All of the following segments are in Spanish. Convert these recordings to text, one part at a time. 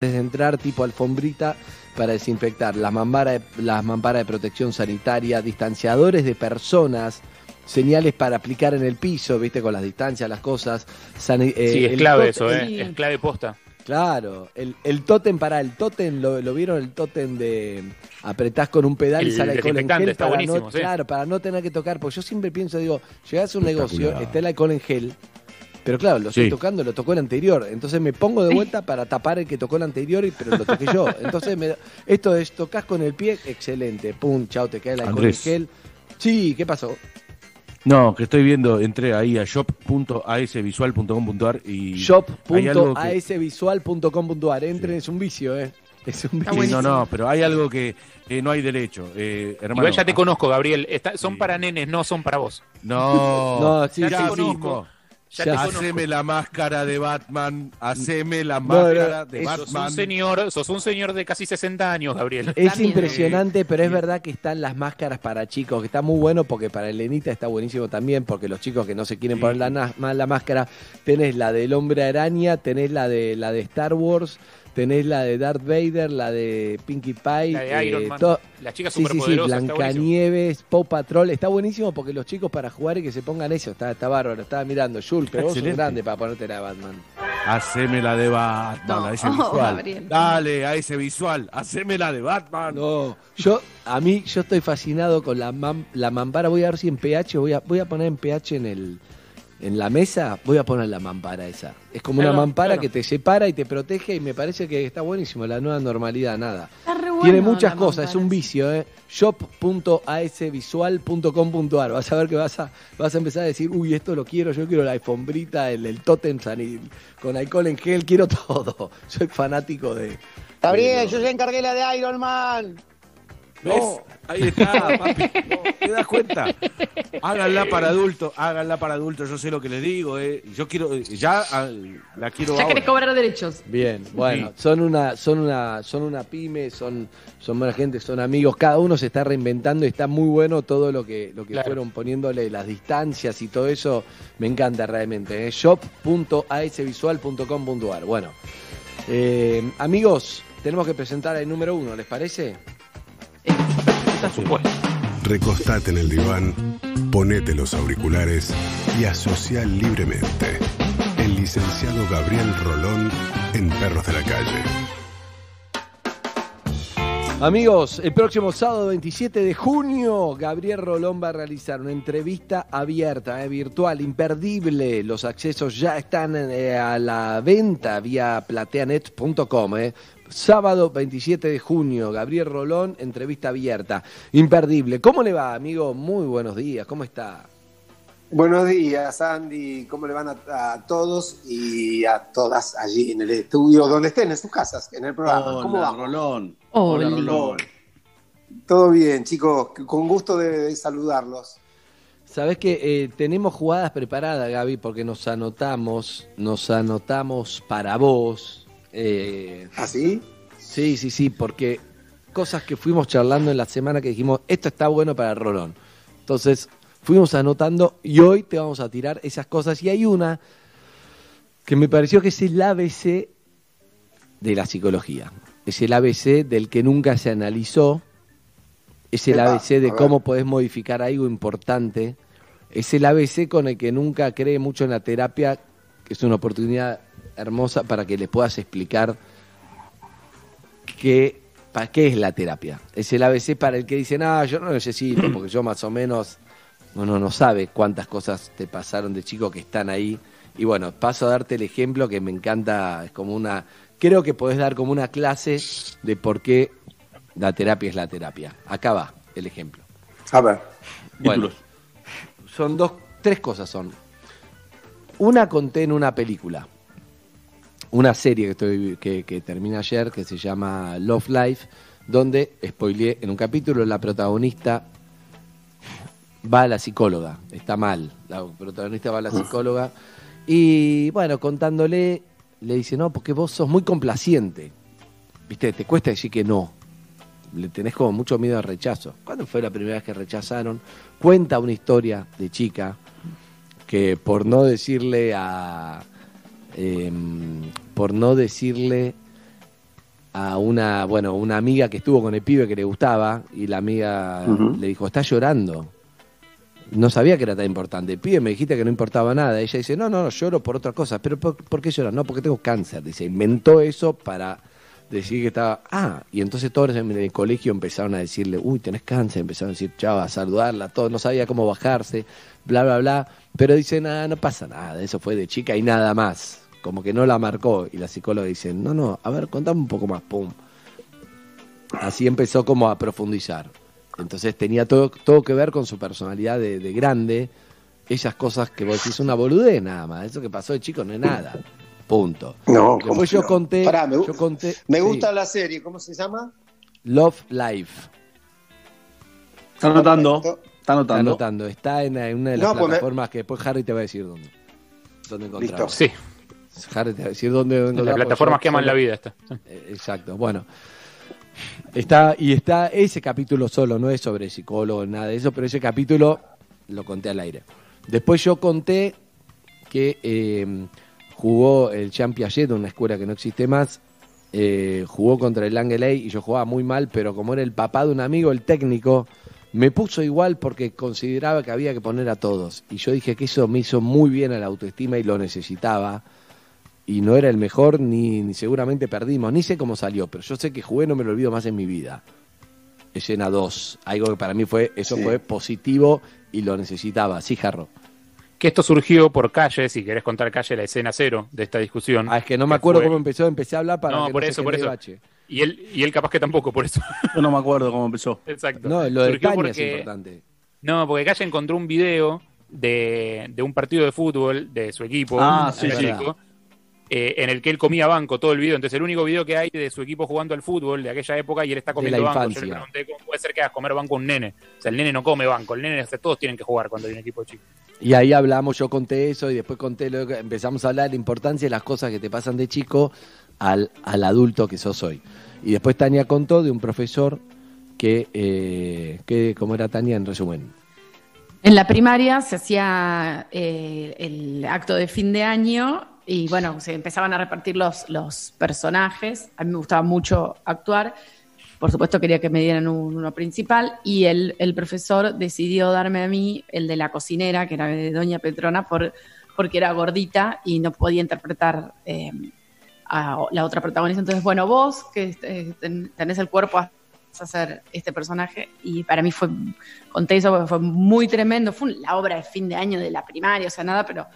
de entrar tipo alfombrita para desinfectar, las mamparas de, las mamparas de protección sanitaria, distanciadores de personas, señales para aplicar en el piso, viste, con las distancias, las cosas. eh, Sí, es el clave eso, ¿eh? Es clave posta. Claro, el, el tótem para el tótem, ¿lo, lo vieron el tótem de apretás con un pedal y El sale alcohol en gel está para buenísimo, no, sí. claro, para no tener que tocar, porque yo siempre pienso, digo, llegás a un negocio, está el alcohol en gel, pero claro, lo estoy Sí. tocando, lo tocó el anterior, entonces me pongo de vuelta para tapar el que tocó el anterior, y- pero lo toqué yo. Entonces, me- esto es, tocas con el pie, excelente, pum, chao, te Andrés. en gel. Sí, ¿qué pasó? No, que estoy viendo, entré ahí a shop.asvisual.com.ar y... shop.asvisual.com.ar, entren, es un vicio, ¿eh? Es un vicio. Sí, no, no, pero hay algo que, no hay derecho. Eh, hermano, Igual ya te ah, conozco, Gabriel. Está- son Sí. para nenes, no son para vos. No, No, sí, Ya te sí, conozco. Ya. Haceme la máscara de Batman, haceme la No, máscara no, de eso Sos Batman. un señor, sos un señor de casi 60 años, Gabriel. Es También. impresionante, pero es verdad que están las máscaras para chicos, que está muy bueno porque para Elenita está buenísimo también, porque los chicos que no se quieren Sí. poner la, la máscara, tenés la del hombre araña, tenés la de la de Star Wars, tenés la de Darth Vader, la de Pinkie Pie, La de eh, Iron Man. to- La chica Sí, sí, sí. Blancanieves, Paw Patrol, está buenísimo porque los chicos para jugar y que se pongan eso, está, está bárbaro, estaba mirando, Jules, pero vos sos Excelente. grande para ponerte la de Batman. Haceme la de Batman, No, a ese oh, visual. Gabriel. Dale, a ese visual, haceme la de Batman. No, yo, a mí, yo estoy fascinado con la, mam- la mampara. Voy a ver si en pH, voy a, voy a poner en pH en el en la mesa, voy a poner la mampara esa. Es como una mampara claro. que te separa y te protege y me parece que está buenísimo, la nueva normalidad, nada. Está re bueno Tiene muchas la cosas, es un vicio, ¿eh? shop.asvisual.com.ar. Vas a ver que vas a, vas a empezar a decir, uy, esto lo quiero, yo quiero la alfombrita, el, el tótem sanil, con alcohol en gel, quiero todo. Soy fanático de... Gabriel, yo ya encargué la de Iron Man. ¿Ves? Ahí está, papi. No, ¿Te das cuenta? Háganla para adultos, háganla para adultos, yo sé lo que les digo. Eh. Yo quiero, eh, ya ah, la quiero Ya querés cobrar derechos. Bien, bueno, son una, son una, son una pyme, son, son buena gente, son amigos, cada uno se está reinventando y está muy bueno todo lo que, lo que Claro. fueron poniéndole las distancias y todo eso, me encanta realmente. ¿eh? shop.asvisual.com.ar. Bueno, eh, amigos, tenemos que presentar el número uno, ¿les parece? Supuesto. Recostate en el diván, ponete los auriculares y asocia libremente. El licenciado Gabriel Rolón en Perros de la Calle. Amigos, el próximo sábado 27 de junio, Gabriel Rolón va a realizar una entrevista abierta, eh, virtual, imperdible. Los accesos ya están eh, a la venta vía plateanet.com. eh. Sábado 27 de junio, Gabriel Rolón, entrevista abierta, imperdible. ¿Cómo le va, amigo? Muy buenos días, ¿cómo está? Buenos días, Andy. ¿Cómo le van a, a todos y a todas allí en el estudio, donde estén, en sus casas, en el programa? ¿Cómo Hola, va? Rolón. Hola. Hola, Rolón. Todo bien, chicos. Con gusto de, de saludarlos. Sabés que eh, tenemos jugadas preparadas, Gaby, porque nos anotamos, nos anotamos para vos. Eh, ¿Así? Sí, sí, sí, porque cosas que fuimos charlando en la semana que dijimos, esto está bueno para el Rolón. Entonces, fuimos anotando y hoy te vamos a tirar esas cosas. Y hay una que me pareció que es el ABC de la psicología. Es el ABC del que nunca se analizó. Es el ABC de cómo podés modificar algo importante. Es el ABC con el que nunca cree mucho en la terapia, que es una oportunidad hermosa para que les puedas explicar que, ¿para qué es la terapia? Es el ABC para el que dice, no, yo no necesito, porque yo más o menos, uno no sabe cuántas cosas te pasaron de chico que están ahí. Y bueno, paso a darte el ejemplo que me encanta, es como una, creo que podés dar como una clase de por qué la terapia es la terapia. Acá va el ejemplo. A ver. Bueno, son dos, tres cosas son. Una conté en una película, una serie que, estoy, que, que termina ayer, que se llama Love Life, donde, spoileé, en un capítulo la protagonista va a la psicóloga, está mal, la protagonista va a la psicóloga, y bueno, contándole, le dice, no, porque vos sos muy complaciente, viste, te cuesta decir que no, le tenés como mucho miedo al rechazo. ¿Cuándo fue la primera vez que rechazaron? Cuenta una historia de chica que por no decirle a... em, por no decirle a una, bueno, una amiga que estuvo con el pibe que le gustaba y la amiga le dijo, está llorando. No sabía que era tan importante. El pibe me dijiste que no importaba nada. Ella dice, no, no, no, lloro por otra cosa. ¿Pero por, por qué lloras? No, porque tengo cáncer. Dice, inventó eso para decir que estaba... Ah, y entonces todos en el colegio empezaron a decirle, uy, tenés cáncer. Empezaron a decir, chava, a saludarla, todo. No sabía cómo bajarse, bla, bla, bla. Pero dice, nada, no pasa nada. Eso fue de chica y nada más. Como que no la marcó. Y la psicóloga dice, no, no, a ver, contame un poco más, pum. Así empezó como a profundizar. Entonces tenía todo, todo que ver con su personalidad de, de grande. Esas cosas que vos decís una boludez nada más. Eso que pasó de chico no es nada. Punto. No, ¿cómo Después yo no? conté, Pará, me, yo conté. me sí, gusta la serie, ¿cómo se llama? Love Life. Está anotando. Está Está anotando. anotando. Está en, en una de las No, pues me- plataformas que después Harry te va a decir dónde. Dónde encontrarlo. Sí, Va a decir dónde plataformas Yo que aman la vida. Está. Eh, Exacto, bueno. Está, y está ese capítulo solo, no es sobre psicólogo, nada de eso, pero ese capítulo lo conté al aire. Después yo conté que eh, jugó el Jean Piaget, una escuela que no existe más, eh, jugó contra el Angeley y yo jugaba muy mal, pero como era el papá de un amigo, el técnico, me puso igual porque consideraba que había que poner a todos. Y yo dije que eso me hizo muy bien a la autoestima y lo necesitaba y no era el mejor, ni, ni seguramente perdimos, ni sé cómo salió, pero yo sé que jugué, no me lo olvido más en mi vida. Escena 2, algo que para mí fue, eso Sí. fue positivo y lo necesitaba, sí, Jarro. Que esto surgió por calle, si querés contar calle la escena cero de esta discusión. Ah, es que no me acuerdo fue- cómo empezó, empecé a hablar para No, que por no se eso, por eso. bache. Y él, y él capaz que tampoco, por eso. Yo no me acuerdo cómo empezó. Exacto. No, lo de Tania es porque- importante. No, porque Calle encontró un video de, de un partido de fútbol de su equipo, Ah, sí, México, eh, en el que él comía banco todo el video. Entonces, el único video que hay de su equipo jugando al fútbol de aquella época y él está comiendo banco. Yo infancia. le pregunté cómo puede ser que hagas comer banco a un nene. O sea, el nene no come banco, el nene, o sea, todos tienen que jugar cuando hay un equipo chico. Y ahí hablamos, yo conté eso y después conté, lo que- empezamos a hablar de la importancia de las cosas que te pasan de chico al, al adulto que sos hoy. Y después Tania contó de un profesor que, eh, que ¿cómo era Tania en resumen? En la primaria se hacía eh, el acto de fin de año y bueno, se empezaban a repartir los, los personajes. A mí me gustaba mucho actuar. Por supuesto quería que me dieran un- uno principal y el, el profesor decidió darme a mí el de la cocinera, que era de Doña Petrona, por, porque era gordita y no podía interpretar eh, a la otra protagonista. Entonces, bueno, vos que eh, ten- tenés el cuerpo a hacer este personaje y para mí fue conté eso porque fue muy tremendo fue la obra de fin de año de la primaria o sea nada pero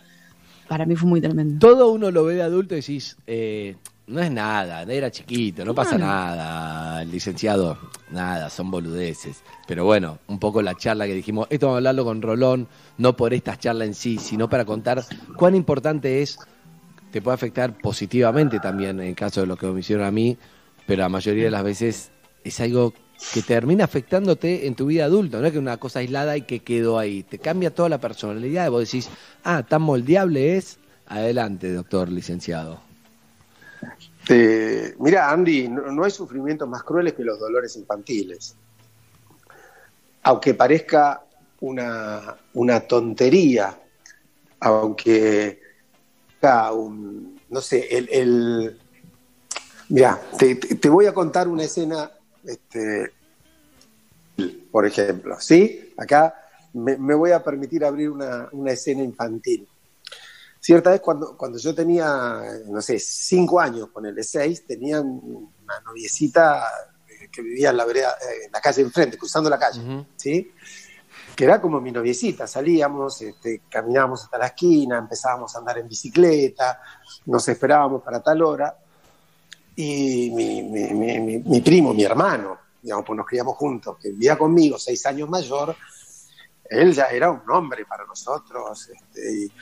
para mí fue muy tremendo Todo uno lo ve de adulto y decís, eh, no es nada, era chiquito, no pasa nada, licenciado, nada, son boludeces. Pero bueno, un poco la charla que dijimos, esto vamos a hablarlo con Rolón, no por esta charla en sí, sino para contar cuán importante es, te puede afectar positivamente también en el caso de lo que me hicieron a mí, pero la mayoría de las veces es algo que termina afectándote en tu vida adulta, no es que una cosa aislada y que quedó ahí, te cambia toda la personalidad, vos decís, ah, tan moldeable es, adelante, doctor licenciado. Eh, mira, Andy, no, hay sufrimientos más crueles que los dolores infantiles. Aunque parezca una, una tontería, aunque sea un, no sé, el, el- mira, te- te voy a contar una escena, este, por ejemplo, ¿sí? Acá me, me voy a permitir abrir una, una escena infantil. Cierta vez cuando, cuando yo tenía, no sé, cinco años, ponele seis, tenía una noviecita eh, que vivía en la, vereda, eh, en la calle enfrente, cruzando la calle, ¿sí? Que era como mi noviecita, salíamos, este, caminábamos hasta la esquina, empezábamos a andar en bicicleta, nos esperábamos para tal hora, y mi, mi- mi- mi- primo, mi hermano, digamos, pues nos criamos juntos, que vivía conmigo, seis años mayor, él ya era un hombre para nosotros, este, y,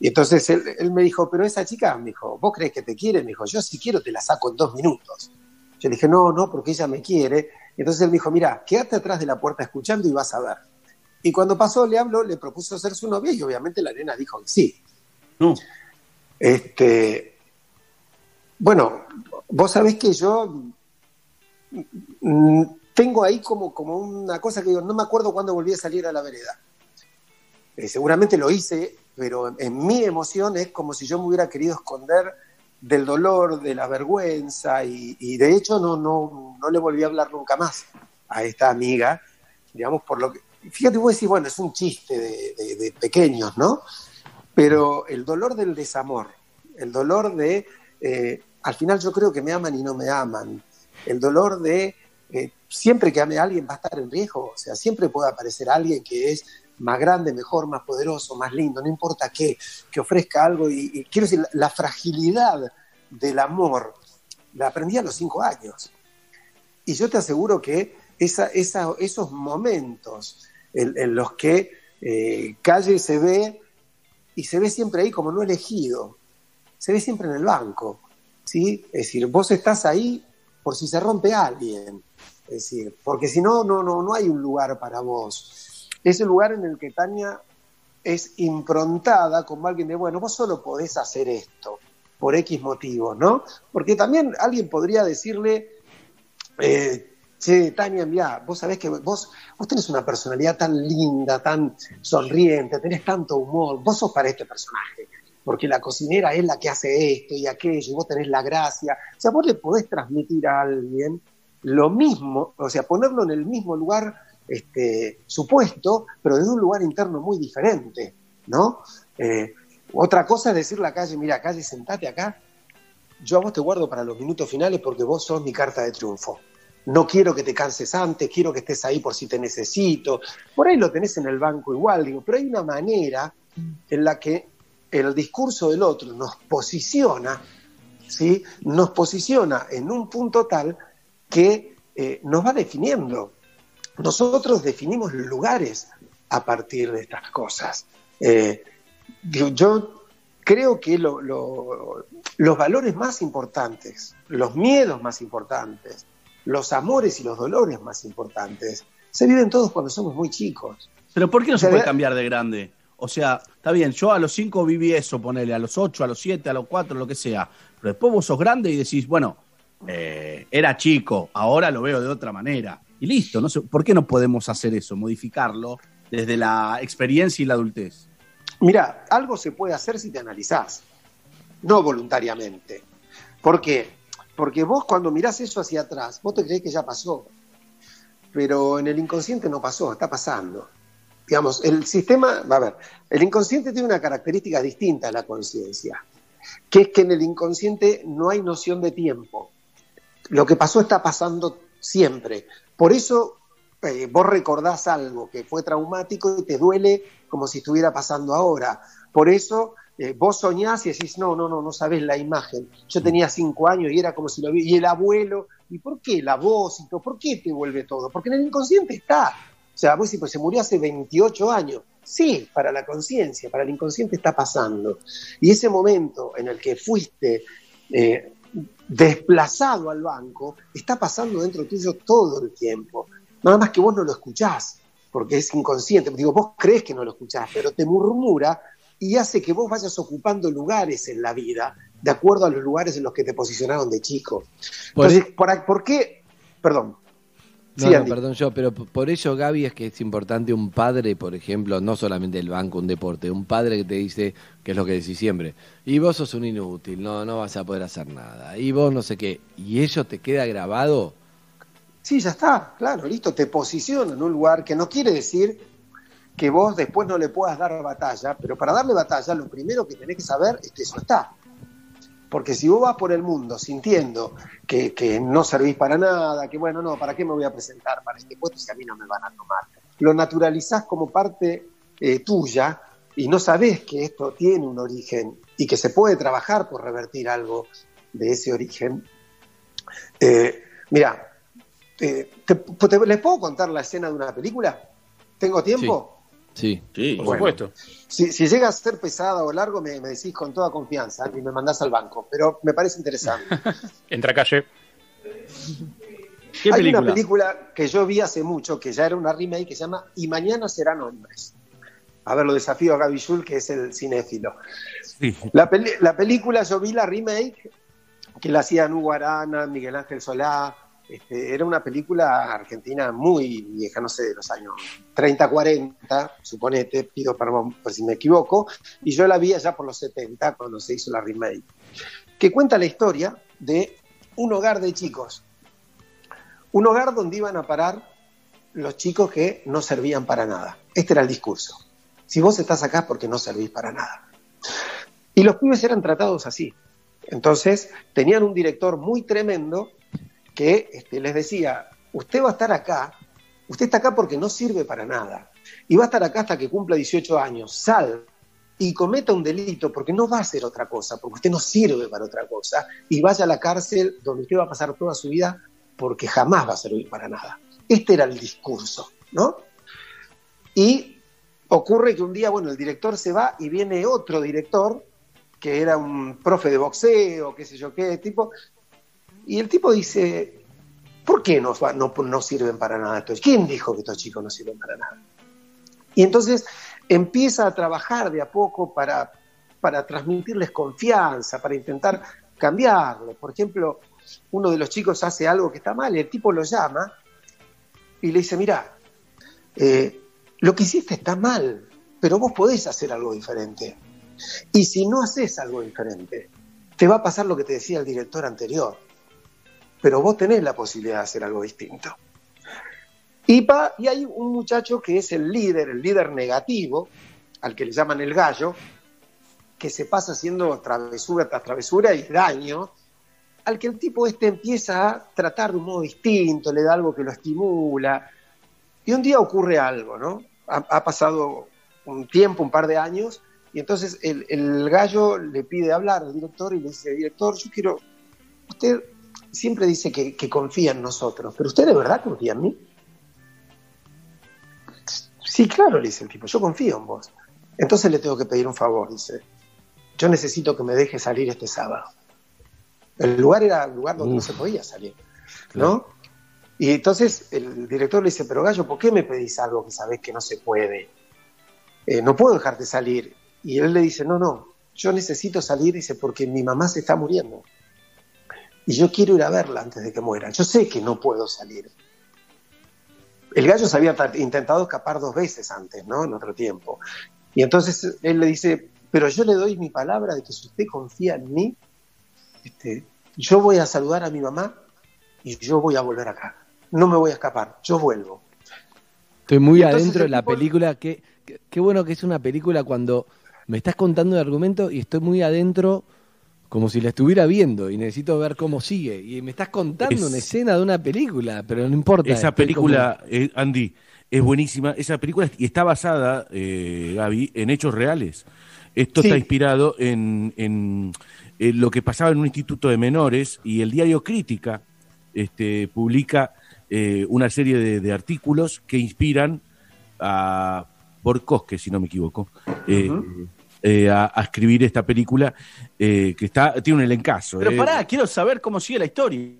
y entonces él, él me dijo, pero esa chica, me dijo, ¿vos crees que te quiere? Me dijo, yo si quiero te la saco en dos minutos. Yo le dije, no, no, porque ella me quiere. Y entonces él me dijo, mira, quédate atrás de la puerta escuchando y vas a ver. Y cuando pasó, le habló, le propuso ser su novia y obviamente la nena dijo que sí. No. Este, bueno, vos sabés que yo mm, tengo ahí como, como una cosa que digo, no me acuerdo cuándo volví a salir a la vereda. Eh, seguramente lo hice, pero en, mi emoción es como si yo me hubiera querido esconder del dolor, de la vergüenza, y, de hecho no, no, no le volví a hablar nunca más a esta amiga, digamos, por lo que... Fíjate, vos decís, bueno, es un chiste de, de- de pequeños, ¿no? Pero el dolor del desamor, el dolor de, eh, al final yo creo que me aman y no me aman, el dolor de, eh, siempre que ame a alguien va a estar en riesgo, o sea, siempre puede aparecer alguien que es más grande, mejor, más poderoso, más lindo, no importa qué, que ofrezca algo, y, quiero decir, la, fragilidad del amor, la aprendí a los cinco años. Y yo te aseguro que esa, esa- esos momentos en, en los que eh, Calle se ve y se ve siempre ahí como no elegido, se ve siempre en el banco, ¿sí? Es decir, vos estás ahí por si se rompe alguien, es decir, porque si no, no, no, no hay un lugar para vos. Es el lugar en el que Tania es improntada como alguien de, bueno, vos solo podés hacer esto por X motivos, ¿no? Porque también alguien podría decirle, eh, che, Tania, mirá, vos sabés que vos, vos tenés una personalidad tan linda, tan sonriente, tenés tanto humor, vos sos para este personaje, porque la cocinera es la que hace esto y aquello, y vos tenés la gracia. O sea, vos le podés transmitir a alguien lo mismo, o sea, ponerlo en el mismo lugar este, supuesto, pero desde un lugar interno muy diferente, ¿no? Eh, otra cosa es decirle a calle, mira, calle, sentate acá, yo a vos te guardo para los minutos finales porque vos sos mi carta de triunfo. No quiero que te canses antes, quiero que estés ahí por si te necesito. Por ahí lo tenés en el banco igual, digo, pero hay una manera en la que el discurso del otro nos posiciona, ¿sí? Nos posiciona en un punto tal que eh, nos va definiendo. Nosotros definimos lugares a partir de estas cosas. Eh, yo creo que lo- lo- los valores más importantes, los miedos más importantes, los amores y los dolores más importantes, se viven todos cuando somos muy chicos. Pero ¿por qué no se puede cambiar de grande? O sea, está bien, yo a los cinco viví eso, ponele, a los ocho, a los siete, a los cuatro, lo que sea. Pero después vos sos grande y decís, bueno, eh, era chico, ahora lo veo de otra manera. Y listo, no sé, ¿por qué no podemos hacer eso, modificarlo desde la experiencia y la adultez? Mira, algo se puede hacer si te analizás, no voluntariamente. ¿Por qué? Porque vos cuando mirás eso hacia atrás, vos te creés que ya pasó, pero en el inconsciente no pasó, está pasando. Digamos, el sistema, a ver, el inconsciente tiene una característica distinta a la conciencia, que es que en el inconsciente no hay noción de tiempo. Lo que pasó está pasando siempre. Por eso eh, vos recordás algo que fue traumático y te duele como si estuviera pasando ahora. Por eso eh, vos soñás y decís, no, no, no, no sabés la imagen. Yo tenía cinco años y era como si lo vi. Y el abuelo, ¿y por qué la voz? ¿Por qué te vuelve todo? Porque en el inconsciente está. O sea, vos decís, pues se murió hace 28 años. Sí, para la conciencia, para el inconsciente está pasando. Y ese momento en el que fuiste eh, desplazado al banco, está pasando dentro tuyo todo el tiempo. Nada más que vos no lo escuchás, porque es inconsciente. Digo, vos crees que no lo escuchás, pero te murmura y hace que vos vayas ocupando lugares en la vida de acuerdo a los lugares en los que te posicionaron de chico. Entonces, ¿por, por qué? Perdón. No, Sí, no, perdón yo, pero por ello, Gaby, es que es importante un padre, por ejemplo, no solamente el banco, un deporte, un padre que te dice, que es lo que decís siempre, y vos sos un inútil, no, no vas a poder hacer nada, y vos no sé qué, y ello te queda grabado, Sí, ya está, claro, listo, te posiciona en un lugar que no quiere decir que vos después no le puedas dar batalla, pero para darle batalla lo primero que tenés que saber es que eso está. Porque si vos vas por el mundo sintiendo que, que no servís para nada, que bueno, no, ¿para qué me voy a presentar para este puesto si a mí no me van a tomar? Lo naturalizás como parte eh, tuya y no sabés que esto tiene un origen y que se puede trabajar por revertir algo de ese origen. Eh, mira, eh, ¿te- ¿les puedo contar la escena de una película? ¿Tengo tiempo? sí. Sí, Por Bueno. supuesto. Si, si llega a ser pesada o largo, me, me decís con toda confianza y me mandás al banco, pero me parece interesante. Entra calle. ¿Qué Hay película? una película que yo vi hace mucho, que ya era una remake, que se llama Y mañana serán hombres. A ver, lo desafío a Gaby Schul, que es el cinéfilo. Sí. La, peli- la película, yo vi la remake, que la hacían Hugo Arana, Miguel Ángel Solá. Este, era una película argentina muy vieja, no sé, de los años 30, 40, suponete, pido perdón por si me equivoco, y yo la vi allá por los 70 cuando se hizo la remake. que cuenta la historia de un hogar de chicos. Un hogar donde iban a parar los chicos que no servían para nada. Este era el discurso. Si vos estás acá porque no servís para nada. Y los pibes eran tratados así. Entonces, tenían un director muy tremendo que este, les decía, usted va a estar acá, usted está acá porque no sirve para nada. Y va a estar acá hasta que cumpla 18 años. Sal y cometa un delito porque no va a hacer otra cosa, porque usted no sirve para otra cosa. Y vaya a la cárcel donde usted va a pasar toda su vida porque jamás va a servir para nada. Este era el discurso, ¿no? Y ocurre que un día, bueno, el director se va y viene otro director, que era un profe de boxeo, qué sé yo qué, tipo, y el tipo dice, ¿por qué no, sirven para nada estos? ¿Quién dijo que estos chicos no sirven para nada? Y entonces empieza a trabajar de a poco para, transmitirles confianza, para intentar cambiarlo. Por ejemplo, uno de los chicos hace algo que está mal el tipo lo llama y le dice, mira, eh, lo que hiciste está mal, pero vos podés hacer algo diferente. Y si no haces algo diferente, te va a pasar lo que te decía el director anterior. Pero vos tenés la posibilidad de hacer algo distinto. Y, y hay un muchacho que es el líder, el líder negativo, al que le llaman el gallo, que se pasa haciendo travesura tras travesura y daño, al que el tipo este empieza a tratar de un modo distinto, le da algo que lo estimula. Y un día ocurre algo, ¿no? Ha, pasado un tiempo, un par de años, y entonces el, gallo le pide hablar al director y le dice, director, yo quiero, usted siempre dice que, que confía en nosotros, pero usted de verdad confía en mí. Sí, claro, le dice el tipo, yo confío en vos. Entonces le tengo que pedir un favor, dice, yo necesito que me deje salir este sábado. El lugar era un lugar donde no se podía salir, ¿no? Y entonces el director le dice, pero Gallo, ¿por qué me pedís algo que sabés que no se puede? Eh, no puedo dejarte salir. Y él le dice, no, no, yo necesito salir, dice, porque mi mamá se está muriendo. Y yo quiero ir a verla antes de que muera. Yo sé que no puedo salir. El gallo se había intentado escapar dos veces antes, ¿no? En otro tiempo. Y entonces él le dice, pero yo le doy mi palabra de que si usted confía en mí, este, yo voy a saludar a mi mamá y yo voy a volver acá. No me voy a escapar, yo vuelvo. Estoy muy adentro de la película. Qué, qué, bueno que es una película cuando me estás contando el argumento y estoy muy adentro como si la estuviera viendo y necesito ver cómo sigue. Y me estás contando una escena de una película, pero no importa. Esa película, eh, Andy, es buenísima. Esa película y está basada, eh, Gaby, en hechos reales. Esto está inspirado en, eh, lo que pasaba en un instituto de menores y el diario Crítica este, publica eh, una serie de, artículos que inspiran a Borkowski, si no me equivoco, eh, a, escribir esta película que está tiene un elencazo. Pero pará, quiero saber cómo sigue la historia.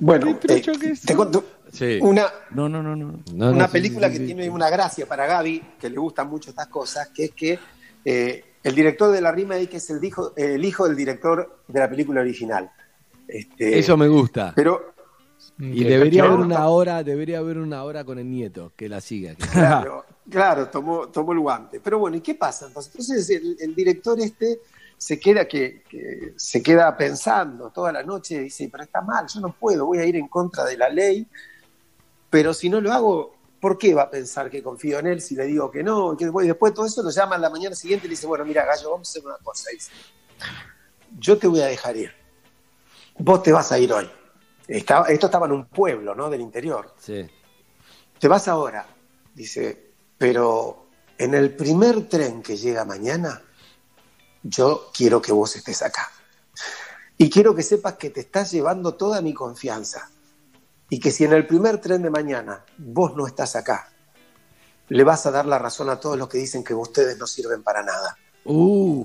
Bueno, te cuento una, no, no, no, no. una película que tiene una gracia para Gaby, que le gustan mucho estas cosas, que es que el director de la remake es el hijo, el hijo del director de la película original. Este, Eso me gusta. Pero y debería haber una hora, debería haber una hora con el nieto que la siga. Claro, claro, tomó, tomó el guante. Pero bueno, ¿y qué pasa? Entonces, el, director este se queda que, se queda pensando toda la noche, dice, pero está mal, yo no puedo, voy a ir en contra de la ley, pero si no lo hago, ¿por qué va a pensar que confío en él si le digo que no? Que después, después de todo eso lo llama la mañana siguiente y le dice, bueno, mira, Gallo, vamos a hacer una cosa. Dice, yo te voy a dejar ir. Vos te vas a ir hoy. Esto estaba en un pueblo, ¿no? Del interior. Sí. Te vas ahora. Dice, pero en el primer tren que llega mañana, yo quiero que vos estés acá. Y quiero que sepas que te estás llevando toda mi confianza y que si en el primer tren de mañana vos no estás acá, le vas a dar la razón a todos los que dicen que ustedes no sirven para nada. Uh,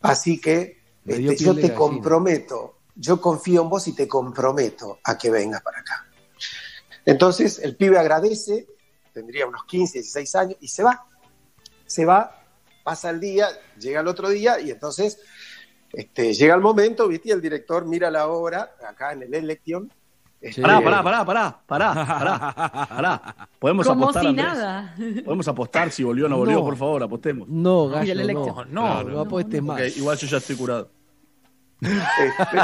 Así que este, yo te comprometo, yo confío en vos y te comprometo a que vengas para acá. Entonces el pibe agradece, tendría unos 15, 16 años, y se va. Se va, pasa el día, llega el otro día y entonces este, llega el momento, ¿viste? Y el director mira la obra, acá en el Election, Pará, pará, pará, pará, pará, pará, Podemos Como apostar. si nada. Podemos apostar si volvió o no volvió, por favor, apostemos. No, gallo, el no. No, no, no apuestes más. igual yo ya estoy curado. Este-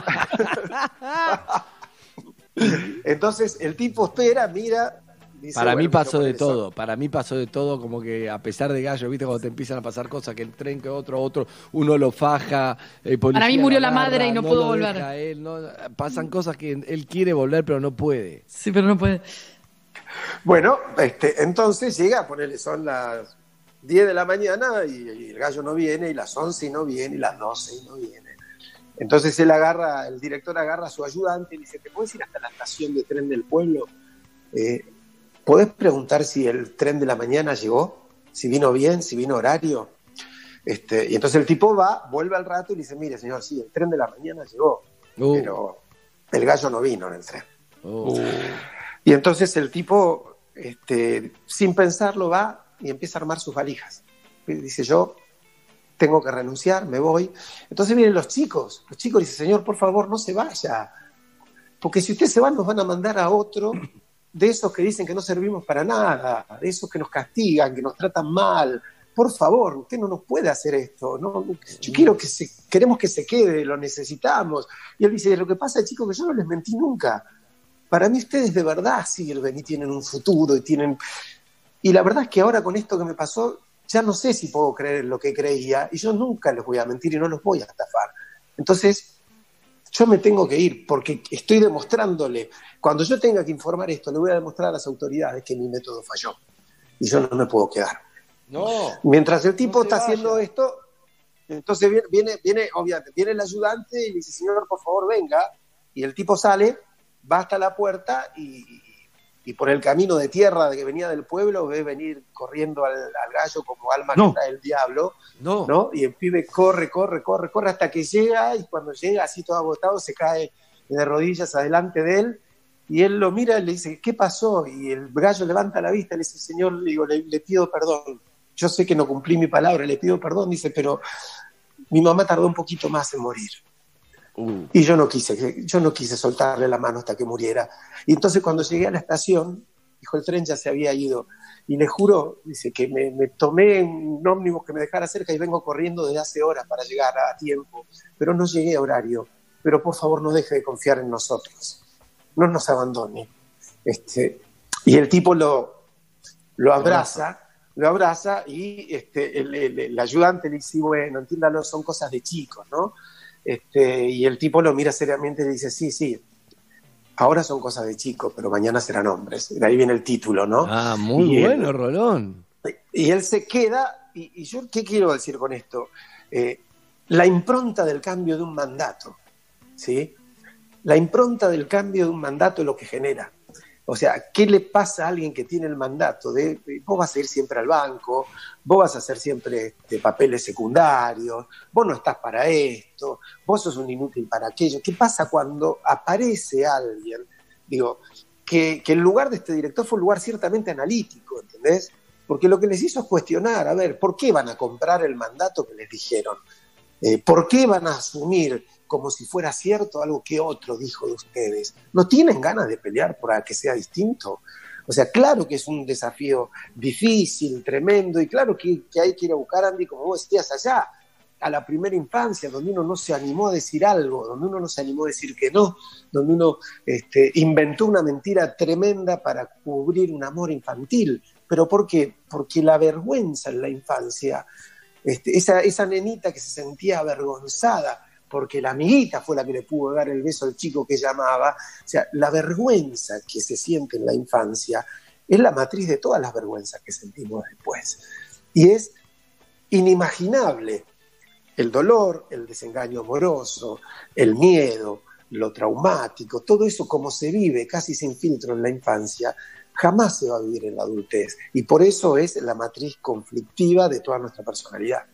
Entonces el tipo espera, mira. dice, Para mí bueno, pasó de eso- todo, para mí pasó de todo, como que a pesar de gallo, viste, cuando te empiezan a pasar cosas, que el tren, que otro, otro, uno lo faja, el policía Para mí murió la madre y no pudo volver. deja él, no- pasan cosas que él quiere volver, pero no puede. Sí, pero no puede. Bueno, este, entonces llega, ponele, son las 10 de la mañana y, y el gallo no viene, y las 11 y no viene, y las 12 y no viene. Entonces él agarra, el director agarra a su ayudante y le dice, ¿te puedes ir hasta la estación de tren del pueblo? Eh, ¿Podés preguntar si el tren de la mañana llegó? ¿Si vino bien? ¿Si vino horario? Este, y entonces el tipo va, vuelve al rato y le dice, mire señor, sí, el tren de la mañana llegó, Uh, pero el gallo no vino en el tren. uh. Y entonces el tipo, este, sin pensarlo, va y empieza a armar sus valijas. Y dice, yo tengo que renunciar, me voy. Entonces vienen los chicos. Los chicos dicen, señor, por favor, no se vaya. Porque si usted se va, nos van a mandar a otro de esos que dicen que no servimos para nada, de esos que nos castigan, que nos tratan mal. Por favor, usted no nos puede hacer esto. Yo quiero que se, queremos que se quede, lo necesitamos. Y él dice, lo que pasa, chicos, que yo no les mentí nunca para mí ustedes de verdad sirven y tienen un futuro y tienen... Y la verdad es que ahora con esto que me pasó, ya no sé si puedo creer en lo que creía y yo nunca les voy a mentir y no los voy a estafar. Entonces, yo me tengo que ir porque estoy demostrándole, cuando yo tenga que informar esto, le voy a demostrar a las autoridades que mi método falló y yo no me puedo quedar. No, Mientras el tipo No está haciendo esto, entonces viene, viene, viene, obviamente, viene el ayudante y le dice, señor, por favor, venga. Y el tipo sale, va hasta la puerta y, y por el camino de tierra de que venía del pueblo ve venir corriendo al, al gallo como alma No. que trae el diablo, no. ¿no? Y el pibe corre, corre, corre, corre hasta que llega y cuando llega así todo agotado se cae de rodillas adelante de él y él lo mira y le dice, ¿qué pasó? Y el gallo levanta la vista y le dice, señor, le, digo, le, le pido perdón. Yo sé que no cumplí mi palabra, le pido perdón, dice, pero mi mamá tardó un poquito más en morir. Uh, Y yo no quise, yo no quise soltarle la mano hasta que muriera. Y entonces cuando llegué a la estación, dijo, el tren ya se había ido. Y le juro, dice, que me, me tomé un ómnibus que me dejara cerca y vengo corriendo desde hace horas para llegar a tiempo. Pero no llegué a horario. Pero por favor no deje de confiar en nosotros. No nos abandone. Este, y el tipo lo, lo abraza, lo abraza y este, el, el- el ayudante le dice, bueno, entiéndalo, son cosas de chicos, ¿no? Este, y el tipo lo mira seriamente y dice, sí, sí, ahora son cosas de chicos, pero mañana serán hombres. De ahí viene el título, ¿no? ah, muy Y él- bueno, Rolón. Y él se queda, y, y yo, ¿qué quiero decir con esto? Eh, la impronta del cambio de un mandato, ¿sí? La impronta del cambio de un mandato es lo que genera. O sea, ¿qué le pasa a alguien que tiene el mandato de vos vas a ir siempre al banco, vos vas a hacer siempre este, papeles secundarios, vos no estás para esto, vos sos un inútil para aquello? ¿Qué pasa cuando aparece alguien, digo, que, que el lugar de este director fue un lugar ciertamente analítico, ¿entendés? Porque lo que les hizo es cuestionar, a ver, ¿por qué van a comprar el mandato que les dijeron? Eh, ¿Por qué van a asumir como si fuera cierto algo que otro dijo de ustedes? ¿No tienen ganas de pelear por que sea distinto? O sea, claro que es un desafío difícil, tremendo, y claro que, que hay que ir a buscar, Andy, como vos decías allá, a la primera infancia, donde uno no se animó a decir algo, donde uno no se animó a decir que no, donde uno este, inventó una mentira tremenda para cubrir un amor infantil. ¿Pero por qué? Porque la vergüenza en la infancia, este, esa, esa nenita que se sentía avergonzada porque la amiguita fue la que le pudo dar el beso al chico que llamaba, o sea, la vergüenza que se siente en la infancia es la matriz de todas las vergüenzas que sentimos después. Y es inimaginable el dolor, el desengaño amoroso, el miedo, lo traumático, todo eso como se vive casi sin filtro en la infancia, jamás se va a vivir en la adultez. Y por eso es la matriz conflictiva de toda nuestra personalidad.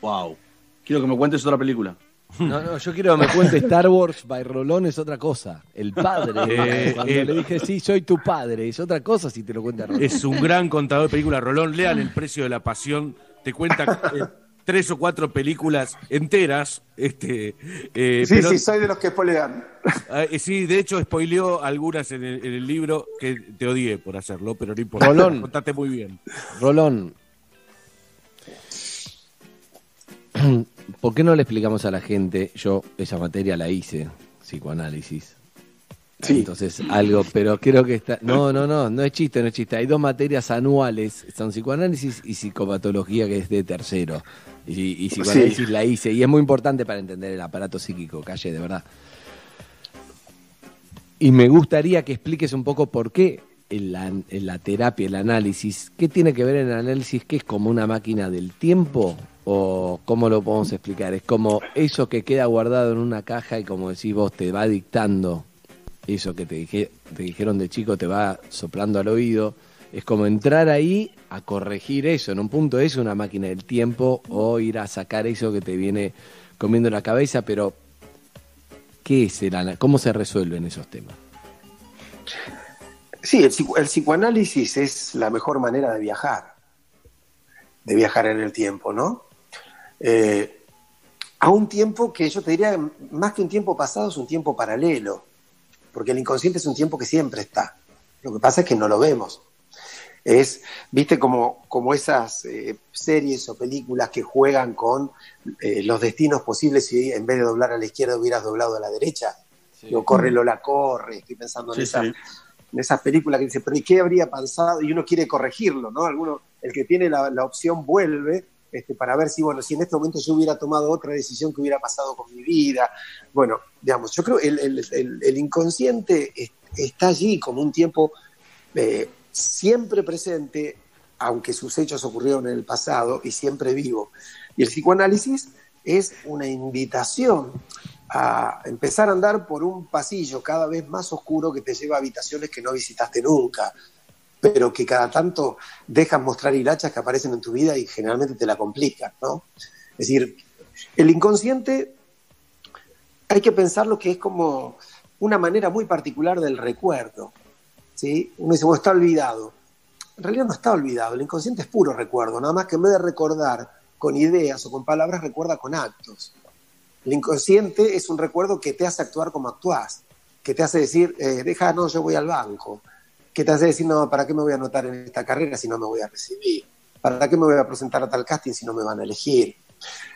Wow. Quiero que me cuentes otra película. No, no, yo quiero que me cuente Star Wars by Rolón es otra cosa. El padre. Eh, Cuando eh. le dije, sí, soy tu padre, es otra cosa si te lo cuenta Rolón. Es un gran contador de películas. Rolón, lean El precio de la pasión. Te cuenta eh, tres o cuatro películas enteras. Este, eh, Sí, pero- sí, soy de los que spoilean. Ah, eh, sí, de hecho spoileó algunas en el, en el libro que te odié por hacerlo, pero no importa. Rolón. Contaste muy bien. Rolón. ¿por qué no le explicamos a la gente? Yo esa materia la hice, psicoanálisis. Sí. Entonces, algo, pero creo que está. No, no, no, no es chiste, no es chiste. Hay dos materias anuales: son psicoanálisis y psicopatología, que es de tercero. Y, y psicoanálisis la hice. Y es muy importante para entender el aparato psíquico, calle, de verdad. Y me gustaría que expliques un poco por qué en la, en la terapia, el análisis, ¿qué tiene que ver en el análisis? ¿Que es como una máquina del tiempo? ¿O cómo lo podemos explicar? Es como eso que queda guardado en una caja y como decís vos, te va dictando eso que te, dije, te dijeron de chico, te va soplando al oído. Es como entrar ahí a corregir eso. En un punto es una máquina del tiempo o ir a sacar eso que te viene comiendo la cabeza, pero ¿qué es el ¿Cómo se resuelven esos temas? Sí, el, el psicoanálisis es la mejor manera de viajar, de viajar en el tiempo, ¿no? Eh, a un tiempo que yo te diría, más que un tiempo pasado, es un tiempo paralelo, porque el inconsciente es un tiempo que siempre está. Lo que pasa es que no lo vemos. Es, viste, como, como esas eh, series o películas que juegan con eh, los destinos posibles si en vez de doblar a la izquierda hubieras doblado a la derecha. Digo, corre Lola, corre. Estoy pensando en Sí, esas sí. en esas películas que dice, pero ¿y qué habría pasado? Y uno quiere corregirlo, ¿no? Alguno, el que tiene la, la opción vuelve este, para ver si, bueno, si en este momento yo hubiera tomado otra decisión que hubiera pasado con mi vida. Bueno, digamos, yo creo el, el- inconsciente es- está allí como un tiempo eh, siempre presente, aunque sus hechos ocurrieron en el pasado y siempre vivo. Y el psicoanálisis es una invitación a empezar a andar por un pasillo cada vez más oscuro que te lleva a habitaciones que no visitaste nunca, pero que cada tanto dejan mostrar hilachas que aparecen en tu vida y generalmente te la complican, ¿no? Es decir, el inconsciente hay que pensarlo que es como una manera muy particular del recuerdo, ¿sí? Uno dice, bueno, está olvidado. En realidad no está olvidado, el inconsciente es puro recuerdo, nada más que en vez de recordar con ideas o con palabras, recuerda con actos. El inconsciente es un recuerdo que te hace actuar como actuás, que te hace decir, eh, deja, no, yo voy al banco, que te hace decir, no, ¿para qué me voy a anotar en esta carrera si no me voy a recibir? ¿Para qué me voy a presentar a tal casting si no me van a elegir?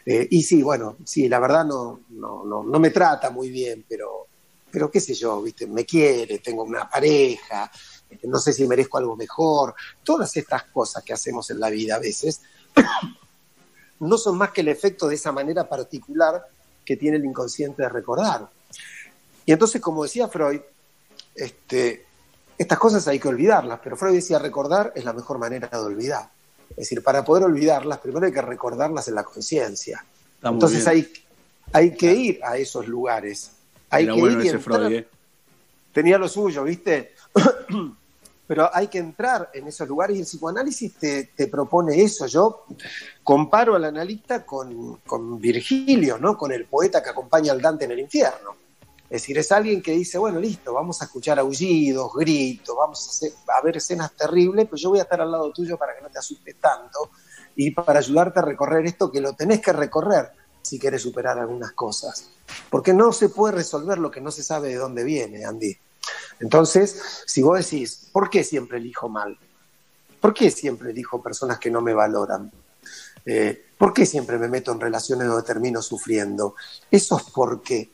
Eh, y sí, bueno, sí, la verdad no, no, no, no me trata muy bien, pero, pero qué sé yo, ¿viste? Me quiere, tengo una pareja, este, no sé si merezco algo mejor. Todas estas cosas que hacemos en la vida a veces no son más que el efecto de esa manera particular que tiene el inconsciente de recordar. Y entonces, como decía Freud, este, estas cosas hay que olvidarlas, pero Freud decía recordar es la mejor manera de olvidar. Es decir, para poder olvidarlas, primero hay que recordarlas en la conciencia. Entonces bien. hay, hay que ir a esos lugares. Hay Era que bueno ir ese Freud, ¿eh? tenía lo suyo, ¿viste? Pero hay que entrar en esos lugares y el psicoanálisis te, te propone eso. Yo comparo al analista con, con Virgilio, ¿no? Con el poeta que acompaña al Dante en el infierno. Es decir, es alguien que dice, bueno, listo, vamos a escuchar aullidos, gritos, vamos a, ver escenas terribles, pero yo voy a estar al lado tuyo para que no te asustes tanto y para ayudarte a recorrer esto que lo tenés que recorrer si quieres superar algunas cosas. Porque no se puede resolver lo que no se sabe de dónde viene, Andy. Entonces, si vos decís, ¿por qué siempre elijo mal? ¿Por qué siempre elijo personas que no me valoran? Eh, ¿Por qué siempre me meto en relaciones donde termino sufriendo? Eso es porque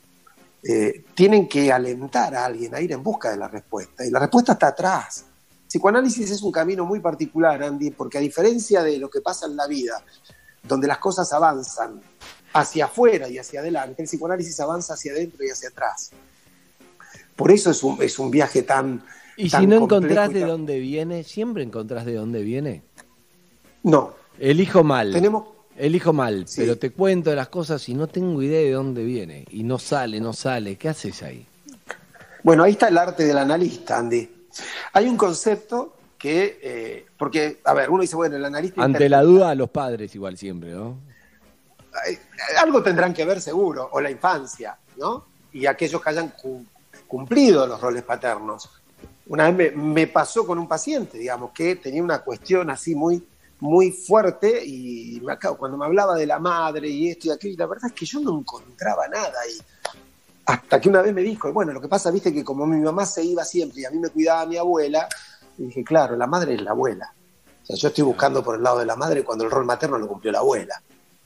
eh, tienen que alentar a alguien a ir en busca de la respuesta. Y la respuesta está atrás. Psicoanálisis es un camino muy particular, Andy, porque a diferencia de lo que pasa en la vida, donde las cosas avanzan hacia afuera y hacia adelante, el psicoanálisis avanza hacia adentro y hacia atrás. Por eso es un, es un viaje tan... Y tan si no encontrás de tan- dónde viene, siempre encontrás de dónde viene. No, Elijo mal. tenemos... Elijo mal, Sí. pero te cuento las cosas y no tengo idea de dónde viene. Y no sale, no sale. ¿Qué haces ahí? Bueno, ahí está el arte del analista, Andy. Hay un concepto que... eh, porque, a ver, uno dice, bueno, el analista... Ante la duda, a los padres igual siempre, ¿no? eh, algo tendrán que ver seguro, o la infancia, ¿no? Y aquellos que hayan cu- cumplido los roles paternos. Una vez me, me pasó con un paciente, digamos, que tenía una cuestión así muy, muy fuerte y me acabo- cuando me hablaba de la madre y esto y aquello, la verdad es que yo no encontraba nada ahí. Hasta que una vez me dijo, bueno, lo que pasa, viste, que como mi mamá se iba siempre y a mí me cuidaba mi abuela, y dije, claro, la madre es la abuela. O sea, yo estoy buscando por el lado de la madre cuando el rol materno lo cumplió la abuela.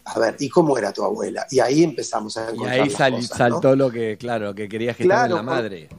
a ver, ¿y cómo era tu abuela? Y ahí empezamos a Y encontrar ahí las sal- cosas, ¿no? saltó lo que, claro, que querías que estaba en Claro, la por- madre.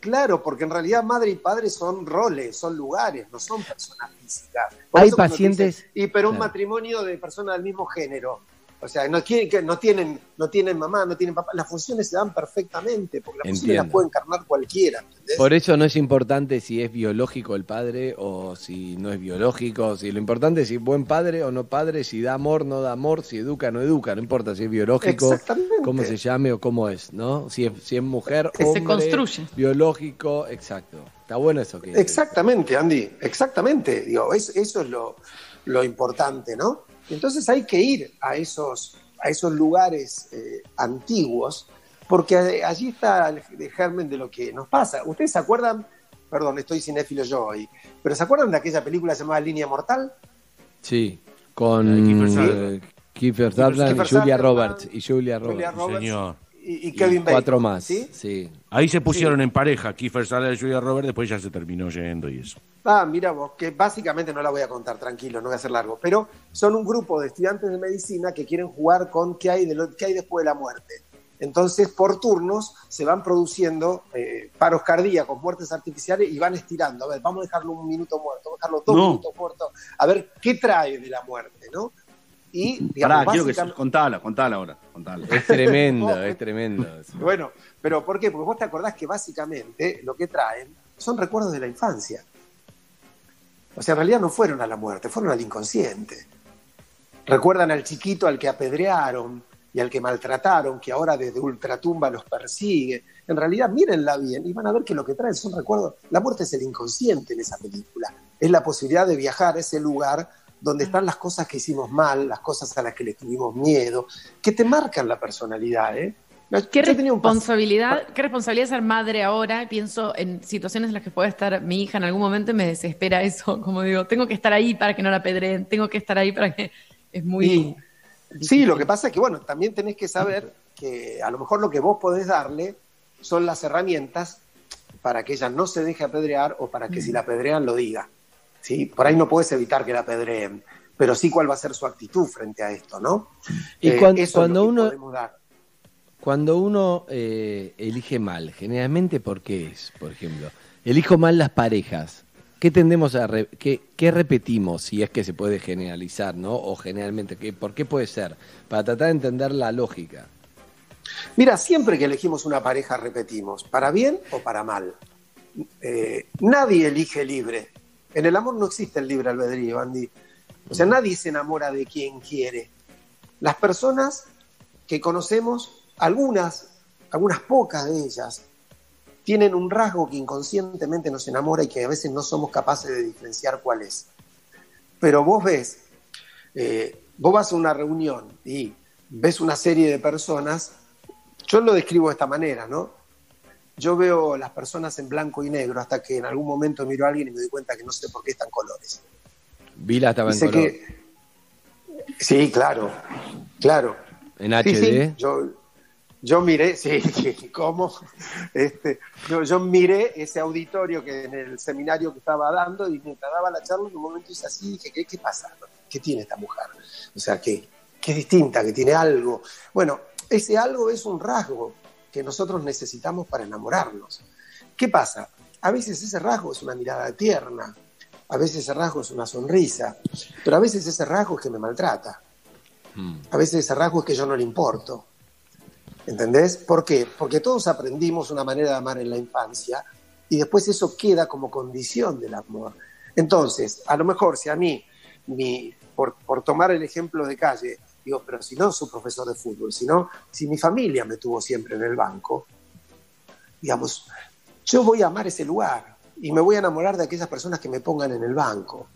Claro, porque en realidad madre y padre son roles, son lugares, no son personas físicas. Por Hay pacientes- dicen, y pero un Claro. matrimonio de personas del mismo género. O sea, no, quieren, que no, tienen, no tienen mamá, no tienen papá. Las funciones se dan perfectamente, porque las funciones Entiendo. las puede encarnar cualquiera. ¿entendés? Por eso no es importante si es biológico el padre o si no es biológico. Si lo importante es si es buen padre o no padre, si da amor, no da amor, si educa, no educa. No importa si es biológico, cómo se llame o cómo es, ¿no? Si es, si es mujer, Que se hombre, construye. biológico, exacto. Está bueno eso que Exactamente, Andy, exactamente. Digo, es- eso es lo, lo importante, ¿no? Entonces hay que ir a esos, a esos lugares eh, antiguos, porque allí está el, el germen de lo que nos pasa. ¿Ustedes se acuerdan? Perdón, estoy cinéfilo yo hoy, pero ¿se acuerdan de aquella película llamada Línea Mortal? Sí, con Kiefer eh, Sutherland. Kiefer Sutherland y Julia Roberts. Y Julia Roberts. Julia Roberts señor. Y, y Y Kevin Bacon. cuatro más. ¿sí? Sí. Ahí se pusieron en pareja, Kiefer Sutherland y Julia Roberts, después ya se terminó yendo y eso. Ah, mira vos, que básicamente no la voy a contar, tranquilo, no voy a hacer largo, pero son un grupo de estudiantes de medicina que quieren jugar con qué hay, de lo, qué hay después de la muerte. Entonces, por turnos se van produciendo eh, paros cardíacos, muertes artificiales y van estirando. A ver, vamos a dejarlo un minuto muerto, vamos a dejarlo dos No. minutos muertos. A ver, ¿qué trae de la muerte, no? Y, digamos, Pará, quiero que contala, contala ahora, contala. Es tremendo, es tremendo. Bueno, pero ¿por qué? Porque vos te acordás que básicamente lo que traen son recuerdos de la infancia. O sea, en realidad no fueron a la muerte, fueron al inconsciente. Recuerdan al chiquito al que apedrearon y al que maltrataron, que ahora desde ultratumba los persigue. En realidad, mírenla bien y van a ver que lo que traen son recuerdos. La muerte es el inconsciente en esa película. Es la posibilidad de viajar a ese lugar donde están las cosas que hicimos mal, las cosas a las que le tuvimos miedo, que te marcan la personalidad, ¿eh? ¿Qué responsabilidad, ¿Qué responsabilidad ser madre ahora? Pienso en situaciones en las que puede estar mi hija en algún momento y me desespera eso. Como digo, tengo que estar ahí para que no la pedreen, tengo que estar ahí para que. Es muy. Y- sí, lo que pasa es que, bueno, también tenés que saber que a lo mejor lo que vos podés darle son las herramientas para que ella no se deje apedrear o para que si la apedrean lo diga. ¿Sí? Por ahí no puedes evitar que la apedreen, pero sí cuál va a ser su actitud frente a esto, ¿no? Y Eh, es cuando lo que uno- podemos dar. Cuando uno eh, elige mal, generalmente ¿por qué es? Por ejemplo, elijo mal las parejas. ¿Qué tendemos a re- qué, qué repetimos si es que se puede generalizar, ¿no? O generalmente, ¿qué, ¿por qué puede ser? Para tratar de entender la lógica. Mira, siempre que elegimos una pareja repetimos, para bien o para mal. Eh, nadie elige libre. En el amor no existe el libre albedrío, Andy. O sea, nadie se enamora de quien quiere. Las personas que conocemos, algunas, algunas pocas de ellas, tienen un rasgo que inconscientemente nos enamora y que a veces no somos capaces de diferenciar cuál es. Pero vos ves, eh, vos vas a una reunión y ves una serie de personas, yo lo describo de esta manera, ¿no? Yo veo las personas en blanco y negro hasta que en algún momento miro a alguien y me doy cuenta que no sé por qué están colores. Vila estaba en color. que- Sí, claro, claro. En Sí, sí, HD. yo, yo miré, sí, sí, ¿cómo? Este, yo, yo miré ese auditorio que en el seminario que estaba dando y mientras daba la charla en un momento hice así y dije, ¿qué, qué pasa? ¿Qué tiene esta mujer? O sea, que, que es distinta, que tiene algo. Bueno, ese algo es un rasgo que nosotros necesitamos para enamorarnos. ¿Qué pasa? A veces ese rasgo es una mirada tierna, a veces ese rasgo es una sonrisa, pero a veces ese rasgo es que me maltrata. Mm. A veces ese rasgo es que yo no le importo. ¿Entendés? ¿Por qué? Porque todos aprendimos una manera de amar en la infancia y después eso queda como condición del amor. Entonces, a lo mejor si a mí, mi, por, por tomar el ejemplo de calle, digo, pero si no soy profesor de fútbol, si no, si mi familia me tuvo siempre en el banco, digamos, yo voy a amar ese lugar y me voy a enamorar de aquellas personas que me pongan en el banco.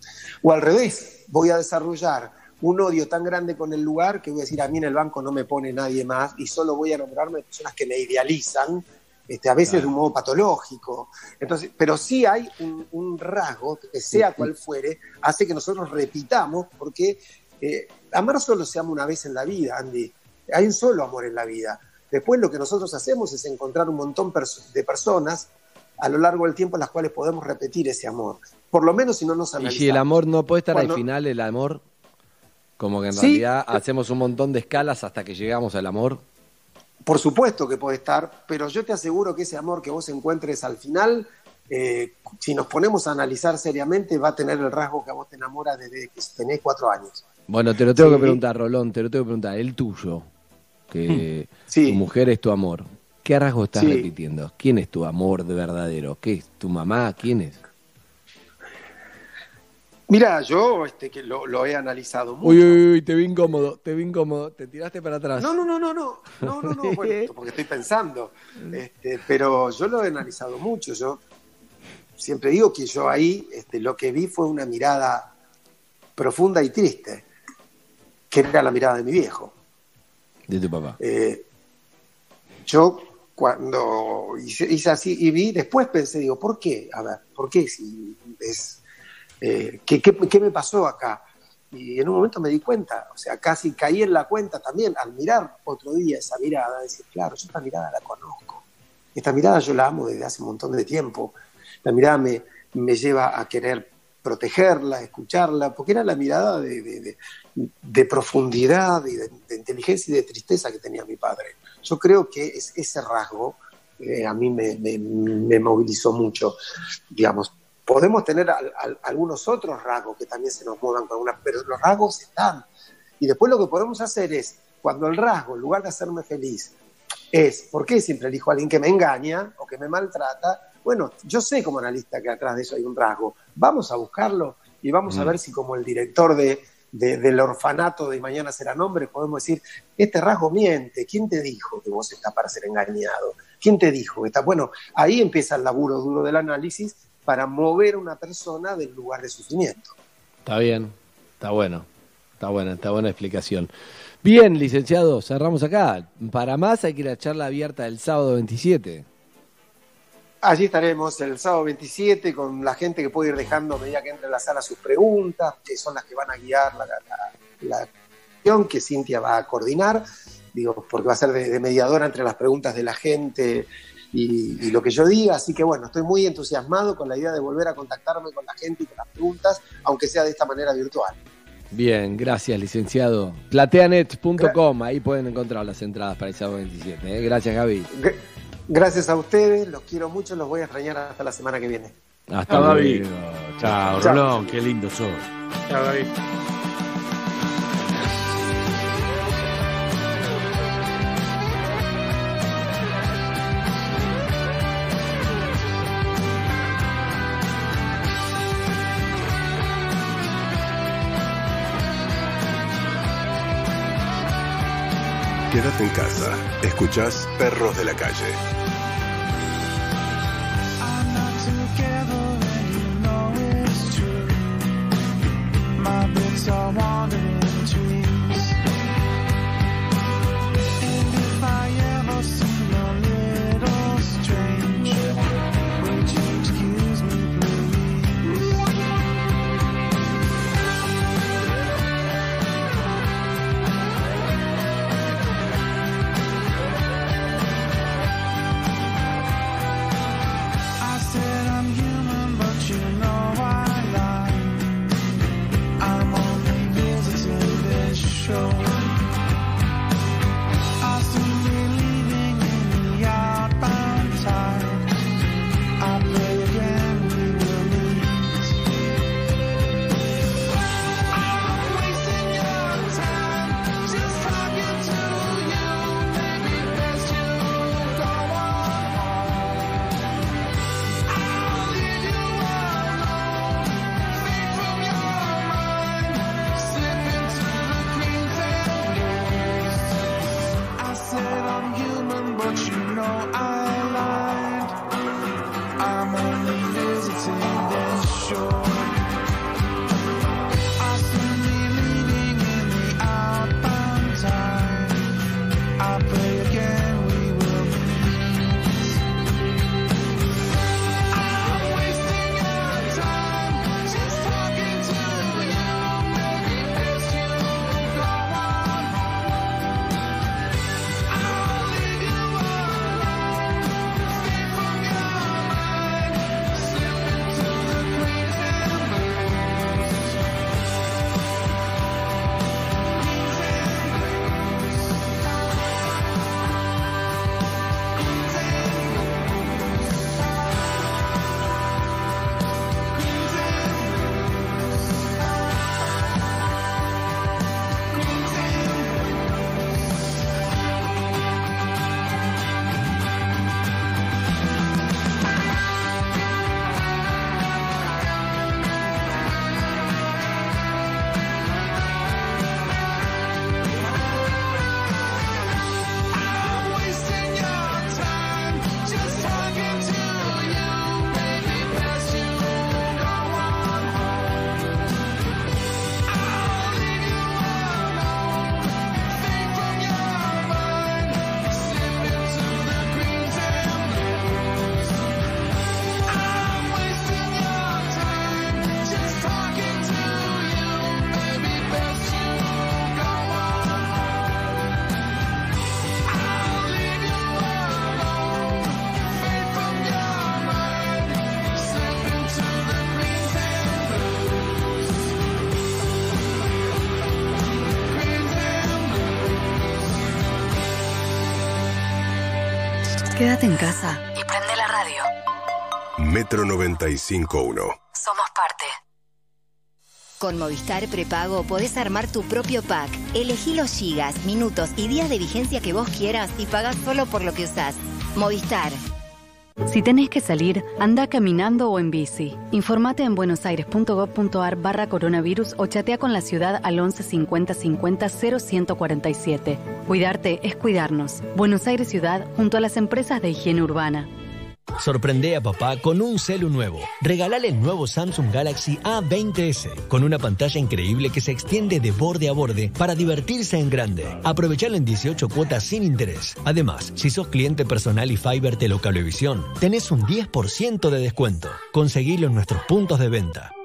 O al revés, voy a desarrollar un odio tan grande con el lugar que voy a decir, a mí en el banco no me pone nadie más y solo voy a enamorarme de personas que me idealizan, este, a veces de un modo patológico. Entonces, pero sí hay un, un rasgo, que sea cual fuere, hace que nosotros repitamos, porque eh, amar solo se ama una vez en la vida, Andy. Hay un solo amor en la vida. Después lo que nosotros hacemos es encontrar un montón de personas a lo largo del tiempo en las cuales podemos repetir ese amor. Por lo menos si no nos Y analizamos. si el amor no puede estar Cuando- al final, el amor. Como que en Sí. realidad hacemos un montón de escalas hasta que llegamos al amor. Por supuesto que puede estar, pero yo te aseguro que ese amor que vos encuentres al final, eh, si nos ponemos a analizar seriamente, va a tener el rasgo que a vos te enamora desde que tenés cuatro años. Bueno, te lo tengo Sí. que preguntar, Rolón, te lo tengo que preguntar. El tuyo, que Sí. tu mujer es tu amor. ¿Qué rasgo estás Sí. repitiendo? ¿Quién es tu amor de verdadero? ¿Qué es? ¿Tu mamá? ¿Quién es? Mira, yo este, que lo, lo he analizado mucho. Uy, uy, uy, te vi incómodo, te vi incómodo. Te tiraste para atrás. No, no, no, no, no, no, no, no, bueno, porque estoy pensando, este, pero yo lo he analizado mucho, yo siempre digo que yo ahí este, lo que vi fue una mirada profunda y triste, que era la mirada de mi viejo. De tu papá. Eh, yo cuando hice, hice así y vi, después pensé, digo, ¿por qué? A ver, ¿por qué? Si es, eh, ¿qué, qué, qué me pasó acá? Y en un momento me di cuenta, o sea, casi caí en la cuenta también al mirar otro día esa mirada, decir, claro, yo esta mirada la conozco. Esta mirada yo la amo desde hace un montón de tiempo. La mirada me, me lleva a querer protegerla, escucharla, porque era la mirada de, de- de- de profundidad y de, de inteligencia y de tristeza que tenía mi padre. Yo creo que es, ese rasgo eh, a mí me, me- me movilizó mucho, digamos. Podemos tener al- al- algunos otros rasgos que también se nos muevan con una, pero los rasgos están. Y después lo que podemos hacer es, cuando el rasgo, en lugar de hacerme feliz, es, ¿por qué siempre elijo a alguien que me engaña o que me maltrata? Bueno, yo sé como analista que atrás de eso hay un rasgo. Vamos a buscarlo y vamos a ver si como el director de, de- del orfanato de Mañana será nombre podemos decir, este rasgo miente, ¿quién te dijo que vos estás para ser engañado? ¿Quién te dijo que estás? Bueno, ahí empieza el laburo duro del análisis para mover a una persona del lugar de sufrimiento. Está bien, está bueno. Está buena, está buena explicación. Bien, licenciado, cerramos acá. Para más hay que ir a la charla abierta el sábado 27. Allí estaremos el sábado 27 con la gente que puede ir dejando a medida que entre a la sala sus preguntas, que son las que van a guiar la, la, que Cintia va a coordinar, digo, porque va a ser de, de mediadora entre las preguntas de la gente y, y lo que yo diga. Así que bueno, estoy muy entusiasmado con la idea de volver a contactarme con la gente y con las preguntas, aunque sea de esta manera virtual. Bien, gracias, licenciado. Plateanet.com, ahí pueden encontrar las entradas para el sábado 27. ¿eh? Gracias, Gaby. Gracias a ustedes, los quiero mucho, los voy a extrañar hasta la semana que viene. Hasta luego. Chao. Rolón, qué lindo sos. Chao, David. Quédate en casa. Escuchás Perros de la Calle. Casa y prende la radio. Metro 95.1. Somos parte. Con Movistar Prepago podés armar tu propio pack. Elegí los gigas, minutos y días de vigencia que vos quieras y pagás solo por lo que usás. Movistar. Si tenés que salir, anda caminando o en bici. Informate en buenosaires.gov.ar barra coronavirus o chatea con la ciudad al 11 50 50 0147. Cuidarte es cuidarnos. Buenos Aires Ciudad junto a las empresas de higiene urbana. Sorprende a papá con un celu nuevo. Regalale el nuevo Samsung Galaxy A20s con una pantalla increíble que se extiende de borde a borde para divertirse en grande. Aprovechalo en 18 cuotas sin interés. Además, si sos cliente personal y Fiber Telecablevisión, tenés un 10% de descuento. Conseguilo en nuestros puntos de venta.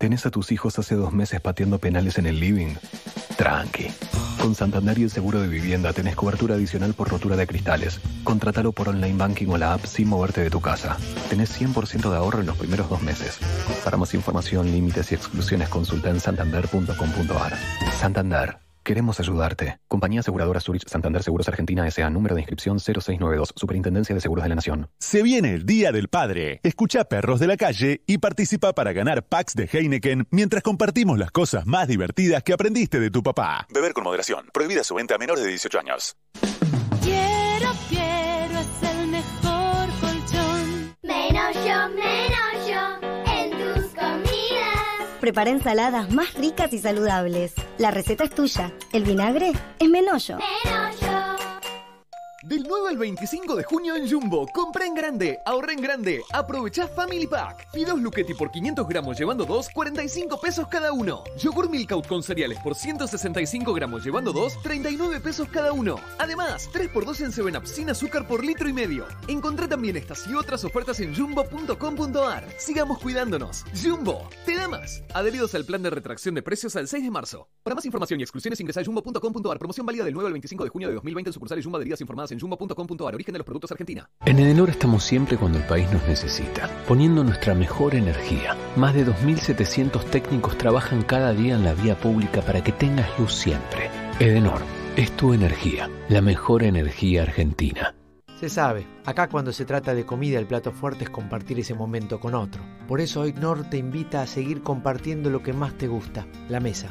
¿Tenés a tus hijos hace dos meses pateando penales en el living? Tranqui. Con Santander y el seguro de vivienda tenés cobertura adicional por rotura de cristales. Contratalo por online banking o la app sin moverte de tu casa. Tenés 100% de ahorro en los primeros dos meses. Para más información, límites y exclusiones consulta en santander.com.ar. Santander. Queremos ayudarte. Compañía Aseguradora Zurich Santander Seguros Argentina S.A. Número de inscripción 0692. Superintendencia de Seguros de la Nación. Se viene el Día del Padre. Escucha Perros de la Calle y participa para ganar packs de Heineken mientras compartimos las cosas más divertidas que aprendiste de tu papá. Beber con moderación. Prohibida su venta a menores de 18 años. Prepara ensaladas más ricas y saludables. La receta es tuya. El vinagre es Menollo. Del 9 al 25 de junio en Jumbo, compra en grande, ahorra en grande, aprovecha Family Pack. Fideos Luchetti por 500 gramos llevando 2, 45 pesos cada uno. Yogur Milkout con cereales por 165 gramos llevando 2, 39 pesos cada uno. Además, 3x2 en 7 Up sin azúcar por litro y medio. Encontrá también estas y otras ofertas en jumbo.com.ar. Sigamos cuidándonos. Jumbo, te da más. Adheridos al plan de retracción de precios al 6 de marzo. Para más información y exclusiones ingresa a jumbo.com.ar. Promoción válida del 9 al 25 de junio de 2020 en sucursales Jumbo adheridas informadas en jumbo.com.ar. Origen de los productos Argentina. En Edenor estamos siempre cuando el país nos necesita, poniendo nuestra mejor energía. Más de 2.700 técnicos trabajan cada día en la vía pública para que tengas luz siempre. Edenor, es tu energía, la mejor energía argentina. Se sabe, acá cuando se trata de comida el plato fuerte es compartir ese momento con otro. Por eso hoy Nor te invita a seguir compartiendo lo que más te gusta, la mesa.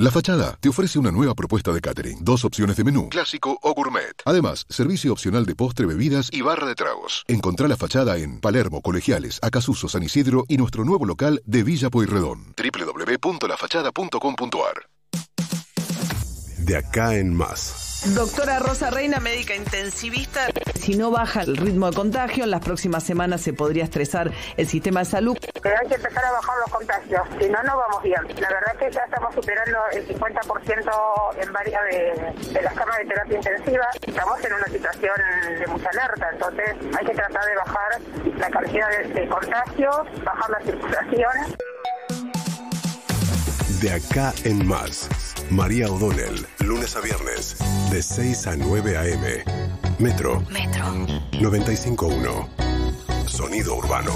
La Fachada te ofrece una nueva propuesta de catering. Dos opciones de menú, clásico o gourmet. Además, servicio opcional de postre, bebidas y barra de tragos. Encontrá La Fachada en Palermo, Colegiales, Acasuso, San Isidro y nuestro nuevo local de Villa Pueyrredón. www.lafachada.com.ar De acá en más. Doctora Rosa Reina, médica intensivista. Si no baja el ritmo de contagio, en las próximas semanas se podría estresar el sistema de salud. Hay que empezar a bajar los contagios, si no, no vamos bien. La verdad es que ya estamos superando el 50% en varias de, de las camas de terapia intensiva. Estamos en una situación de mucha alerta, entonces hay que tratar de bajar la cantidad de, de contagios, bajar la circulación. De acá en más. María O'Donnell, lunes a viernes, de 6 a 9 a.m. Metro. Metro. 95.1. Sonido urbano.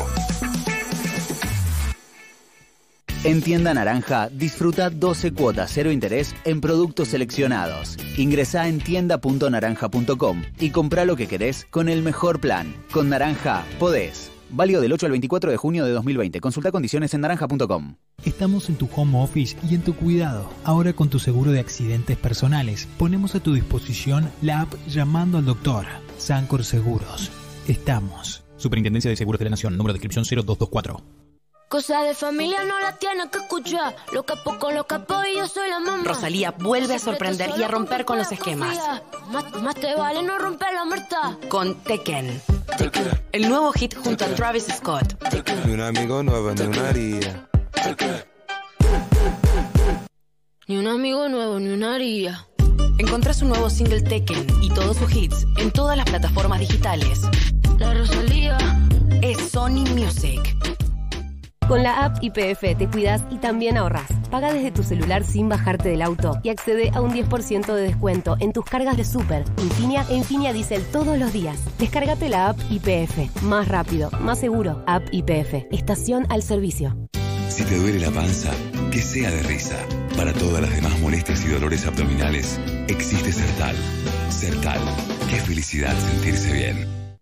En Tienda Naranja, disfruta 12 cuotas cero interés en productos seleccionados. Ingresá en tienda.naranja.com y comprá lo que querés con el mejor plan. Con Naranja, podés. Válido del 8 al 24 de junio de 2020. Consulta condiciones en naranja.com. Estamos en tu home office y en tu cuidado. Ahora con tu seguro de accidentes personales, ponemos a tu disposición la app Llamando al Doctor. Sancor Seguros. Estamos. Superintendencia de Seguros de la Nación, número de inscripción 0224. Cosa de familia no la tienes que escuchar. Lo capo con lo capo y yo soy la mamá. Rosalía vuelve a sorprender y a romper con los esquemas. Más, más te vale no romper la muerta. Con Tekken. El nuevo hit junto a Travis Scott. Un amigo no abandonaría. Ni un amigo nuevo, ni una haría. Encontrás un nuevo single Tekken y todos sus hits en todas las plataformas digitales. La Rosalía. Es Sony Music. Con la app IPF te cuidas y también ahorras. Paga desde tu celular sin bajarte del auto y accede a un 10% de descuento en tus cargas de súper, Infinia e Infinia Diesel todos los días. Descárgate la app IPF. Más rápido, más seguro. App IPF. Estación al servicio. Si te duele la panza, que sea de risa. Para todas las demás molestias y dolores abdominales, existe Sertal. Sertal. Qué felicidad sentirse bien.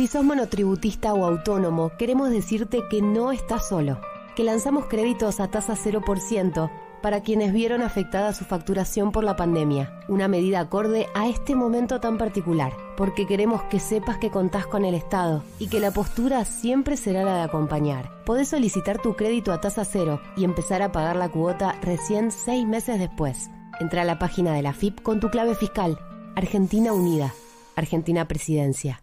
Si sos monotributista o autónomo, queremos decirte que no estás solo, que lanzamos créditos a tasa 0% para quienes vieron afectada su facturación por la pandemia, una medida acorde a este momento tan particular, porque queremos que sepas que contás con el Estado y que la postura siempre será la de acompañar. Podés solicitar tu crédito a tasa cero y empezar a pagar la cuota recién seis meses después. Entra a la página de la FIP con tu clave fiscal. Argentina Unida. Argentina Presidencia.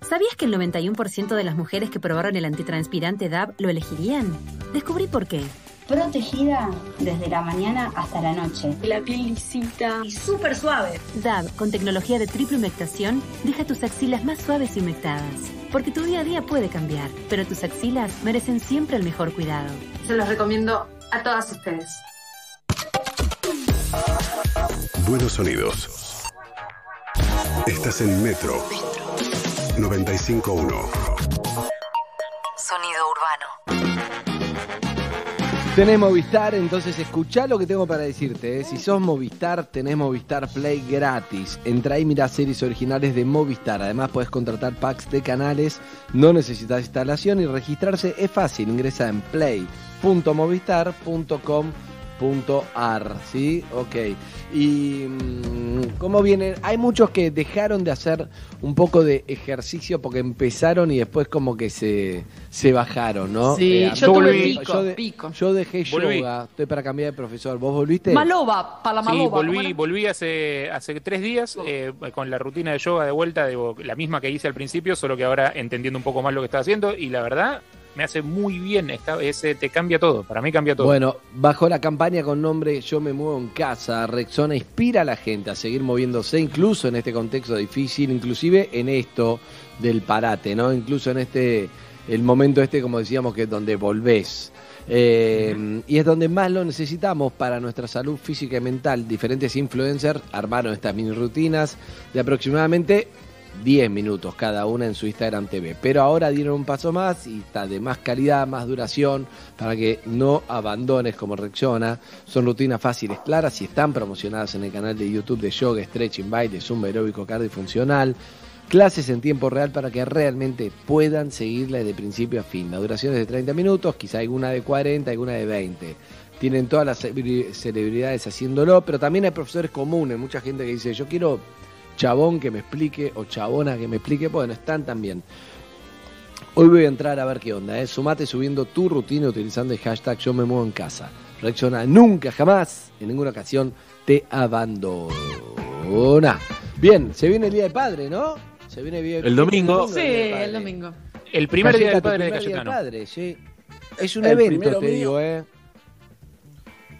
¿Sabías que el 91% de las mujeres que probaron el antitranspirante DAB lo elegirían? Descubrí por qué. Protegida desde la mañana hasta la noche. La piel lisita y súper suave. DAB, con tecnología de triple humectación, deja tus axilas más suaves y humectadas. Porque tu día a día puede cambiar, pero tus axilas merecen siempre el mejor cuidado. Se los recomiendo a todas ustedes. Buenos sonidos. Estás en Metro 951. Sonido urbano. Tenés Movistar, entonces escuchá lo que tengo para decirte. ¿eh? Si sos Movistar, tenés Movistar Play gratis. Entra y mira series originales de Movistar. Además, podés contratar packs de canales. No necesitas instalación y registrarse es fácil. Ingresa en play.movistar.com.ar. ¿Sí? Ok. Y. mm, ¿Cómo vienen? Hay muchos que dejaron de hacer un poco de ejercicio porque empezaron y después, como que se, se bajaron, ¿no? Sí, Eh, yo tuve volví- pico, yo de- pico. yo dejé Volví. yoga. Estoy para cambiar de profesor. ¿Vos volviste? Maloba, para la Sí, maloba. ¿cómo volví, volví hace, hace tres días eh, con la rutina de yoga de vuelta, la misma que hice al principio, solo que ahora entendiendo un poco más lo que estaba haciendo y la verdad me hace muy bien, está, ese, te cambia todo, para mí cambia todo. Bueno, bajo la campaña con nombre Yo me muevo en casa, Rexona inspira a la gente a seguir moviéndose, incluso en este contexto difícil, inclusive en esto del parate, ¿no? Incluso en este, el momento este, como decíamos, que es donde volvés. Eh, Y es donde más lo necesitamos para nuestra salud física y mental. Diferentes influencers armaron estas mini rutinas de aproximadamente 10 minutos cada una en su Instagram TV. Pero ahora dieron un paso más y está de más calidad, más duración, para que no abandones como reacciona. Son rutinas fáciles, claras y están promocionadas en el canal de YouTube de Yoga, Stretching, Baile, Zumba Aeróbico Cardiofuncional. Clases en tiempo real para que realmente puedan seguirla de principio a fin. La duración es de 30 minutos, quizá alguna de 40, alguna de 20 tienen todas las celebri- celebridades haciéndolo, pero también hay profesores comunes, mucha gente que dice, yo quiero chabón que me explique o chabona que me explique, bueno, están también. Hoy voy a entrar a ver qué onda, ¿eh? Sumate subiendo tu rutina utilizando el hashtag yo me muevo en casa. Reacciona nunca, jamás, en ninguna ocasión te abandona. Bien, se viene el Día del Padre, ¿no? Se viene bien. El domingo. Sí, el domingo. el primer día del padre de primer día del Cayetano. padre, sí. Es un El evento, te mío. digo, ¿eh?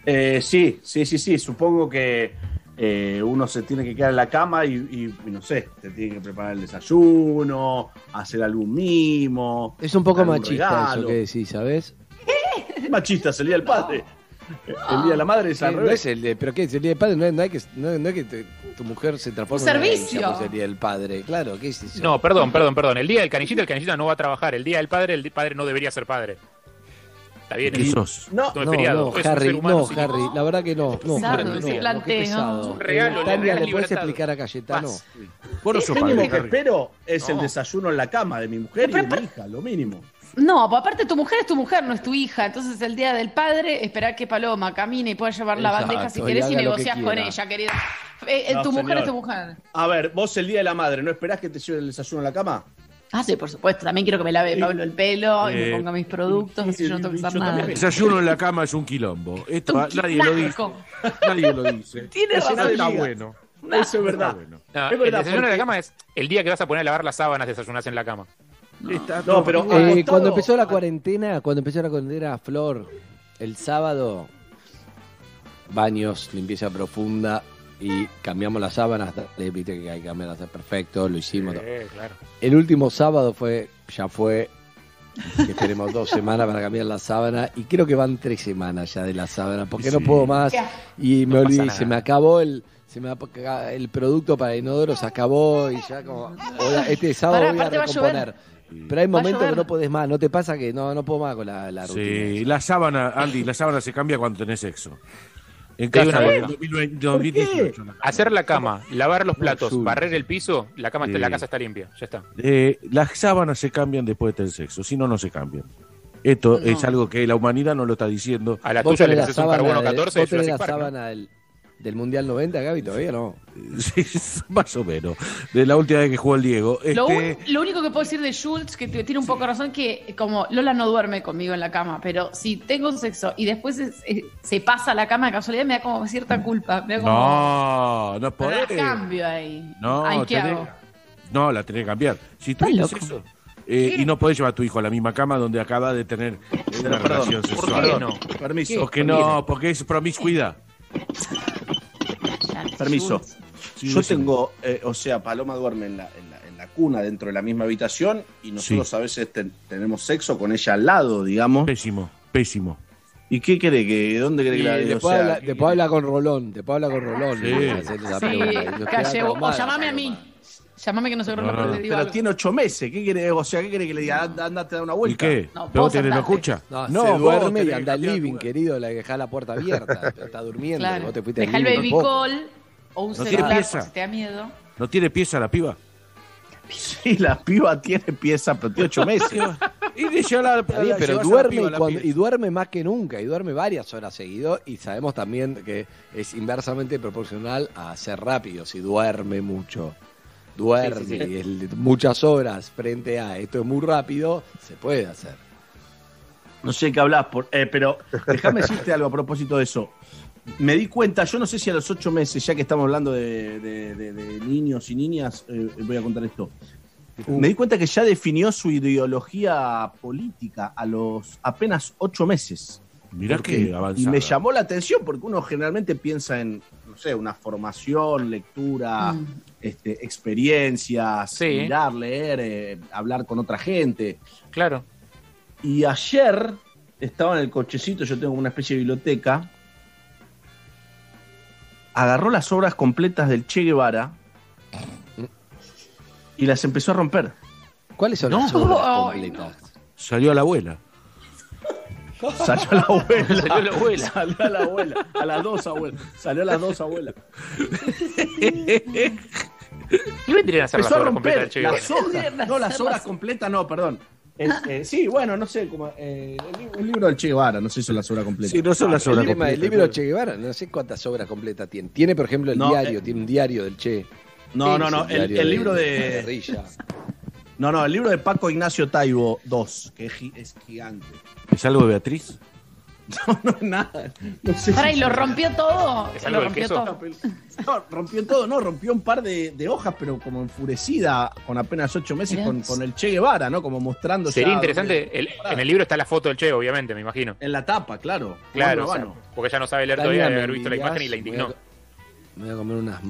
Eh, sí, sí, sí, sí. Supongo que eh, uno se tiene que quedar en la cama y, y- y no sé, te tiene que preparar el desayuno, hacer algún mimo. Es un poco machista regalo. eso que decís, ¿sabes? Machista, es el día del padre. El día de la madre es al Sí, no revés. es el de- pero qué es el día del padre, no, es- no hay que, no, no es que te- tu mujer se transforme Un en servicio. ser el día del padre, claro, ¿qué es eso? No, perdón, perdón, perdón. El día del canillita, el canillita no va a trabajar. El día del padre, el padre no debería ser padre. Está bien, ¿Qué es, sos? no, No, no, es un Harry, humano no, sin- Harry, la verdad que no. no, no, planteo, qué pesado. Es un regalo, Eh, le Tania, regalas ¿le puedes explicar a Cayetano? No el sos mínimo padre, que Harry. espero es el No. desayuno en la cama de mi mujer y de mi hija, lo mínimo. No, pues aparte tu mujer es tu mujer, no es tu hija. Entonces el día del padre, esperar que Paloma camine y pueda llevar la Exacto, bandeja si y querés y haga lo que negociás con ella, querida. Eh, eh, No, tu mujer señor. es tu mujer. A ver, vos el día de la madre, ¿no esperás que te lleve el desayuno a la cama? Ah, sí, por supuesto. También quiero que me lave Pablo el pelo y me Eh, ponga mis productos, así yo no tengo que hacer nada. El desayuno en la cama es un quilombo. Esto Un ah, nadie lo dice. Nadie lo dice. Tiene Eso razón. está bueno. Eso es verdad. bueno. No, Es el desayuno de porque- la cama es el día que vas a poner a lavar las sábanas, desayunás en la cama. Está No, todo- pero Eh, cuando empezó la cuarentena, cuando empezó la cuarentena, Flor, el sábado, baños, limpieza profunda y cambiamos las sábanas. Le viste que hay que cambiarlas, perfecto, lo hicimos. claro. El último sábado fue, ya fue, que tenemos dos semanas para cambiar la sábana y creo que van tres semanas ya de la sábana porque no puedo más y me No olvidé, se me acabó el se me el producto para inodoro se acabó y ya como este sábado Pará, voy a recomponer. Pero hay momentos que no podés más, no te pasa que no no puedo más con la, la rutina. Sí, la sábana, Andy, la sábana se cambia cuando tenés sexo. En casa. 2020, 2018. la- Hacer la cama, lavar los platos, barrer el piso, la cama Sí. la casa está limpia. Ya está. Eh, las sábanas se cambian después del sexo, si no, no se cambian. Esto es algo que la humanidad no lo está diciendo. A la ¿Vos tuya le haces un sábana, carbono de- 14 vos de tenés la Park, ¿no? sábana del, Mundial 90, Gaby? Todavía no. Sí, más o menos. De la última vez que jugó el Diego. Lo, un- Este, lo único que puedo decir de Schultz, que tiene un poco de razón, que como Lola no duerme conmigo en la cama, pero si tengo sexo y después es- se pasa a la cama de casualidad, me da como cierta culpa. Me da como, no, no me da podés. cambio ahí. No, Ay, ¿qué tenés- hago? no, la tenés que cambiar. Si tuviste loco. sexo eh, y no podés llevar a tu hijo a la misma cama donde acaba de tener una perdón, relación ¿por sexual. qué no? Permiso. Porque no, porque es promiscuidad. Permiso. Sí, Yo tengo, eh, o sea, Paloma duerme en la, en, la, en la cuna dentro de la misma habitación y nosotros Sí. a veces ten- tenemos sexo con ella al lado, digamos. Pésimo, pésimo. ¿Y qué cree que, dónde cree que la o después, sea, habla, que- después habla con Rolón, después habla con Rolón. Sí. queda calle, o, llamame a mí. Llamame que no sé No, no, no. Pero algo. tiene ocho meses. ¿Qué quiere? O sea, ¿qué quiere que le diga? Anda- Andate a dar una ¿Y vuelta. qué? No, ¿Pero vos tenés no escucha? No, No, se duerme y anda cambiar living, querido, la dejá la puerta abierta. está durmiendo. Claro. Vos te fuiste Deja el al baby call o un No tiene celular pieza. por si te da miedo. ¿No tiene pieza la piba? Sí, la piba tiene pieza, pero tiene ocho meses. Y le lleva la- pero duerme piba y, cuando- y duerme más que nunca, y duerme varias horas seguido, y sabemos también que es inversamente proporcional a ser rápido, si duerme mucho. Duerme Sí, sí, sí. y el- muchas horas frente a esto es muy rápido, se puede hacer. No sé qué hablas, por, eh, pero déjame decirte algo a propósito de eso. Me di cuenta, yo no sé si a los ocho meses, ya que estamos hablando de, de- de- de niños y niñas, eh, voy a contar esto. Me di cuenta que ya definió su ideología política a los apenas ocho meses. Mirá Porque- que avanzada. Y me llamó la atención porque uno generalmente piensa en, sé, una formación, lectura, Mm. este, experiencias, Sí. mirar, leer, eh, hablar con otra gente. Claro. Y ayer estaba en el cochecito, yo tengo una especie de biblioteca. Agarró las obras completas del Che Guevara y las empezó a romper. ¿Cuáles son No. las obras completas? Salió a la abuela. Salió a la abuela. Salió a la abuela. Salió a la abuela. A las dos abuelas. Salió a las dos abuelas. ¿Qué vendrían a hacer las Empezó a obras completas del romper Che Guevara? las. No, las obras completas no, perdón. Es, eh, sí, bueno, no sé, como eh, el libro del Che Guevara, no sé si son las obras completas. Sí, no son las El obras libro, el completas. libro Che Guevara, no sé cuántas obras completas tiene. Tiene, por ejemplo, el No, diario, eh, tiene un diario del Che. No, no, no, el, el libro de de... No, no, el libro de Paco Ignacio Taibo 2, que es, gi- es gigante. ¿Es algo de Beatriz? No, no, nada. No sé Pará, si- y lo rompió todo. ¿Es Lo algo rompió queso? todo. No, rompió todo, no, rompió un par de, de hojas, pero como enfurecida, con apenas ocho meses, con, con el Che Guevara, ¿no? Como mostrando. Sería interesante, el- en el libro está la foto del Che, obviamente, me imagino. En la tapa, claro. Claro, Mano a o sea, mano. porque ella no sabe leer todavía de ¿me haber visto la imagen y la indignó. Me voy a- Me voy a comer unas.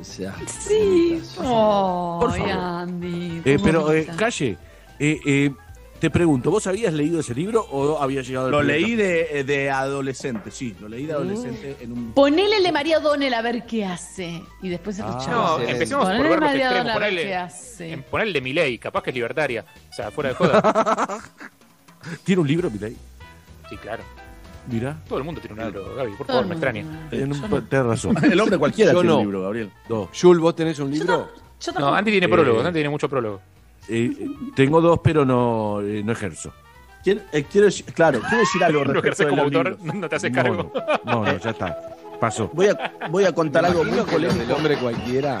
O sea, Sí. Oh, Por favor. Andy. Eh, pero, eh. Calle, eh, eh, te pregunto, ¿vos habías leído ese libro o habías llegado Lo leí de, de adolescente, sí, lo leí de adolescente en un. Ponele el de María O'Donnell a ver qué hace. Y después Ah, escuchamos. No, excelente. empecemos por Ponele ver los María extremos. O'Donnell a ver qué hace. en- ponele el de Milei, capaz que es libertaria. O sea, fuera de joda. ¿Tiene un libro, Milei? Sí, claro. Mira. Todo el mundo tiene un libro, Gaby. Por favor, el me extraña. Tienes razón. El hombre cualquiera Yo tiene no. un libro, Gabriel. Dos. Jul, ¿vos tenés un libro? Yo No. Andy tiene Eh, prólogos, Andy tiene mucho prólogo. Eh, eh, tengo dos, pero no, eh, no ejerzo. ¿Quién- eh, quiero decir- claro, quiero decir algo No respecto ejerces de como autor, libros. no, no te haces No, cargo. no, no, no, ya está. Pasó. Voy a, voy a contar Me algo muy polémico. del hombre cualquiera,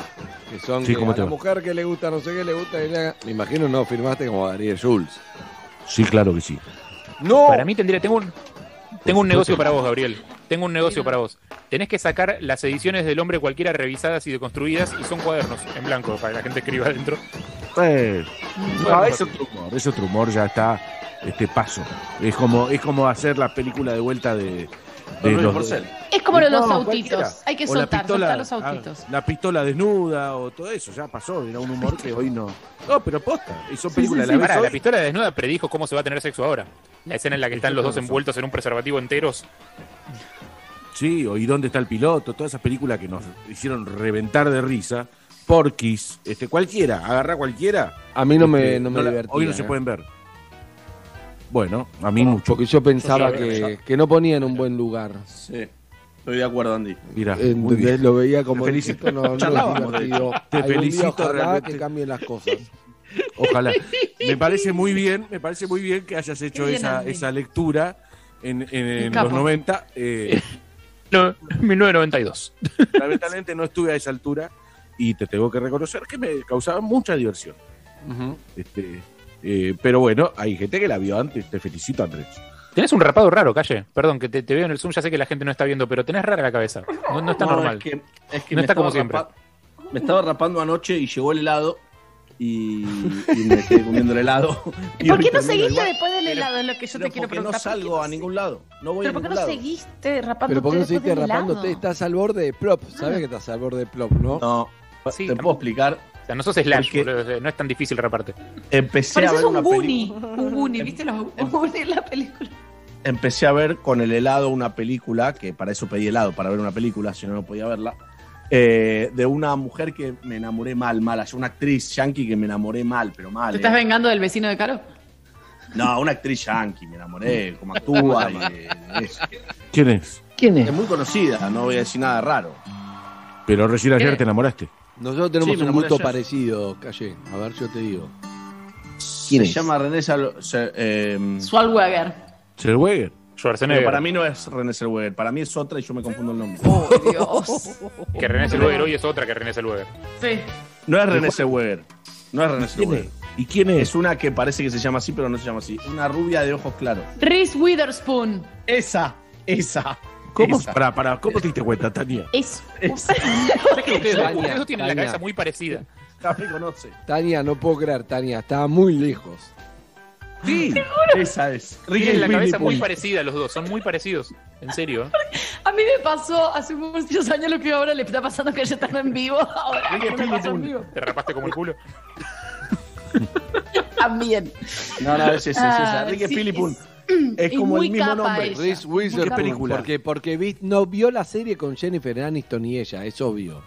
que son Sí, que mujer que le gusta, no sé qué le gusta. Me imagino no firmaste como Ariel Schultz. Sí, claro que sí. No. Para mí tendría, tengo un, tengo un negocio para vos, Gabriel. Tengo un negocio para vos. Tenés que sacar las ediciones del hombre cualquiera revisadas y deconstruidas y son cuadernos en blanco para que la gente escriba adentro. Eh, no, es otro humor, es otro humor, ya está este paso. Es como, es como hacer la película de vuelta de, de Luis los Porcel. Es como lo de los No, autitos. cualquiera. Hay que soltar, pistola- soltar los ah, autitos. La pistola desnuda o todo eso, ya pasó, era un humor que hoy no. No, pero posta, y son películas Sí, la pará, hoy. la pistola desnuda predijo cómo se va a tener sexo ahora. La escena en la que están los dos envueltos en un preservativo enteros. Sí, o ¿Y dónde está el piloto? Todas esas películas que nos hicieron reventar de risa. Porquis, este, cualquiera, agarra cualquiera. A mí no me, Este, no me la- divertía. Hoy no se ¿eh? pueden ver. Bueno, a mí mucho. Porque yo pensaba Yo que, que no ponía en un buen lugar. Sí, estoy de acuerdo, Andy. Mira. Lo veía como Te felicito. no, no es. Te Algún día felicito ojalá realmente. que cambien las cosas. Ojalá. Me parece muy bien, me parece muy bien que hayas hecho bien, esa, Andy. esa lectura en, en- en los 90. Eh, No, 1992. lamentablemente no estuve a esa altura y te tengo que reconocer que me causaba mucha diversión. Este, eh, pero bueno, hay gente que la vio antes. Te felicito, Andrés. Tenés un rapado raro, Calle. Perdón, que te, te veo en el Zoom, ya sé que la gente no está viendo, pero tenés rara la cabeza. No, no está No, normal. Es que, es que No me está como estaba siempre. me estaba rapando anoche y llegó el helado y, y me quedé comiendo el helado. Y ¿Por qué no seguiste después del helado? Es lo que yo Pero te quiero porque no preguntar. ¿Por qué salgo a ningún lado. No voy ¿Pero a por qué no lado. seguiste rapándote Pero ¿por qué no seguiste rapándote? Estás al borde de plop. ¿Sabes que estás al borde de plop, no? No, Sí, te puedo explicar. O sea, no sos Slash, Porque- boludo, no es tan difícil raparte. Empecé a Pareces ver un una Goonie. Un Goonie, ¿viste los Goonies en la película? Empecé a ver con el helado una película, que para eso pedí helado, para ver una película, si no, no podía verla. eh, de una mujer que me enamoré mal, mal. Una actriz yankee que me enamoré mal, pero mal. ¿Te eh. estás vengando del vecino de Caro? No, una actriz yankee, me enamoré, cómo actúa. y, eh, es, ¿Quién es? ¿Quién es muy conocida, no voy a decir nada raro. Pero recién ayer ¿Qué? te enamoraste. Nosotros tenemos Sí, un gusto parecido, Calle. A ver, yo te digo. Se llama René Sal- se- eh, Schwarzenegger. Zellweger. Schwarzenegger. pero para mí no es René Zellweger, para mí es otra y yo me confundo el nombre. Oh, Dios. Que René Zellweger hoy es otra que René Zellweger. Sí. No es René Zellweger. No es René ¿Quién es? ¿Y quién es? Es una que parece que se llama así, pero no se llama así. Una rubia de ojos claros. Reese Witherspoon. Esa, esa. ¿Cómo, esa. para, para, ¿Cómo te diste cuenta, Tania? Es. Ustedes, Tania, ustedes dos tienen la Tania. cabeza muy parecida. Ya me conoce. Tania, no puedo creer, Tania. Estaba muy lejos. Sí, esa es. Tienen la cabeza muy parecida los dos, son muy parecidos. En serio. A mí me pasó hace muchos años lo que ahora le está pasando que ella está en vivo. Ahora Ricky me pasó en vivo. Te rapaste como el culo. También. No, no, es esa, es esa. Ah, Ricky sí, es- Es como el mismo nombre. ella. Reese Witherspoon. ¿Qué película? Porque, porque vi- no vio la serie con Jennifer Aniston y ella, es obvio.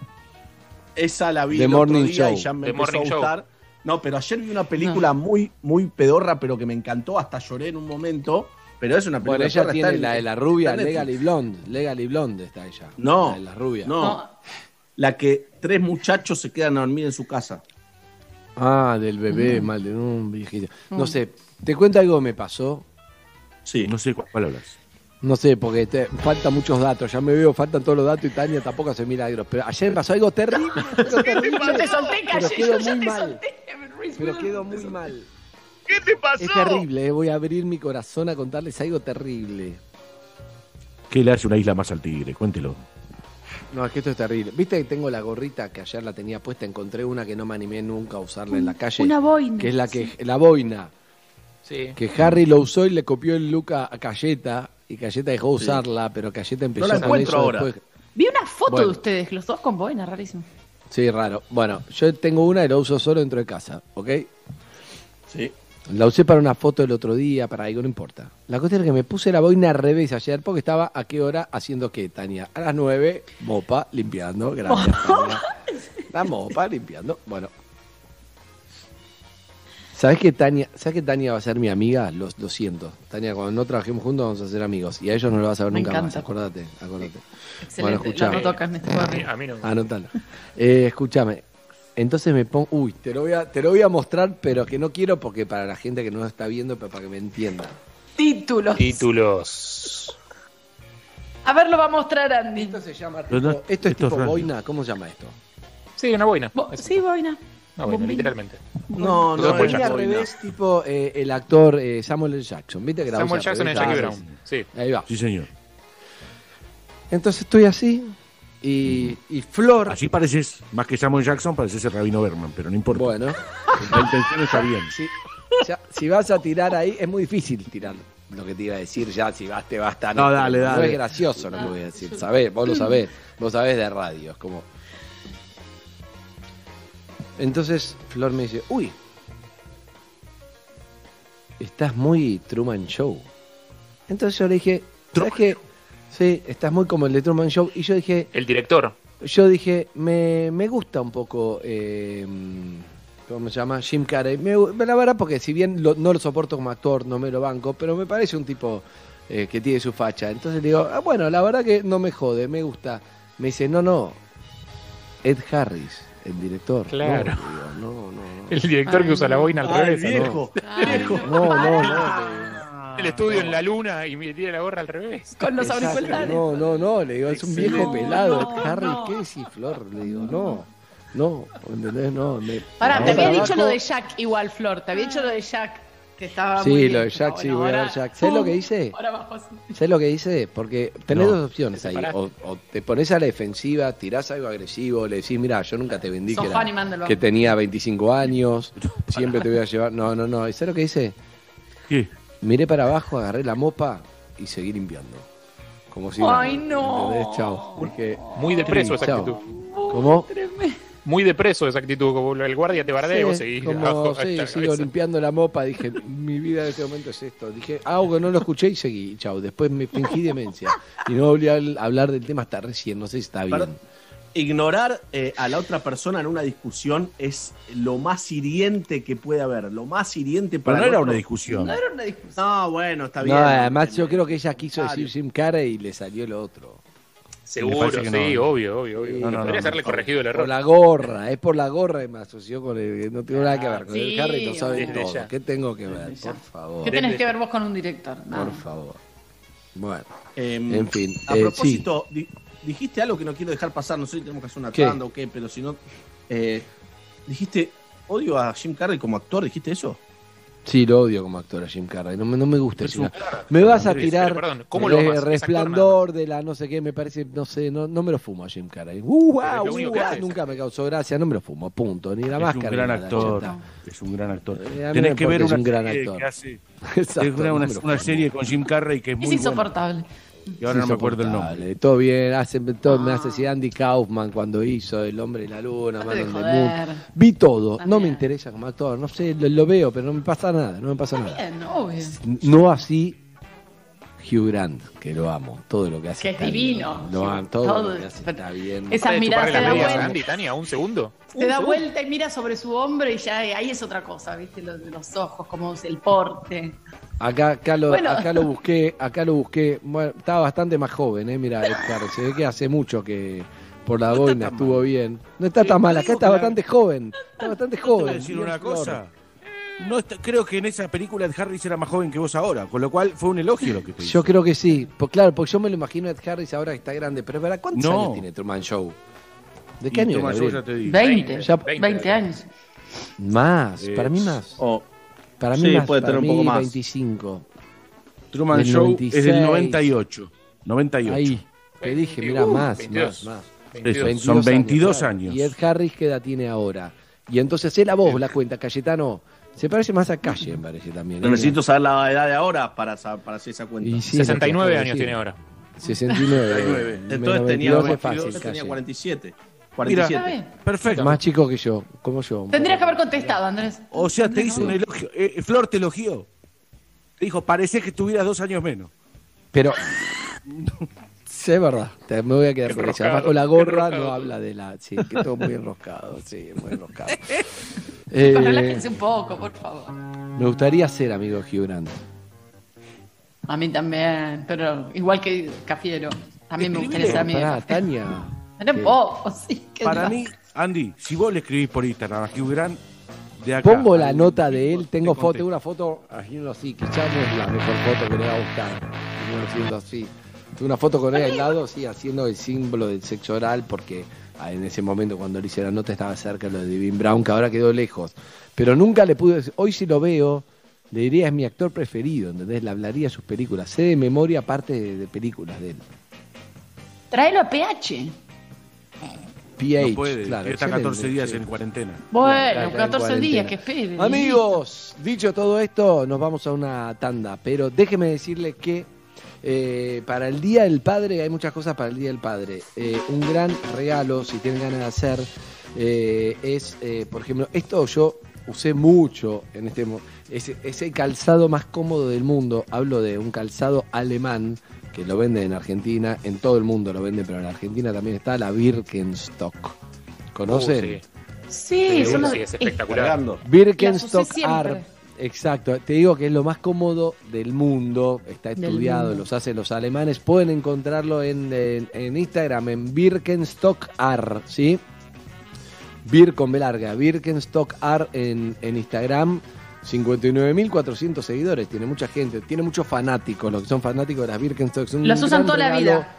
Esa la vi The el Morning otro día y Show. ya me The empezó a Morning Show. gustar. No, pero ayer vi una película muy, muy pedorra, pero que me encantó, hasta lloré en un momento. Pero es una película Bueno, ella tiene en- la de la rubia, Legally. Blonde. Legally Blonde está ella. No, La de la rubia. No, la que tres muchachos se quedan a dormir en su casa. Ah, del bebé, mal de un viejito. No sé, te cuento algo que me pasó. Sí. No sé cuál, hablas. No sé, porque te, faltan muchos datos. Ya me veo, faltan todos los datos y Tania tampoco hace milagros. Pero ayer me pasó algo terrible. algo terrible, te solté, pero quedo muy te mal. Pero quedo muy mal. ¿Qué te pasó? Es terrible, eh, voy a abrir mi corazón a contarles algo terrible. ¿Qué le hace una isla más al tigre? Cuéntelo. No, es que esto es terrible. ¿Viste que tengo la gorrita que ayer la tenía puesta? Encontré una que no me animé nunca a usarla en la calle. Una boina. Que es la que la boina. Sí. Que Harry lo usó y le copió el look a, a Cayeta. Y Cayeta dejó de usarla, pero Cayeta empezó No la con eso ahora. después. Vi una foto Bueno. de ustedes, los dos con boina, rarísimo. Sí, raro. Bueno, yo tengo una y la uso solo dentro de casa, ¿ok? Sí. La usé para una foto el otro día, para algo, no importa. La cuestión es que me puse la boina al revés ayer porque estaba a qué hora haciendo qué, Tania. A las 9, mopa, limpiando. Gracias, Tania. La mopa, limpiando. Bueno. ¿Sabes que Tania, ¿sabes que Tania va a ser mi amiga? Lo, lo siento. Tania, cuando no trabajemos juntos vamos a ser amigos. Y a ellos no lo vas a ver Me nunca más. Acordate, acordate. Excelente. Bueno, escuchame. no tocan este A mí, a mí no. Anótalo. Eh, escúchame. Entonces me pongo. Uy, te lo, voy a, te lo voy a mostrar, pero que no quiero porque para la gente que no está viendo, pero para que me entienda. Títulos. Títulos. A ver, lo va a mostrar Andy. Esto se llama tipo- esto es esto tipo boina, ¿cómo se llama esto? Sí, una boina. Bo- Sí, boina. Una boina, literalmente. No, no, fue es al revés, tipo eh, el actor eh, Samuel L. Jackson, ¿viste? Que Samuel Jackson en revés? Jackie Ah, Brown. Sí. Ahí va. Sí, señor. Entonces estoy así y, y Flor. Así pareces, más que Samuel Jackson, pareces el Rabino Berman, pero no importa. Bueno, La intención está bien. si, ya- si vas a tirar ahí, es muy difícil tirar lo que te iba a decir ya. Si vas, te basta. No, dale, No dale. es gracioso lo que voy a decir. ¿Sabés? Vos lo sabés. Vos sabés de radio. Es como. Entonces Flor me dice: Uy, estás muy Truman Show. Entonces yo le dije: ¿Sabes qué? Sí, estás muy como el de Truman Show. Y yo dije: El director. yo dije, me, me gusta un poco, eh, ¿cómo se llama? Jim Carrey. Me la verdad, porque si bien lo- no lo soporto como actor, no me lo banco, pero me parece un tipo eh, que tiene su facha. Entonces le digo, ah, bueno, la verdad que no me jode, me gusta. Me dice, no, no, Ed Harris, el director. Claro. No, le digo, no, no, no. El director que usa la boina al revés. viejo. No, no, no. El estudio en la luna y me tira la gorra al revés. Con los Exacto, auriculares. No, no, no, le digo, es un viejo No, pelado. no. ¿qué decís, Flor? Le digo, no, no, ¿entendés? No, me, Pará, te había dicho lo de Jack igual, Flor. Te había dicho lo de Jack, que estaba Sí, muy bien, lo de Jack, sí, bueno, voy a ver Jack. ¿Sabes lo que hice? Ahora bajo así. ¿Sabes lo que hice? Porque tenés No. dos opciones ahí. O, o te pones a la defensiva, tirás algo agresivo, le decís, mira, yo nunca te vendí que, era- que tenía 25 años, siempre te voy a llevar. No, no, no. ¿Y sabes lo que hice? ¿Qué? Miré para abajo, agarré la mopa y seguí limpiando. Como si Ay, no. Chao. Dije, Muy de preso esa chao. actitud. ¿Cómo? Muy de preso esa actitud. Como el guardia te bardea y vos Sí, seguís como, abajo sí, sigo limpiando la mopa. Dije, mi vida en este momento es esto. Dije, algo que no lo escuché y seguí. Chao. Después me fingí demencia. Y no volví a hablar del tema hasta recién. No sé si está bien. Perdón. Ignorar eh, a la otra persona en una discusión es lo más hiriente que puede haber. Lo más hiriente Pero para no el era una discusión. No era una discusión. No, bueno, está No, bien. además yo creo que ella quiso Claro. decir Jim Carrey y le salió lo otro. Seguro, sí, no. obvio, obvio, obvio. No, no, Podría no. corregido el error. Por la gorra, es por la gorra que me asoció con el. No tengo nada que ver con sí, el Harry, lo sabe todo. ya. ¿Qué tengo que ver? Por favor. ¿Qué tenés que ver vos con un director? Por favor. Bueno, Em, en fin. A eh, propósito, di- dijiste algo que no quiero dejar pasar, no sé si tenemos que hacer una ¿Qué? tanda o qué, pero si no. eh, dijiste, odio a Jim Carrey como actor, ¿dijiste eso? Sí, lo odio como actor a Jim Carrey. No me, no me gusta. Es Jim un Me vas a tirar Pero, perdón, ¿cómo lo re- amas? Es actor resplandor de la no sé qué, me parece, no sé, no, no me lo fumo a Jim Carrey. Uh, es wow, uh, hace. nunca me causó gracia, no me lo fumo, punto. Ni la Es un máscara. gran ni nada, actor. Es un gran actor. Eh, Tenés que ver es una un gran serie actor. que hace. está. Exacto, es una, serie con Jim Carrey que es Es muy buena. insoportable. Y ahora no me acuerdo el nombre. Todo bien, hace, todo, me hace decir Andy Kaufman cuando hizo El hombre y la luna, Man on the. Moon. Vi todo, no me interesa como actor, no sé, lo, lo veo, pero no me pasa nada, no me pasa nada. No así Hugh Grant, que lo amo, todo lo que hace. Que es divino. bien. Lo amo, todo, Todo lo que es- hace está bien. Esa ¿Puede mirada las da vuelta. Andy, Tania, un segundo? Se da vuelta y mira sobre su hombro y ya eh, ahí es otra cosa, ¿viste? Los, los ojos, como el porte. Acá, acá, lo, Bueno. acá lo busqué, acá lo busqué. Bueno, estaba bastante más joven, eh. Mira, Ed Harris, se ve que hace mucho que por la boina estuvo bien. No está tan mal, acá está bastante joven. Está bastante Te voy a joven. decir bien una flor. cosa. No está- creo que en esa película Ed Harris era más joven que vos ahora, con lo cual fue un elogio lo que te hizo. Yo creo que sí. Pues claro, porque yo me lo imagino a Ed Harris ahora que está grande. Pero ¿verdad? ¿cuántos No. años tiene Truman Show? ¿De Y qué año Truman Show ya te digo. 20, Ya- 20, años. Más, Eh, para mí más. Para mí sí, más, puede para tener un mí poco más. 25. Truman Del Show 96. es del 98. 98. Ahí, te dije, mira, Uh, más, 22. más, más. 22. Son 22 claro. años. Y Ed Harris, ¿qué edad tiene ahora? Y entonces él a vos la cuenta, Cayetano. Se parece más a Calle, me parece también. ¿eh? necesito saber la edad de ahora para, para hacer esa cuenta. Y sí, 69 es lo que años tiene ahora. 69. Entonces Menos tenía, 22 es 22, fácil, tenía Calle. 47. Está 47. bien. Perfecto. Más chico que yo, como yo. Tendrías que haber contestado, Andrés. O sea, te hizo un elogio. Eh, Flor te elogió. Te dijo, parece que tuvieras dos años menos. Pero. Sí, es verdad. Te- me voy a quedar con Además, con la gorra enroscado. no habla de la. Sí, que todo muy enroscado. Sí, muy enroscado. Eh, relájense un poco, por favor. me gustaría ser amigo de Hugh Grant. A mí también, pero igual que Cafiero. También me gustaría ser pará, Tania. Pero sí. Para mí, Andy, si vos le escribís por Instagram a Hugh Grant, de acá. Pongo la nota de él, tengo te foto, una foto, así, no, sí, quizás no es la mejor foto que le va a gustar, no lo Una foto con él al lado, sí, haciendo el símbolo del sexo oral, porque ah, en ese momento cuando le hice la nota estaba cerca lo de Devin Brown, que ahora quedó lejos. Pero nunca le pude decir, hoy si lo veo, le diría es mi actor preferido, ¿entendés? Le hablaría de sus películas. Sé de memoria parte de, de películas de él. Tráelo a PH. PH, no puede, claro. está excelente, 14 días sí. en cuarentena. Bueno, Acá en 14 días, que espere. Amigos, dicho todo esto, nos vamos a una tanda. Pero déjeme decirle que eh, para el Día del Padre hay muchas cosas para el Día del Padre. Eh, un gran regalo, si tienen ganas de hacer, eh, es, eh, por ejemplo, esto yo usé mucho en este es, es el calzado más cómodo del mundo. Hablo de un calzado alemán que lo venden en Argentina, en todo el mundo lo venden, pero en Argentina también está la Birkenstock. ¿Conocen? Uh, Sí, Sí, son los- sí, es espectacular. Birkenstock. Art. Exacto, te digo que es lo más cómodo del mundo, está estudiado, mundo. los hacen los alemanes, pueden encontrarlo en, en- en Instagram, en Birkenstock Art, ¿sí? Bir con B larga, Birkenstock Art en, en Instagram, 59.400 seguidores, tiene mucha gente, tiene muchos fanáticos, los que son fanáticos de las Birkenstock. es un Las usan toda la vida.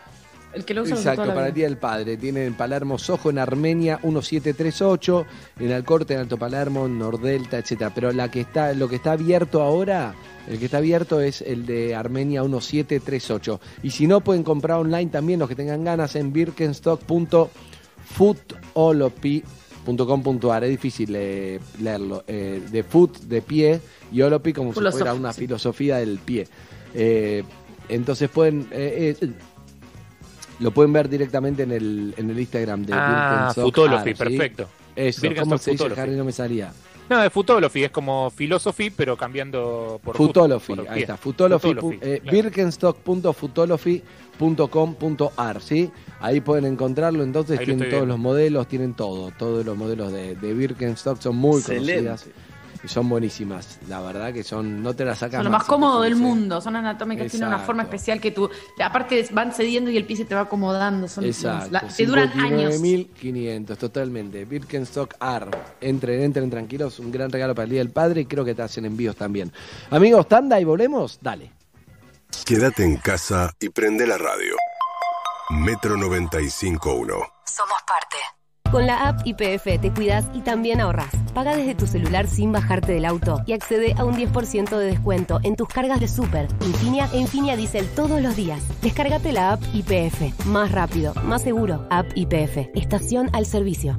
El que lo usa Exacto, para el. Día del Padre. Tiene en Palermo Sojo, en Armenia 1738, en Alcorte, en Alto Palermo, en Nordelta, etcétera. Pero la que está, lo que está abierto ahora, el que está abierto es el de Armenia 1738. Y si no, pueden comprar online también los que tengan ganas en birkenstock.footolopi.com.ar. Es difícil eh, leerlo. Eh, de foot, de pie, y olopi como si fuera una sí. filosofía del pie. Eh, entonces pueden... lo pueden ver directamente en el, en el Instagram de Ah, Birkenstock Futology, Art, ¿sí? perfecto. Eso, Birkenstock ¿cómo se dice, Futology. Harry? No me salía. No, de Futology, es como Philosophy, pero cambiando por Futology, fut, por ahí pie. está. Pu- eh, claro. birkenstock.futology.com.ar, ¿sí? Ahí pueden encontrarlo, entonces Ahí tienen todos viendo. los modelos, tienen todo. Todos los modelos de, de Birkenstock son muy Excelente. conocidas y son buenísimas. La verdad que son, no te las sacas Son lo más cómodo del mundo, son anatómicas, tienen una forma especial que tú, aparte van cediendo y el pie se te va acomodando, son Exacto. la- te duran años. 59.500, totalmente. Birkenstock Art. Entren, entren tranquilos. Un gran regalo para el Día del Padre y creo que te hacen envíos también. Amigos, tanda y volvemos. Dale. Quédate en casa y prende la radio. Metro 95.1. Somos parte. Con la app IPF te cuidas y también ahorras. Paga desde tu celular sin bajarte del auto y accede a un 10% de descuento en tus cargas de Super, Infinia e Infinia Diesel todos los días. Descárgate la app IPF. Más rápido, más seguro. App IPF. Estación al servicio.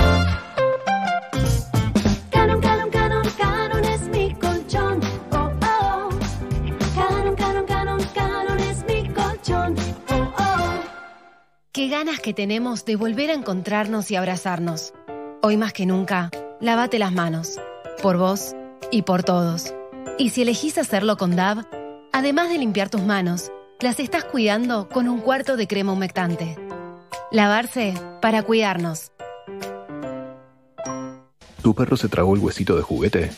Qué ganas que tenemos de volver a encontrarnos y abrazarnos. Hoy más que nunca, lávate las manos. Por vos y por todos. Y si elegís hacerlo con DAB, además de limpiar tus manos, las estás cuidando con un cuarto de crema humectante. Lavarse para cuidarnos. ¿Tu perro se tragó el huesito de juguete?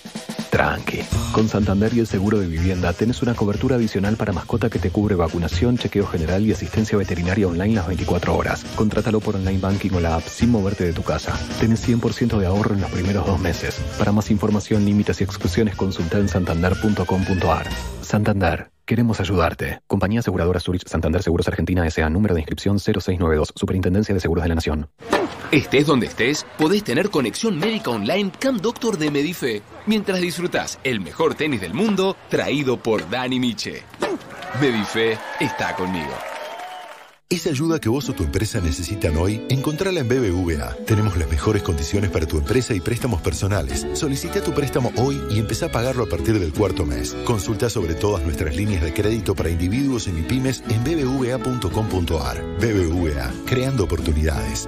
Tranqui. Con Santander y el seguro de vivienda tenés una cobertura adicional para mascota que te cubre vacunación, chequeo general y asistencia veterinaria online las 24 horas. Contrátalo por online banking o la app sin moverte de tu casa. Tenés 100% de ahorro en los primeros dos meses. Para más información, límites y exclusiones, consulta en santander.com.ar. Santander. Queremos ayudarte. Compañía Aseguradora Zurich Santander Seguros Argentina S.A. Número de inscripción 0692. Superintendencia de Seguros de la Nación. Estés donde estés, podés tener conexión médica online Cam Doctor de Medife, mientras disfrutás el mejor tenis del mundo traído por Dani Miche. Medife está conmigo. Esa ayuda que vos o tu empresa necesitan hoy, encontrala en BBVA. Tenemos las mejores condiciones para tu empresa y préstamos personales. Solicita tu préstamo hoy y empezá a pagarlo a partir del cuarto mes. Consulta sobre todas nuestras líneas de crédito para individuos y MIPIMES en bbva.com.ar. BBVA, creando oportunidades.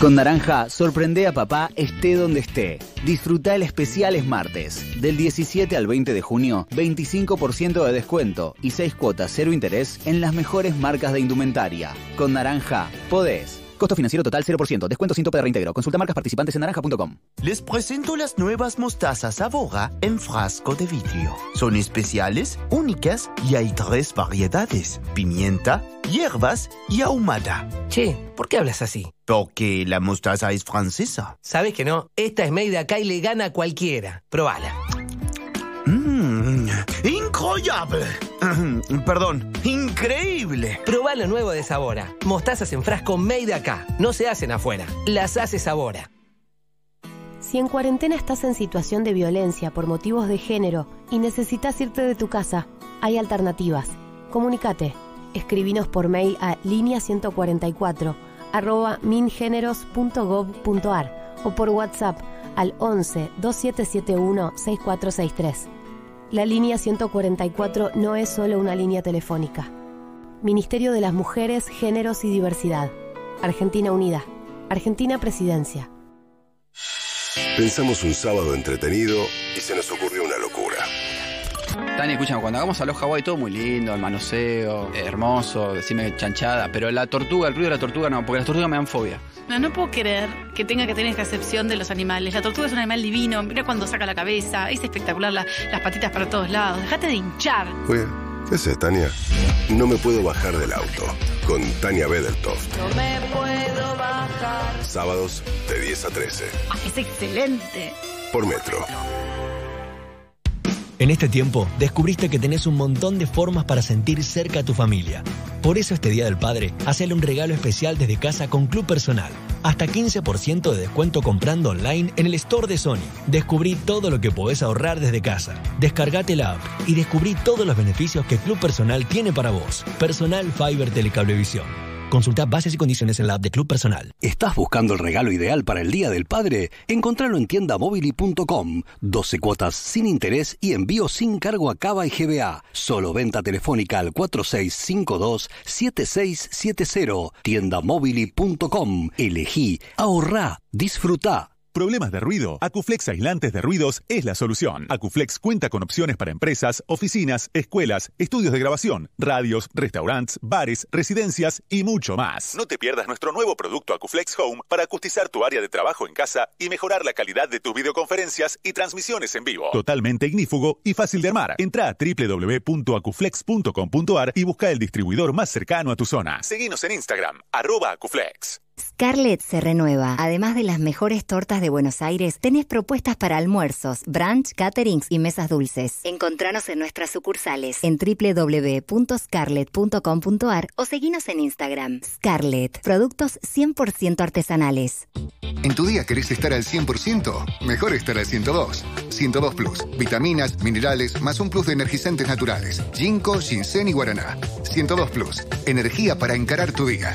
Con Naranja, sorprende a papá esté donde esté. Disfruta el especiales martes. Del 17 al 20 de junio, 25% de descuento y 6 cuotas cero interés en las mejores marcas de indumentaria. Con Naranja, podés. Costo financiero total 0%. Descuento sin tope de reintegro. Consulta marcas participantes en naranja.com. Les presento las nuevas mostazas Avora en frasco de vidrio. Son especiales, únicas y hay tres variedades: pimienta, hierbas y ahumada. Che, ¿por qué hablas así? Porque la mostaza es francesa. Sabes que no, esta es made acá y le gana a cualquiera. Probala. Mmm, incroyable. Perdón, increíble. Probá lo nuevo de Sabora. Mostazas en frasco made acá. No se hacen afuera. Las hace Sabora. Si en cuarentena estás en situación de violencia por motivos de género y necesitas irte de tu casa, hay alternativas. Comunicate. Escribinos por mail a línea 144 arroba mingeneros.gov.ar o por WhatsApp al 11 2771 6463. La línea 144 no es solo una línea telefónica. Ministerio de las Mujeres, Géneros y Diversidad. Argentina Unida. Argentina Presidencia. Pensamos un sábado entretenido y se nos ocurrió. Tania, escúchame, cuando hagamos a los Hawái todo muy lindo, el manoseo, hermoso, decime chanchada, pero la tortuga, el ruido de la tortuga no, porque las tortugas me dan fobia. No, no puedo creer que tenga que tener esta excepción de los animales. La tortuga es un animal divino. Mira cuando saca la cabeza. Es espectacular la- las patitas para todos lados. Déjate de hinchar. Oye, ¿qué haces, Tania? No me puedo bajar del auto. Con Tania Bedeltoft. No me puedo bajar. Sábados de 10 a 13. Es excelente. Por Metro. En este tiempo, descubriste que tenés un montón de formas para sentir cerca a tu familia. Por eso este Día del Padre, hacele un regalo especial desde casa con Club Personal. Hasta 15% de descuento comprando online en el store de Sony. Descubrí todo lo que podés ahorrar desde casa. Descargate la app y descubrí todos los beneficios que Club Personal tiene para vos. Personal Fiber Telecablevisión. Consulta bases y condiciones en la app de Club Personal. ¿Estás buscando el regalo ideal para el Día del Padre? Encontralo en tiendamobili.com. 12 cuotas sin interés y envío sin cargo a Cava y GBA. Solo venta telefónica al 4652-7670. Tiendamobili.com. Elegí, ahorrá, disfrutá. Problemas de ruido. Acuflex Aislantes de Ruidos es la solución. Acuflex cuenta con opciones para empresas, oficinas, escuelas, estudios de grabación, radios, restaurantes, bares, residencias y mucho más. No te pierdas nuestro nuevo producto Acuflex Home para acustizar tu área de trabajo en casa y mejorar la calidad de tus videoconferencias y transmisiones en vivo. Totalmente ignífugo y fácil de armar. Entra a www.acuflex.com.ar y busca el distribuidor más cercano a tu zona. Seguinos en Instagram, arroba Acuflex. Scarlett se renueva. Además de las mejores tortas de Buenos Aires, tenés propuestas para almuerzos, brunch, caterings y mesas dulces. Encontranos en nuestras sucursales en www.scarlett.com.ar o seguinos en Instagram. Scarlett, productos 100% artesanales. ¿En tu día querés estar al 100%? Mejor estar al 102. 102 Plus. Vitaminas, minerales, más un plus de energizantes naturales. Ginkgo, ginseng y guaraná. 102 Plus. Energía para encarar tu día.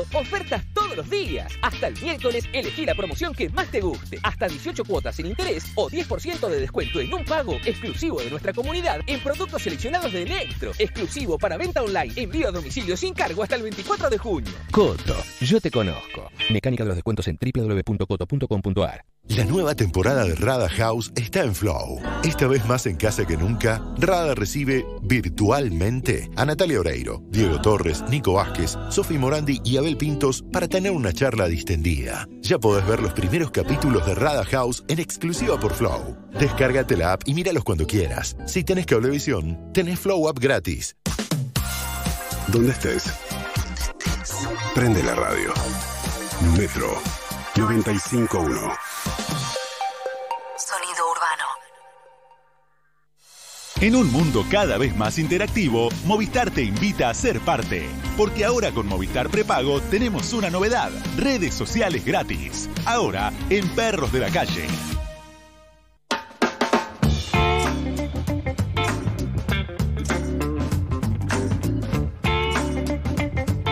Ofertas todos los días. Hasta el miércoles, elegí la promoción que más te guste. Hasta 18 cuotas sin interés o 10% de descuento en un pago exclusivo de nuestra comunidad en productos seleccionados de Electro. Exclusivo para venta online, envío a domicilio sin cargo hasta el 24 de junio. Coto, yo te conozco. Mecánica de los descuentos en www.coto.com.ar. La nueva temporada de Rada House está en Flow. Esta vez más en casa que nunca, Rada recibe virtualmente a Natalia Oreiro, Diego Torres, Nico Vázquez, Sofi Morandi y Abel Pintos para tener una charla distendida. Ya podés ver los primeros capítulos de Rada House en exclusiva por Flow. Descárgate la app y míralos cuando quieras. Si tenés cablevisión, tenés Flow App gratis. ¿Dónde estés? Prende la radio. Metro 951. Sonido urbano. En un mundo cada vez más interactivo, Movistar te invita a ser parte. Porque ahora con Movistar Prepago tenemos una novedad: redes sociales gratis. Ahora en Perros de la Calle.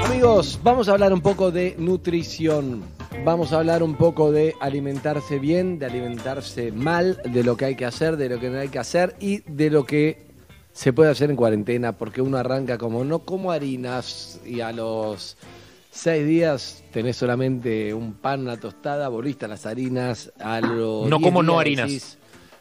Amigos, vamos a hablar un poco de nutrición. Vamos a hablar un poco de alimentarse bien, de alimentarse mal, de lo que hay que hacer, de lo que no hay que hacer y de lo que se puede hacer en cuarentena, porque uno arranca como no como harinas y a los seis días tenés solamente un pan, una tostada, volviste a las harinas, a los No 10 como no harinas. decís-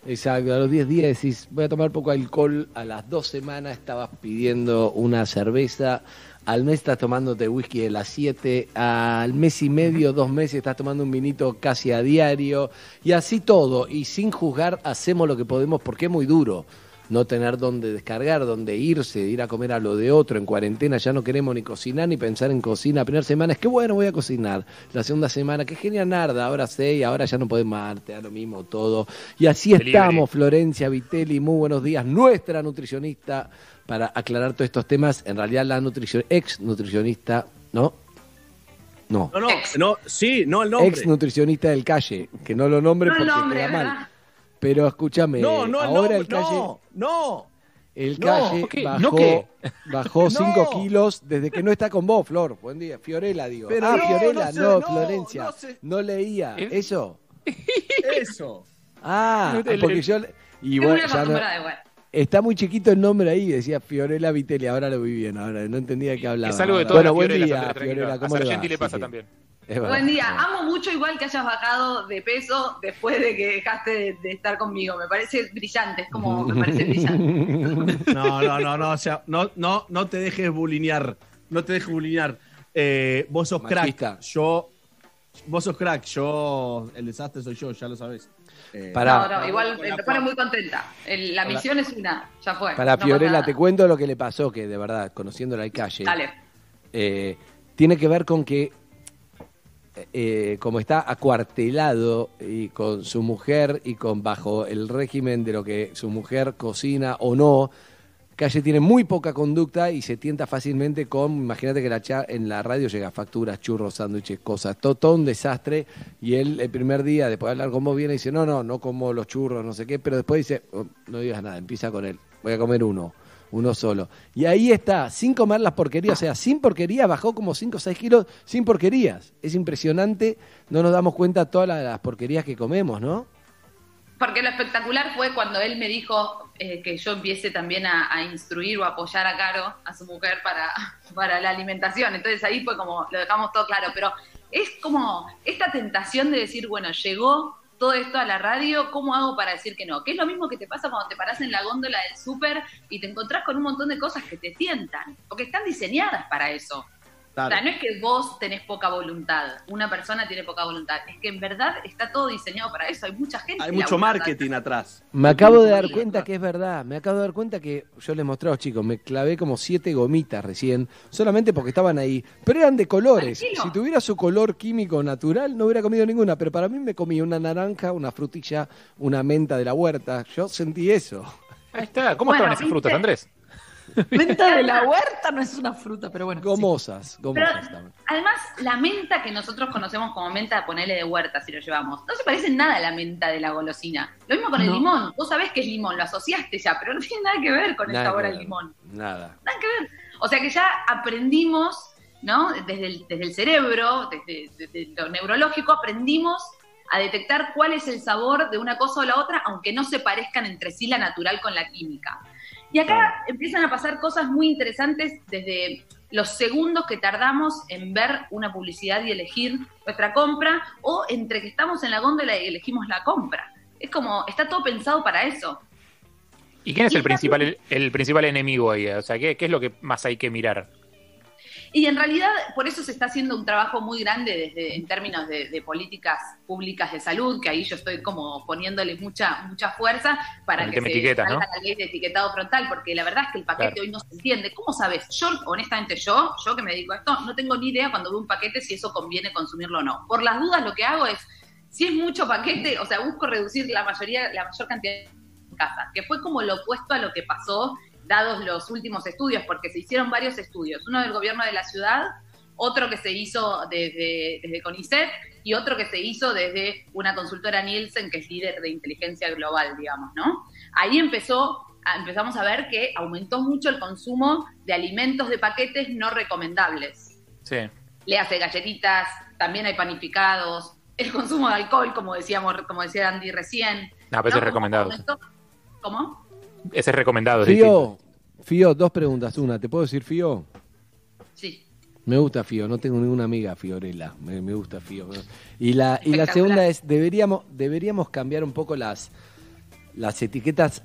Exacto, a los 10 días decís, voy a tomar poco alcohol, a las dos semanas estabas pidiendo una cerveza, al mes estás tomándote whisky de las 7, al mes y medio, dos meses estás tomando un vinito casi a diario, y así todo, y sin juzgar hacemos lo que podemos porque es muy duro no tener dónde descargar, dónde irse, ir a comer a lo de otro. En cuarentena ya no queremos ni cocinar ni pensar en cocina. La primera semana es que bueno, voy a cocinar. La segunda semana, que genial, nada, ahora sé y ahora ya no podemos más, te da lo mismo todo. Y así estamos, Florencia Vitelli, muy buenos días, nuestra nutricionista, para aclarar todos estos temas. En realidad la nutrición, ex nutricionista, ¿no? No. No, no, no, sí, no el nombre. Ex nutricionista del calle, que no lo nombre No el porque nombre, queda mal. ¿verdad? Pero escúchame, No, no, el ahora nombre, el calle... no, no. El No, calle ¿qué? bajó, bajó 5 No. kilos desde que no está con vos, Flor. Buen día. Fiorella, digo. Pero ah, no, Fiorella, no sé, no, no, Florencia. no No, sé. leía. ¿Eso? Eso. Ah, El- porque yo... le- Y bueno, ya no-. Está muy chiquito el nombre ahí, decía Fiorella Vitelli. Ahora lo vi bien, ahora no entendía de qué hablaba. Es algo de todas Bueno, las buen Fiorelas, día. Fiorella. A ¿Cómo le va? Sargenti le Sí, pasa sí. también. Buen día, amo mucho igual que hayas bajado de peso después de que dejaste de, de estar conmigo. Me parece brillante, es como me parece brillante. No, no, no, no, o sea, no, no, no te dejes bulinear. No te dejes bulinear. Eh, vos sos Machista. crack. Yo. Vos sos crack. Yo. El desastre soy yo, ya lo sabés. Eh, Pará. No, no, igual me pone muy contenta. El- la Hola. misión es una, ya fue. Para no Fiorella, te cuento lo que le pasó, que de verdad, conociéndola al calle, Dale. eh, tiene que ver con que, eh, como está acuartelado y con su mujer y con bajo el régimen de lo que su mujer cocina o no, Calle tiene muy poca conducta y se tienta fácilmente con, imagínate que la cha- en la radio llega facturas, churros, sándwiches, cosas, todo, un desastre. Y él el primer día, después de hablar con vos, viene y dice, no, no, no como los churros, no sé qué, pero después dice, "Oh, no digas nada, empieza con él, voy a comer uno, uno solo. Y ahí está, sin comer las porquerías, o sea, sin porquerías, bajó como 5 o 6 kilos sin porquerías. Es impresionante, no nos damos cuenta todas las porquerías que comemos, ¿no? Porque lo espectacular fue cuando él me dijo eh, que yo empiece también a, instruir o apoyar a Caro, a su mujer, para, para la alimentación. Entonces ahí fue como, lo dejamos todo claro. Pero es como esta tentación de decir, bueno, llegó todo esto a la radio, ¿cómo hago para decir que no? Que es lo mismo que te pasa cuando te paras en la góndola del súper y te encontrás con un montón de cosas que te tientan, porque están diseñadas para eso. Claro. O sea, no es que vos tenés poca voluntad, una persona tiene poca voluntad, es que en verdad está todo diseñado para eso. Hay mucha gente. Hay mucho marketing atrás. Me acabo de dar cuenta que es verdad, me acabo de dar cuenta que yo les mostré a los chicos, me clavé como siete gomitas recién, solamente porque estaban ahí, pero eran de colores. Tranquilo. Si tuviera su color químico natural, no hubiera comido ninguna, pero para mí me comí una naranja, una frutilla, una menta de la huerta. Yo sentí eso. Ahí está. ¿Cómo Bueno, estaban esas ¿viste? frutas, Andrés? Menta de la huerta no es una fruta, pero bueno. Gomosas, gomosas estaban. además, la menta que nosotros conocemos como menta, ponerle de huerta si lo llevamos, no se parece en nada a la menta de la golosina. Lo mismo con el limón. Vos sabés que es limón, lo asociaste ya, pero no tiene nada que ver con el Nada sabor que al limón. Nada. Nada que ver. O sea que ya aprendimos, ¿no? Desde el, desde el cerebro, desde, desde lo neurológico, aprendimos a detectar cuál es el sabor de una cosa o la otra, aunque no se parezcan entre sí la natural con la química. Y acá empiezan a pasar cosas muy interesantes desde los segundos que tardamos en ver una publicidad y elegir nuestra compra, o entre que estamos en la góndola y elegimos la compra. Es como, está todo pensado para eso. ¿Y quién es Y el principal, el, el principal enemigo ahí? O sea, ¿qué, qué es lo que más hay que mirar? Y en realidad, por eso se está haciendo un trabajo muy grande desde, en términos de, de políticas públicas de salud, que ahí yo estoy como poniéndole mucha, mucha fuerza para el que se salga ¿no? la ley de etiquetado frontal, porque la verdad es que el paquete Claro. hoy no se entiende. ¿Cómo sabes? Yo, honestamente, yo, yo que me dedico a esto, no tengo ni idea cuando veo un paquete si eso conviene consumirlo o no. Por las dudas, lo que hago es si es mucho paquete, o sea, busco reducir la mayoría, la mayor cantidad en casa, que fue como lo opuesto a lo que pasó dados los últimos estudios, porque se hicieron varios estudios, uno del gobierno de la ciudad, otro que se hizo desde, desde CONICET y otro que se hizo desde una consultora Nielsen, que es líder de inteligencia global, digamos, ¿no? Ahí empezó, a- empezamos a ver que aumentó mucho el consumo de alimentos de paquetes no recomendables. Sí. Le hace galletitas, también hay panificados, el consumo de alcohol, como decíamos, como decía Andy recién. No, pero ese es Como recomendado. ¿Cómo? Ese es recomendado. es. Fío, Fío, dos preguntas. Una, ¿te puedo decir Fío? Sí. Me gusta Fío, no tengo ninguna amiga Fiorella, me, me gusta Fío. Y la, y la segunda es, deberíamos, deberíamos cambiar un poco las, las etiquetas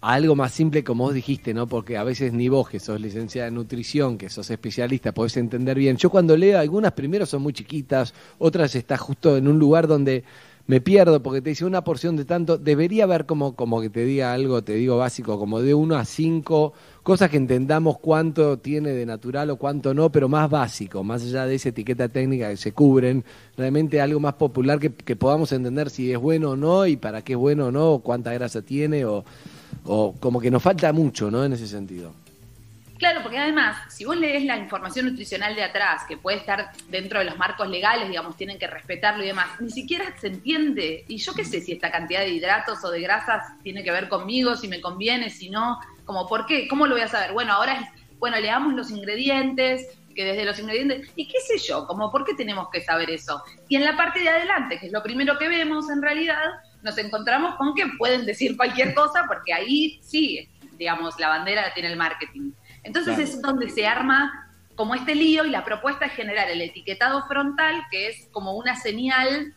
a algo más simple como vos dijiste, ¿no? Porque a veces ni vos, que sos licenciada en nutrición, que sos especialista, podés entender bien. Yo cuando leo algunas primero son muy chiquitas, otras está justo en un lugar donde me pierdo porque te dice una porción de tanto, debería haber como, como que te diga algo, te digo básico, como de 1 a 5, cosas que entendamos cuánto tiene de natural o cuánto no, pero más básico, más allá de esa etiqueta técnica que se cubren, realmente algo más popular que, que podamos entender si es bueno o no y para qué es bueno o no, o cuánta grasa tiene, o, o como que nos falta mucho, ¿no? En ese sentido. Claro, porque además, si vos lees la información nutricional de atrás, que puede estar dentro de los marcos legales, digamos, tienen que respetarlo y demás, ni siquiera se entiende. Y yo qué sé si esta cantidad de hidratos o de grasas tiene que ver conmigo, si me conviene, si no, como por qué, ¿cómo lo voy a saber? Bueno, ahora es, bueno, leamos los ingredientes, que desde los ingredientes, y qué sé yo, como por qué tenemos que saber eso. Y en la parte de adelante, que es lo primero que vemos en realidad, nos encontramos con que pueden decir cualquier cosa, porque ahí sí, digamos, la bandera la tiene el marketing. Entonces Claro. es donde se arma como este lío y la propuesta es generar el etiquetado frontal, que es como una señal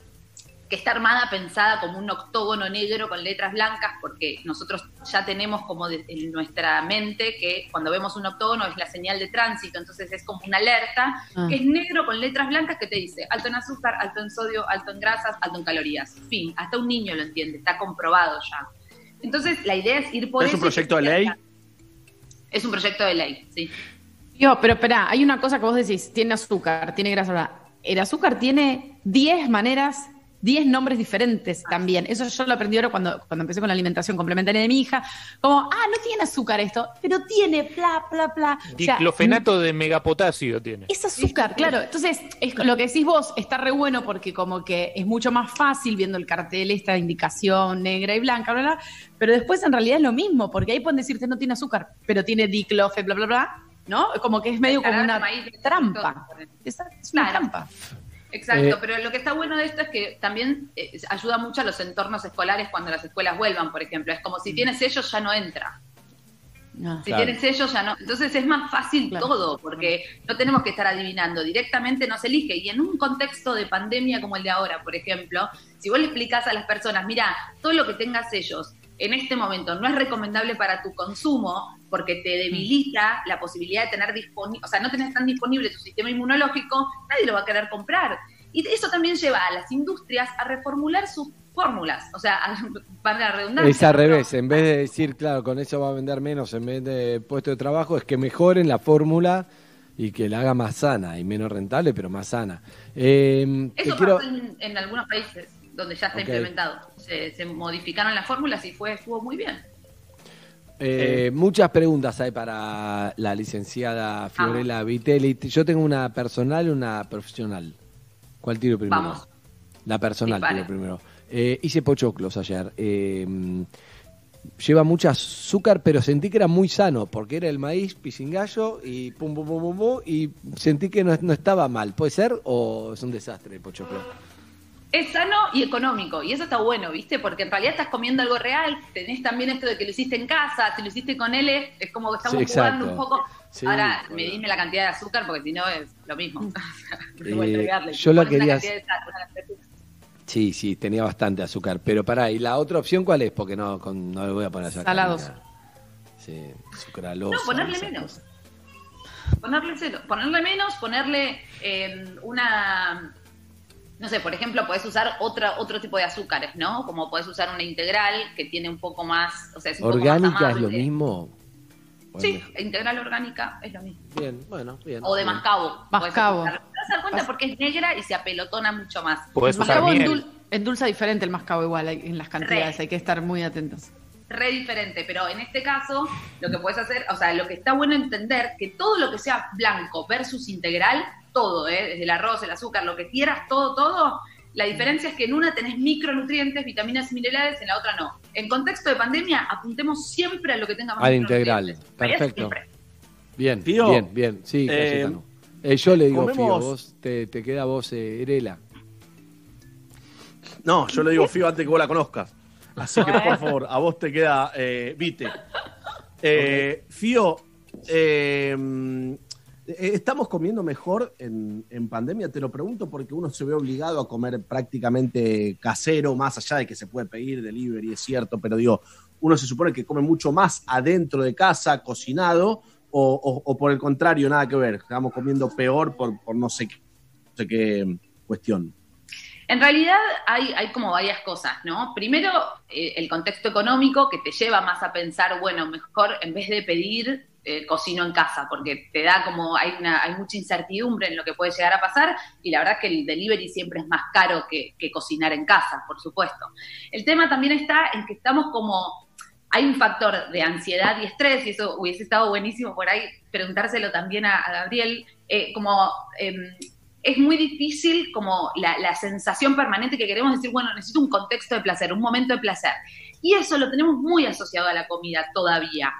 que está armada, pensada como un octógono negro con letras blancas, porque nosotros ya tenemos como de- en nuestra mente que cuando vemos un octógono es la señal de tránsito, entonces es como una alerta, Ah. que es negro con letras blancas que te dice alto en azúcar, alto en sodio, alto en grasas, alto en calorías. Fin, hasta un niño lo entiende, está comprobado ya. Entonces la idea es ir por ¿Es eso un proyecto de ley? Es un proyecto de ley, sí. Yo, pero espera, hay una cosa que vos decís, tiene azúcar, tiene grasa. El azúcar tiene 10 maneras, 10 nombres diferentes también. Eso yo lo aprendí ahora cuando, cuando empecé con la alimentación complementaria de mi hija. Como, ah, no tiene azúcar esto, pero tiene bla, bla, bla. O sea, Diclofenato de megapotasio tiene. es azúcar, claro. Entonces, es lo que decís vos está re bueno porque como que es mucho más fácil viendo el cartel, esta indicación negra y blanca, bla, bla, pero después en realidad es lo mismo, porque ahí pueden decirte no tiene azúcar, pero tiene diclofe, bla, bla, bla, ¿no? Como que es medio como una maíz, trampa. Es, es una Claro. trampa. Exacto, Eh, pero lo que está bueno de esto es que también eh, ayuda mucho a los entornos escolares cuando las escuelas vuelvan, por ejemplo. Es como si tienes sellos ya no entra. Si Claro. tienes sellos ya no. Entonces es más fácil todo, porque no tenemos que estar adivinando. Directamente no se elige. Y en un contexto de pandemia como el de ahora, por ejemplo, si vos le explicás a las personas, mira, todo lo que tenga sellos en este momento no es recomendable para tu consumo porque te debilita la posibilidad de tener disponible, o sea, no tenés tan disponible tu sistema inmunológico, nadie lo va a querer comprar. Y eso también lleva a las industrias a reformular sus fórmulas, o sea, a, valga la redundancia. Es al revés, en vez de decir, claro, con eso va a vender menos en vez de puesto de trabajo, es que mejoren la fórmula y que la haga más sana y menos rentable, pero más sana. Eh, te Eso quiero- pasó en, en algunos países donde ya está implementado. Se, se modificaron las fórmulas y fue estuvo muy bien. Eh, muchas preguntas hay para la licenciada Fiorella Vitelli. Yo tengo una personal y una profesional. ¿Cuál tiro primero? Vamos. La personal tiro primero. Eh, hice pochoclos ayer. Eh, lleva mucho azúcar, pero sentí que era muy sano, porque era el maíz pisingallo y pum, pum, pum, pum, pum, y sentí que no, no estaba mal. ¿Puede ser o es un desastre el pochoclo? Es sano y económico, y eso está bueno, ¿viste? Porque en realidad estás comiendo algo real, tenés también esto de que lo hiciste en casa, si lo hiciste con él, es como que estamos Sí, jugando un poco. Sí, Ahora, bueno. medime la cantidad de azúcar, porque si no es lo mismo. Eh, yo una quería- de sal, Sí, sí, tenía bastante azúcar. Pero pará, ¿y la otra opción cuál es? Porque no, con- no le voy a poner azúcar. Salados. Sí, sucralosa. No, ponerle menos. cosas. Ponerle cero. Ponerle menos, ponerle eh, una. No sé, por ejemplo, podés usar otra, otro tipo de azúcares, ¿no? Como podés usar una integral que tiene un poco más. O sea, es un poco más ¿Orgánica es lo mismo? ¿O es Sí, mejor? integral orgánica es lo mismo. Bien, bueno, bien. O de bien. mascabo. Mascabo. Te vas a dar cuenta porque es negra y se apelotona mucho más. Podés usar Mascabo en miel. dul- Endulza diferente el mascabo igual hay- en las cantidades, Re. hay que estar muy atentos. re diferente, pero en este caso lo que puedes hacer, o sea, lo que está bueno entender que todo lo que sea blanco versus integral, todo, ¿eh? desde el arroz, el azúcar, lo que quieras, todo, todo, la diferencia es que en una tenés micronutrientes, vitaminas y minerales, en la otra no. En contexto de pandemia, apuntemos siempre a lo que tenga más Al integral. Perfecto. Bien, Fío, bien, bien. Sí, eh. Eh, yo le digo, Fío, comemos- vos te, te queda vos, eh, Erela. No, yo le digo Fío antes que vos la conozcas. Así que, por favor, a vos te queda eh, Vite. Eh, Fío, ¿estamos comiendo mejor en, pandemia? Te lo pregunto porque uno se ve obligado a comer prácticamente casero, más allá de que se puede pedir delivery, es cierto, pero digo, uno se supone que come mucho más adentro de casa, cocinado, o, o- por el contrario, nada que ver. Estamos comiendo peor por, por no sé qué, no sé qué cuestión. En realidad hay, hay como varias cosas, ¿no? Primero, eh, el contexto económico que te lleva más a pensar, bueno, mejor en vez de pedir, eh, cocino en casa, porque te da como, hay, una, hay mucha incertidumbre en lo que puede llegar a pasar y la verdad que el delivery siempre es más caro que, cocinar en casa, por supuesto. El tema también está en que estamos como, hay un factor de ansiedad y estrés, y eso hubiese estado buenísimo por ahí preguntárselo también a, a Gabriel, eh, como... em, es muy difícil como la, la sensación permanente que queremos decir, bueno, necesito un contexto de placer, un momento de placer. Y eso lo tenemos muy asociado a la comida todavía.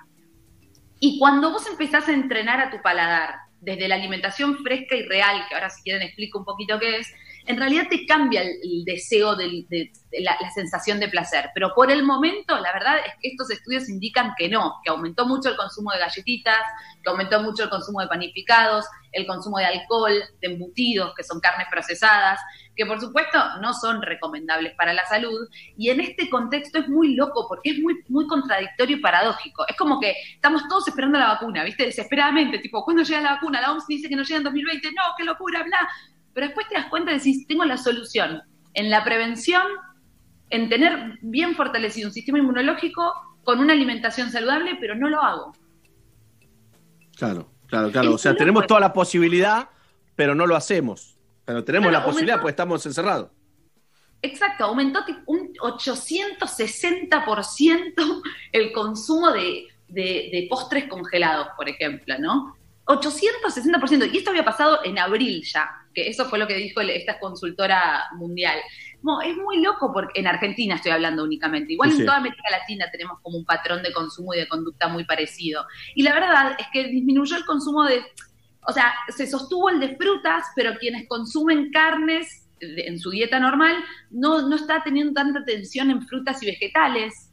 Y cuando vos empezás a entrenar a tu paladar desde la alimentación fresca y real, que ahora si quieren explico un poquito qué es, en realidad te cambia el, deseo de la, la sensación de placer. Pero por el momento, la verdad es que estos estudios indican que no, que aumentó mucho el consumo de galletitas, que aumentó mucho el consumo de panificados, el consumo de alcohol, de embutidos, que son carnes procesadas, que por supuesto no son recomendables para la salud. Y en este contexto es muy loco porque es muy, muy contradictorio y paradójico. Es como que estamos todos esperando la vacuna, ¿viste? Desesperadamente, tipo, ¿cuándo llega la vacuna? La OMS dice que no llega en 2020, no, qué locura, bla. Pero después te das cuenta y decís, tengo la solución en la prevención, en tener bien fortalecido un sistema inmunológico con una alimentación saludable, pero no lo hago. Claro, claro, claro. O sea, tenemos toda la posibilidad, pero no lo hacemos. Pero tenemos Claro, la posibilidad aumentó- porque estamos encerrados. Exacto, aumentó un 860% el consumo de, de- de postres congelados, por ejemplo, ¿no? 860%. Y esto había pasado en abril ya, que eso fue lo que dijo esta consultora mundial. No, es muy loco porque en Argentina estoy hablando únicamente. Igual Sí, en toda América Latina tenemos como un patrón de consumo y de conducta muy parecido. Y la verdad es que disminuyó el consumo de, o sea, se sostuvo el de frutas, pero quienes consumen carnes en su dieta normal no, no está teniendo tanta atención en frutas y vegetales.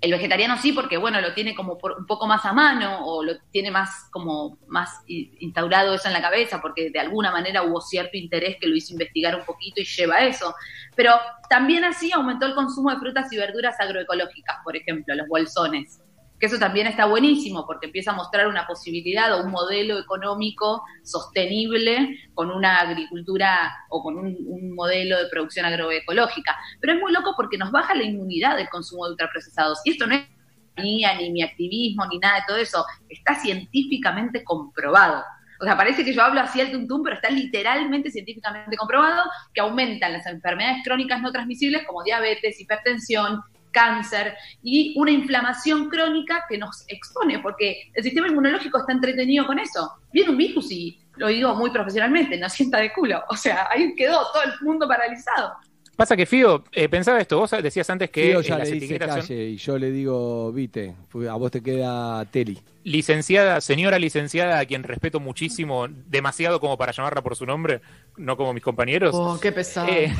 El vegetariano sí, porque bueno, lo tiene como por- un poco más a mano o lo tiene más como más instaurado eso en la cabeza, porque de alguna manera hubo cierto interés que lo hizo investigar un poquito y lleva eso. Pero también así aumentó el consumo de frutas y verduras agroecológicas, por ejemplo, los bolsones. Que eso también está buenísimo porque empieza a mostrar una posibilidad o un modelo económico sostenible con una agricultura o con un, modelo de producción agroecológica. Pero es muy loco porque nos baja la inmunidad del consumo de ultraprocesados. Y esto no es mía, ni mi activismo, ni nada de todo eso. Está científicamente comprobado. O sea, parece que yo hablo así al tuntum, pero está literalmente científicamente comprobado que aumentan las enfermedades crónicas no transmisibles como diabetes, hipertensión, cáncer y una inflamación crónica que nos expone, porque el sistema inmunológico está entretenido con eso. Viene un virus y, lo digo muy profesionalmente, nos sienta de culo. O sea, ahí quedó todo el mundo paralizado. Pasa que, Fío, eh, pensaba esto, vos decías antes que Fío eh, ya las le dice calle y yo le digo, vite, fue- a vos te queda Teli. licenciada, señora licenciada, a quien respeto muchísimo, demasiado como para llamarla por su nombre, no como mis compañeros. Oh, qué pesado. Eh,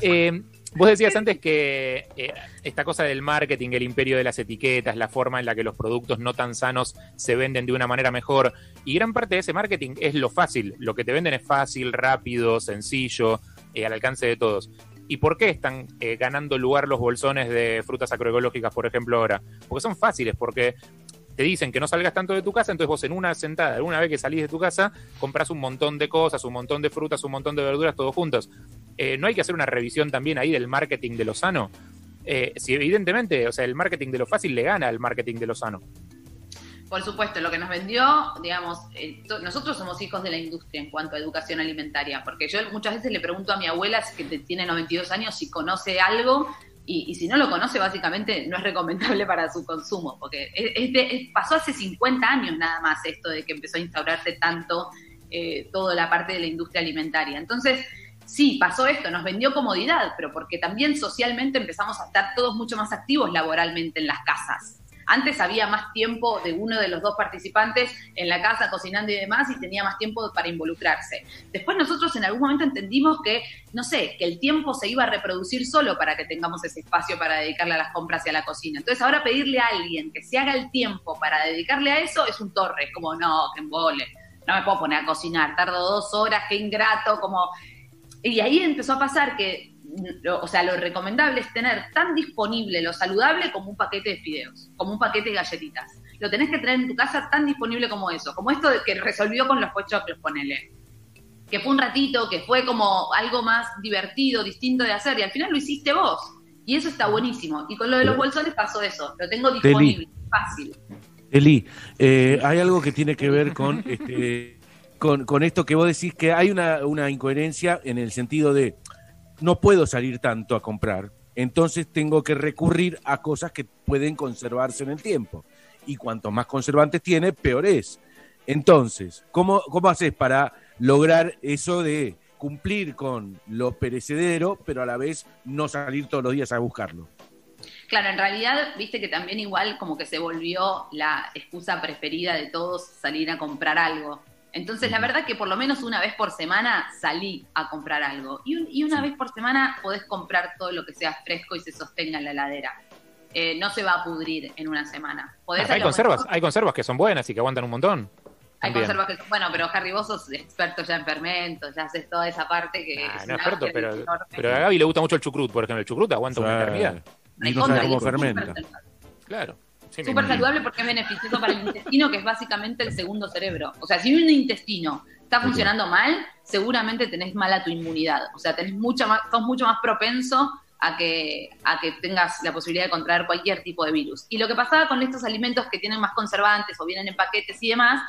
eh, vos decías antes que eh, esta cosa del marketing, el imperio de las etiquetas, la forma en la que los productos no tan sanos se venden de una manera mejor, y gran parte de ese marketing es lo fácil, lo que te venden es fácil, rápido, sencillo, eh, al alcance de todos. ¿Y por qué están eh, ganando lugar los bolsones de frutas agroecológicas, por ejemplo, ahora? Porque son fáciles, porque te dicen que no salgas tanto de tu casa, entonces vos en una sentada, una vez que salís de tu casa, compras un montón de cosas, un montón de frutas, un montón de verduras, todos juntos. Eh, ¿No hay que hacer una revisión también ahí del marketing de lo sano? Eh, si evidentemente, o sea, el marketing de lo fácil le gana al marketing de lo sano. Por supuesto, lo que nos vendió, digamos, eh, nosotros somos hijos de la industria en cuanto a educación alimentaria, porque yo muchas veces le pregunto a mi abuela, que tiene 92 años, si conoce algo, y, y si no lo conoce, básicamente no es recomendable para su consumo, porque pasó hace 50 años nada más esto de que empezó a instaurarse tanto eh, toda la parte de la industria alimentaria. Entonces, sí, pasó esto, nos vendió comodidad, pero porque también socialmente empezamos a estar todos mucho más activos laboralmente en las casas. Antes había más tiempo de uno de los dos participantes en la casa cocinando y demás y tenía más tiempo para involucrarse. Después nosotros en algún momento entendimos que, no sé, que el tiempo se iba a reproducir solo para que tengamos ese espacio para dedicarle a las compras y a la cocina. Entonces ahora pedirle a alguien que se haga el tiempo para dedicarle a eso es un torre, es como, no, que embole, no me puedo poner a cocinar, tardo dos horas, qué ingrato, como... Y ahí empezó a pasar que, lo- o sea, lo recomendable es tener tan disponible lo saludable como un paquete de fideos, como un paquete de galletitas. Lo tenés que tener en tu casa tan disponible como eso, como esto que resolvió con los pochoclos, ponele. Que fue un ratito, que fue como algo más divertido, distinto de hacer, y al final lo hiciste vos. Y eso está buenísimo. Y con lo de los bolsones pasó eso, lo tengo disponible, fácil. Eli, eh, hay algo que tiene que ver con, este, con, con esto que vos decís que hay una, una incoherencia en el sentido de no puedo salir tanto a comprar, entonces tengo que recurrir a cosas que pueden conservarse en el tiempo. Y cuanto más conservantes tiene, peor es. Entonces, ¿cómo, cómo haces para lograr eso de cumplir con lo perecedero, pero a la vez no salir todos los días a buscarlo? Claro, en realidad, viste que también igual como que se volvió la excusa preferida de todos salir a comprar algo. Entonces, la verdad que por lo menos una vez por semana salí a comprar algo. Y, un- y una vez por semana podés comprar todo lo que sea fresco y se sostenga en la heladera. Eh, no se va a pudrir en una semana. Podés Ah, hay conservas, mejor- hay conservas que son buenas y que aguantan un montón. Hay También. conservas que son- Bueno, pero Harry, vos sos experto ya en fermentos, ya haces toda esa parte que Ah, es no una experto, pero, enorme. pero a Gaby le gusta mucho el chucrut, por ejemplo. El chucrut aguanta una eternidad. Recontra, no sabe y cómo fermenta. Claro. Súper saludable porque es beneficioso para el intestino, que es básicamente el segundo cerebro. O sea, si un intestino está funcionando mal, seguramente tenés mala tu inmunidad. O sea, tenés mucha más, sos mucho más propenso a que, a que tengas la posibilidad de contraer cualquier tipo de virus. Y lo que pasaba con estos alimentos que tienen más conservantes o vienen en paquetes y demás,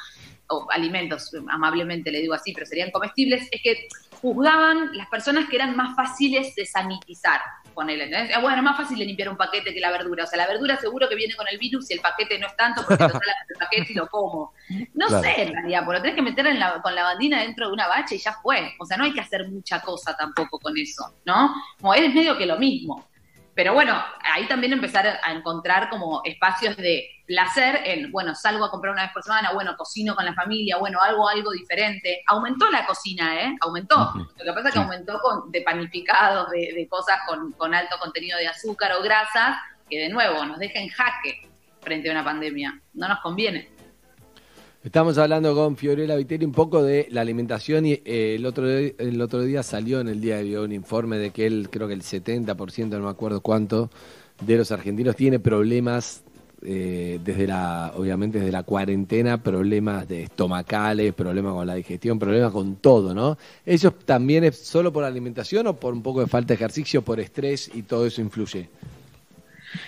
o alimentos, amablemente le digo así, pero serían comestibles, es que juzgaban las personas que eran más fáciles de sanitizar. Ponele, ¿entendés? Eh, Bueno, es más fácil de limpiar un paquete que la verdura. O sea, la verdura seguro que viene con el virus y el paquete no es tanto porque total el paquete y lo como. No Claro. sé, en realidad, lo tenés que meter en la- con la bandina dentro de una bacha y ya fue. O sea, no hay que hacer mucha cosa tampoco con eso, ¿no? Como es medio que lo mismo. Pero bueno, ahí también empezar a encontrar como espacios de placer en, bueno, salgo a comprar una vez por semana, bueno, cocino con la familia, bueno, algo, algo diferente. Aumentó la cocina, ¿eh? Aumentó. Lo que pasa es que aumentó con, de panificados, de, de cosas con, con alto contenido de azúcar o grasas, que de nuevo nos deja en jaque frente a una pandemia. No nos conviene. Estamos hablando con Fiorella Viteri un poco de la alimentación y eh, el, otro, el otro día salió en el diario un informe de que él, creo que el 70%, no me acuerdo cuánto, de los argentinos tiene problemas eh, desde la, obviamente desde la cuarentena, problemas de estomacales, problemas con la digestión, problemas con todo, ¿no? ¿Eso también es solo por alimentación o por un poco de falta de ejercicio, por estrés y todo eso influye?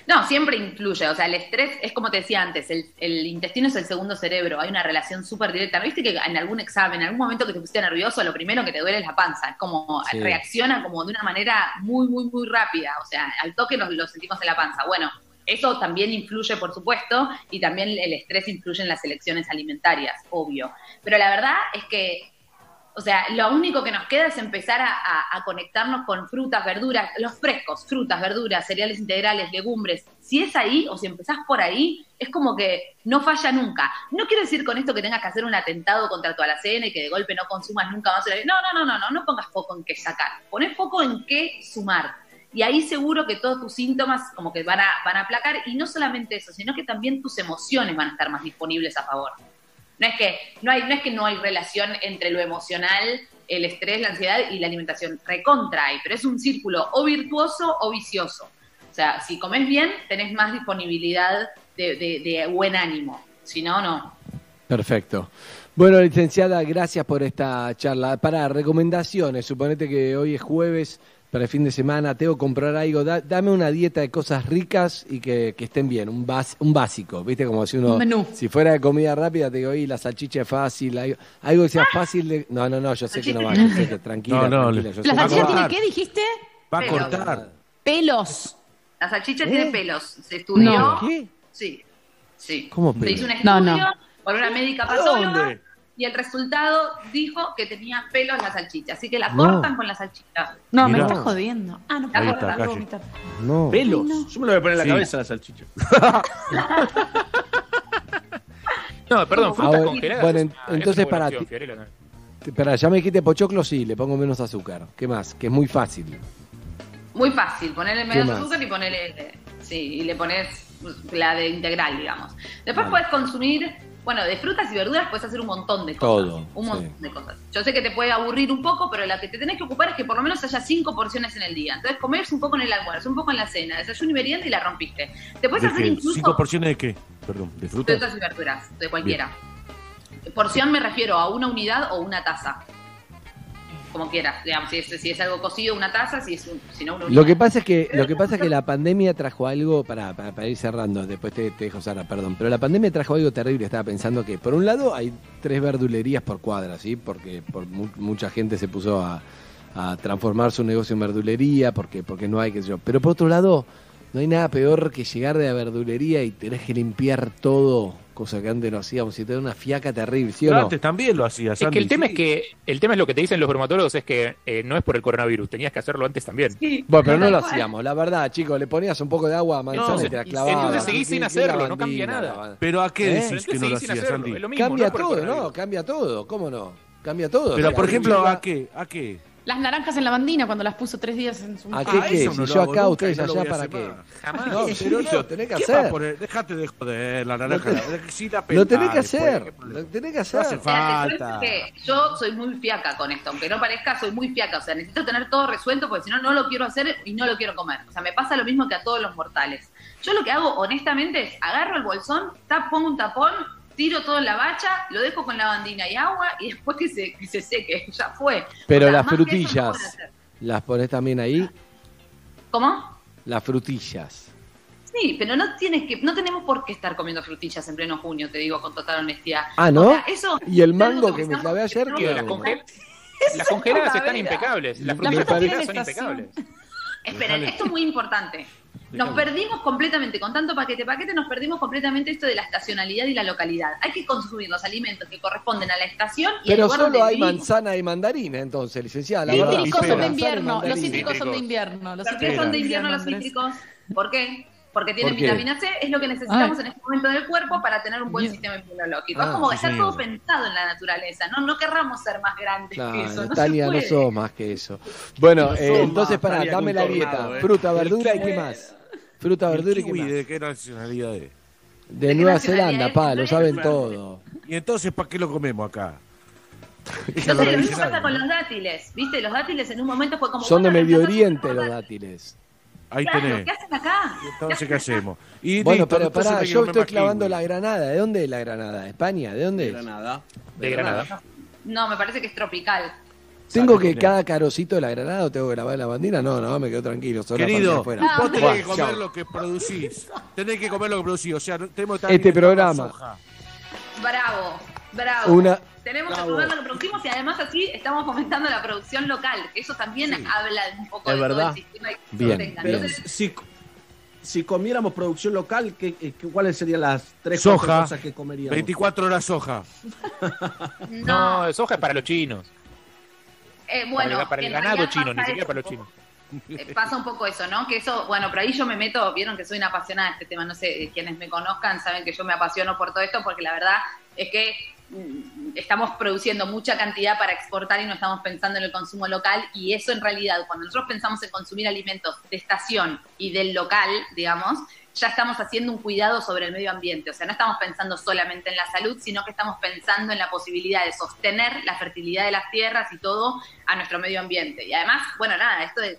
No, siempre influye. O sea, el estrés es como te decía antes, el, el intestino es el segundo cerebro. Hay una relación súper directa. ¿No viste que en algún examen, en algún momento que te pusiste nervioso, lo primero que te duele es la panza? Es como Sí. reacciona como de una manera muy, muy, muy rápida. O sea, al toque lo, lo sentimos en la panza. Bueno, eso también influye, por supuesto, y también el estrés influye en las elecciones alimentarias, obvio. Pero la verdad es que o sea, lo único que nos queda es empezar a, conectarnos con frutas, verduras, los frescos, frutas, verduras, cereales integrales, legumbres. Si es ahí o si empezás por ahí, es como que no falla nunca. No quiero decir con esto que tengas que hacer un atentado contra tu alacena y que de golpe no consumas nunca más. No, no, no, no, no, no pongas foco en qué sacar. Poné foco en qué sumar. Y ahí seguro que todos tus síntomas como que van a, van a aplacar. Y no solamente eso, sino que también tus emociones van a estar más disponibles a favor. No es que no hay, no es que no hay relación entre lo emocional, el estrés, la ansiedad y la alimentación. Recontra hay, pero es un círculo o virtuoso o vicioso. O sea, si comes bien, tenés más disponibilidad de, de- de buen ánimo. Si no, no. Perfecto. Bueno, licenciada, gracias por esta charla. Para recomendaciones, suponete que hoy es jueves, para el fin de semana, tengo que comprar algo, da- dame una dieta de cosas ricas y que, que estén bien, un, bas- un básico, ¿viste? Como si uno, Un menú. si fuera de comida rápida, te digo, y la salchicha es fácil, algo, algo que sea fácil de... No, no, no, yo sé que no va, yo sé que tranquila, No, no, tranquila, yo ¿La salchicha tiene qué dijiste? Va a cortar. Pelos. La salchicha ¿Eh? tiene pelos. Se estudió. No. ¿Qué? Sí. Sí. ¿Cómo Se pelos? hizo un estudio no. por una médica ¿A patóloga dónde? Y el resultado dijo que tenía pelos la salchicha. Así que la No. cortan con la salchicha. No, Mirá. me estás jodiendo. Ah, no, vomitar, calle. vomitar. No. Pelos. Yo me lo voy a poner en la Sí. cabeza la salchicha. No, perdón, frutas congeladas. bueno, en- es entonces para ti- ¿no? Espera, ya me dijiste pochoclo, sí, le pongo menos azúcar. ¿Qué más? Que es muy fácil. Muy fácil. Ponerle ¿Qué medio más? azúcar y ponerle. Sí, y le pones la de integral, digamos. Después Vale. puedes consumir. Bueno, de frutas y verduras puedes hacer un montón de cosas. Todo, Un sí. montón de cosas. Yo sé que te puede aburrir un poco, pero la que te tenés que ocupar es que por lo menos haya cinco porciones en el día. Entonces comés un poco en el almuerzo, un poco en la cena, desayuno y merienda y la rompiste. Te puedes ¿De hacer qué? incluso ¿Cinco porciones de qué? Perdón, ¿de frutas? frutas y verduras, de cualquiera. Porción me refiero a una unidad o una taza. Como quieras, digamos, si es, si es algo cocido, una taza, si es un, si no una. Lo que pasa es que lo que pasa es que la pandemia trajo algo para, para, para ir cerrando. Después te, te dejo Sara, perdón. Pero la pandemia trajo algo terrible. Estaba pensando que por un lado hay tres verdulerías por cuadra, sí, porque por mu- mucha gente se puso a, a transformar su negocio en verdulería, porque porque no hay que sé yo. Pero por otro lado no hay nada peor que llegar de la verdulería y tenés que limpiar todo, cosa que antes no hacíamos. Y te da una fiaca terrible, ¿sí o Pero no? antes también lo hacía, Es que el tema sí. es que el tema es lo que te dicen los dermatólogos es que eh, no es por el coronavirus, tenías que hacerlo antes también. Bueno, pero no lo hacíamos, la verdad, chicos, le ponías un poco de agua a manzana No, y te la clavabas. entonces seguís ¿Qué- sin hacerlo, no cambia nada. Pero ¿a qué ¿Eh? decís que no lo seguís sin hacía, hacerlo, lo mismo, Cambia no todo. ¿no? Cambia todo, ¿cómo no? Cambia todo. Pero, O sea, por ejemplo, ¿a qué? ¿A qué? Las naranjas en la bandina cuando las puso tres días en su ¿A Ah, qué qué? eso Si no yo lo acá, nunca ustedes no lo allá, ¿para qué? más. Jamás. No, pero no, tenés que ¿Qué hacer. Dejate de joder, la naranja. Lo la- sí la Lo tenés que hacer, ¿qué lo tenés que No hace hacer. O sea, te falta. que yo soy muy fiaca con esto, aunque no parezca, soy muy fiaca. O sea, necesito tener todo resuelto porque si no, no lo quiero hacer y no lo quiero comer. O sea, me pasa lo mismo que a todos los mortales. Yo lo que hago, honestamente, es agarro el bolsón, tap, pongo un tapón, tiro todo en la bacha, lo dejo con lavandina y agua y después que se, que se seque, ya fue. Pero O sea, las que no frutillas. ¿las pones también ahí? ¿Cómo? Las frutillas. Sí, pero no tienes que, no tenemos por qué estar comiendo frutillas en pleno junio, te digo con total honestidad. Ah, ¿no? O sea, eso ¿Y el mango que me estamos- clavé ayer? ¿Qué Las, congel- las congeladas están impecables. Las Me parece- congeladas son impecables. Esperen, esto es muy importante. Nos perdimos completamente, con tanto paquete paquete, nos perdimos completamente esto de la estacionalidad y la localidad. Hay que consumir los alimentos que corresponden a la estación y Pero al lugar solo donde hay vivimos. manzana y mandarina, entonces, licenciada. La verdad. Cítricos son de invierno, los cítricos son de invierno. Los ¿Por qué cítricos son de invierno los cítricos? ¿Por qué? Porque tienen ¿Por qué? vitamina C, es lo que necesitamos Ay. en este momento del cuerpo para tener un buen Bien. sistema inmunológico. Ah, es como está todo pensado en la naturaleza, no, no querramos ser más grandes Claro, que eso. No Tania, se no puede. sos más que eso. Bueno, No eh, entonces, para, dame la dieta. tornado, ¿eh? Fruta, El verdura y qué más. Fruta, ¿El verdura y qué kiwi más. de qué nacionalidad es? De Nueva Zelanda, pa, lo saben Claro. todo. ¿Y entonces para qué lo comemos acá? Entonces, lo mismo pasa con los dátiles, ¿viste? Los dátiles en un momento fue como. Son de Medio Oriente los dátiles. Ahí Claro, tenés. ¿qué hacen acá? Entonces, ¿qué hacemos? Y Bueno, listo, pero pará, yo estoy clavando kiwi. la granada. ¿De dónde es la granada? ¿España? ¿De dónde De es? Granada. De Granada. No, me parece que es tropical. ¿Tengo que cada carocito de la granada o tengo que grabar la bandina? No, no, me quedo tranquilo. solo Querido, vos tenés Buah, que comer chao. lo que producís. Tenés que comer lo que producís. O sea, no- tenemos que estar Este alimentando programa. soja. Bravo, bravo. Una- Tenemos Bravo. que comer lo que producimos y además así estamos fomentando la producción local, que eso también habla un poco Es de verdad. todo el sistema que se Bien, sostenga. bien. Entonces, Si, si comiéramos producción local, ¿qué, qué- ¿cuáles serían las tres Soja. cosas que comeríamos? 24 horas soja. no, No, soja es para los chinos. Eh, Para bueno, el- para el ganado chino, ni siquiera para los chinos. Eh, Pasa un poco eso, ¿no? Que eso, bueno, por ahí yo me meto, vieron que soy una apasionada de este tema, no sé, eh, quienes me conozcan saben que yo me apasiono por todo esto porque la verdad es que mm, estamos produciendo mucha cantidad para exportar y no estamos pensando en el consumo local y eso en realidad, cuando nosotros pensamos en consumir alimentos de estación y del local, digamos, ya estamos haciendo un cuidado sobre el medio ambiente, o sea, no estamos pensando solamente en la salud, sino que estamos pensando en la posibilidad de sostener la fertilidad de las tierras y todo a nuestro medio ambiente. Y además, bueno, nada, esto de...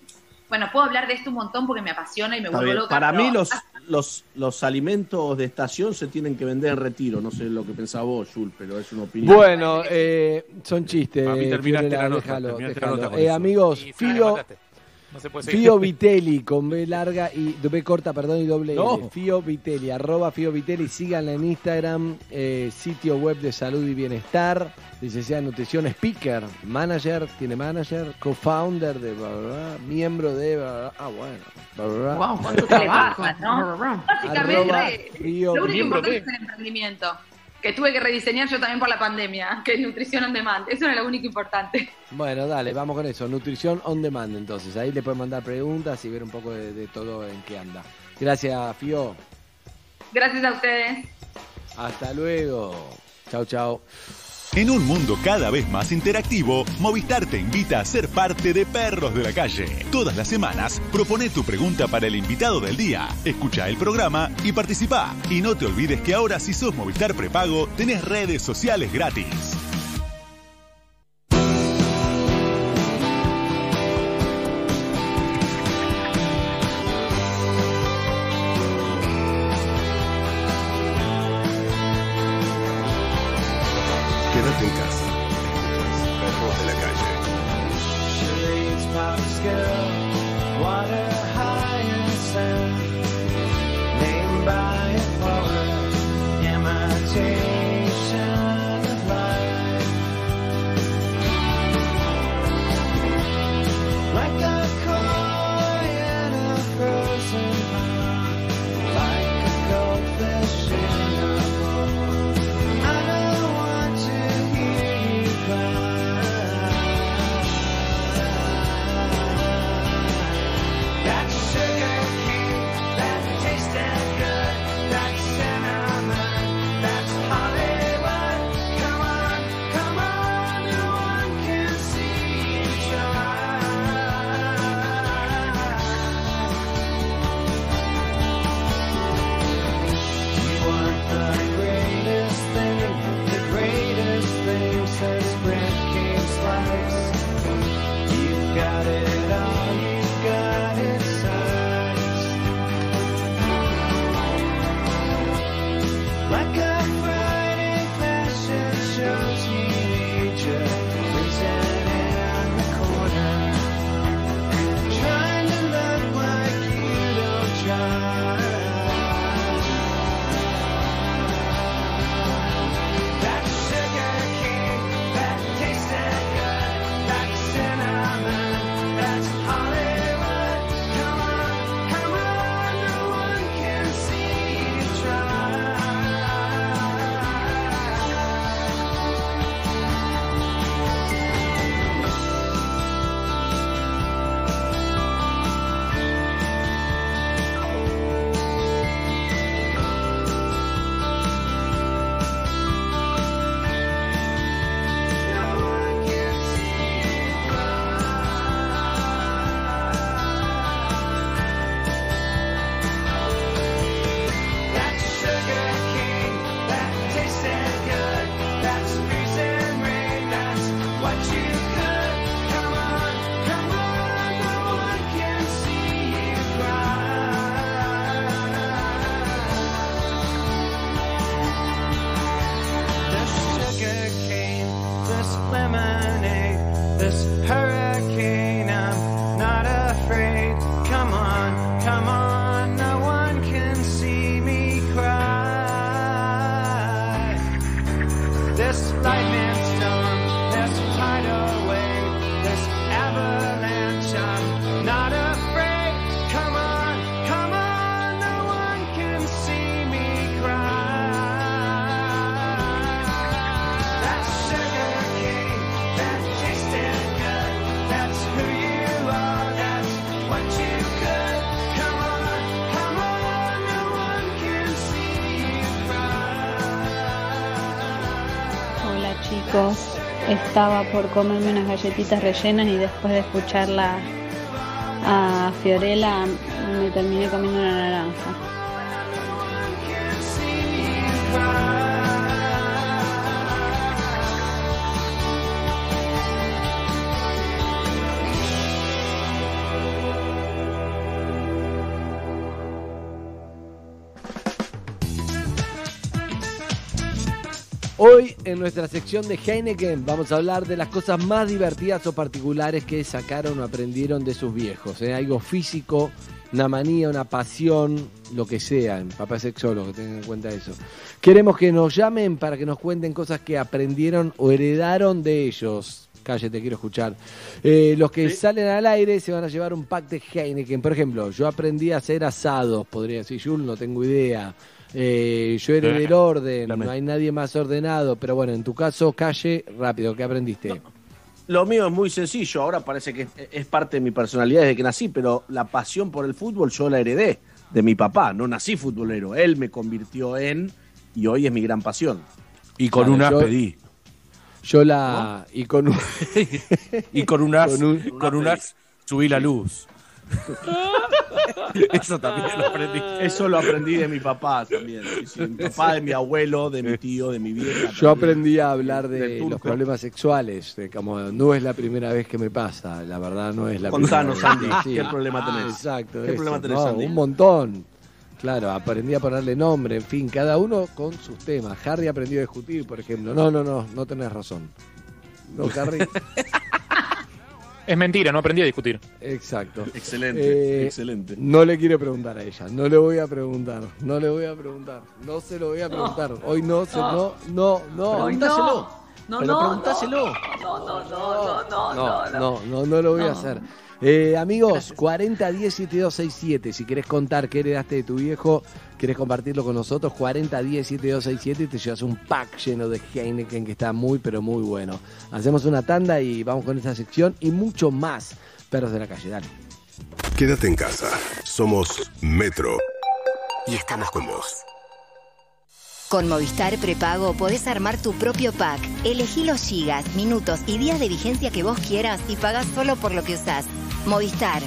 Bueno, puedo hablar de esto un montón porque me apasiona y me Está vuelvo bien. loca. Para pero- mí los, los, los alimentos de estación se tienen que vender en retiro. No sé lo que pensaba vos, Jules, pero es una opinión. Bueno, eh, son chistes. Para mí terminaste Fiorella, la nota, déjalo, terminaste la déjalo. nota con Eh, amigos, Filo. No se puede seguir. Fio Vitelli con B larga y B corta, perdón, y doble No. L. Fio Vitelli, arroba Fio Vitelli, síganla en Instagram, eh, sitio web de salud y bienestar, licenciada en nutrición, speaker, manager, tiene manager, co-founder de bla, bla, bla, miembro de bla, bla, ah bueno, bla, bla, bla. Wow, cuánto ¿Qué le trabajo. no? Arroba Básicamente, Fio lo único importante es el emprendimiento, que tuve que rediseñar yo también por la pandemia, que es nutrición on demand. Eso era lo único importante. Bueno, dale, vamos con eso. Nutrición on demand, entonces. Ahí le pueden mandar preguntas y ver un poco de, de todo en qué anda. Gracias, Fio. Gracias a ustedes. Hasta luego. Chau, chau. En un mundo cada vez más interactivo, Movistar te invita a ser parte de Perros de la Calle. Todas las semanas, propone tu pregunta para el invitado del día. Escucha el programa y participa. Y no te olvides que ahora si sos Movistar prepago, tenés redes sociales gratis. Estaba por comerme unas galletitas rellenas y después de escucharla a Fiorella me terminé comiendo una naranja. En nuestra sección de Heineken vamos a hablar de las cosas más divertidas o particulares que sacaron o aprendieron de sus viejos. ¿eh? Algo físico, una manía, una pasión, lo que sea. Papá es sexólogo, tengan en cuenta eso. Queremos que nos llamen para que nos cuenten cosas que aprendieron o heredaron de ellos. Calle, te quiero escuchar. Eh, los que salen al aire se van a llevar un pack de Heineken. Por ejemplo, yo aprendí a hacer asados, podría decir Jules, no tengo idea. Eh, yo heredé del orden, no hay nadie más ordenado, pero bueno, en tu caso, Calle, rápido, ¿qué aprendiste? Lo mío es muy sencillo, ahora parece que es, parte de mi personalidad desde que nací, pero la pasión por el fútbol yo la heredé de mi papá, no nací futbolero, él me convirtió en y hoy es mi gran pasión. Y con Claro, un as yo- pedí. Yo la. Y con un. Y con un as, Con un- con subí la luz. Eso también lo aprendí. Eso lo aprendí de mi papá también. sí, mi papá, de mi abuelo, de mi tío, de mi vieja. Yo también. aprendí a hablar de los problemas sexuales, de como no es la primera vez que me pasa, la verdad no es la Contanos, primera vez. Andy, ¿qué problema tenés? Exacto, ¿Qué eso, problema tenés, no, Andy? Un montón. Claro, aprendí a ponerle nombre, en fin, cada uno con sus temas. Harry aprendió a discutir, por ejemplo. No, no, no, no tenés razón. No, Harry. Es mentira, no aprendí a discutir. Exacto. Excelente, Eh, excelente. No le quiero preguntar a ella, no le voy a preguntar, no le voy a preguntar, no se lo voy a preguntar. Hoy no, se, no, no, no. Preguntáselo. No, Pero no, preguntáselo. No, no, no, no, no, No, no. no, no, no lo voy a No. hacer. Eh, amigos, 40 10 7267. Si querés contar qué heredaste de tu viejo, querés compartirlo con nosotros, 40 10 7267 y te llevas un pack lleno de Heineken que está muy, pero muy bueno. Hacemos una tanda y vamos con esta sección y mucho más. Perros de la calle, dale. Quédate en casa. Somos Metro. Y estamos con vos. Con Movistar Prepago podés armar tu propio pack. Elegí los gigas, minutos y días de vigencia que vos quieras y pagás solo por lo que usás. Movistar.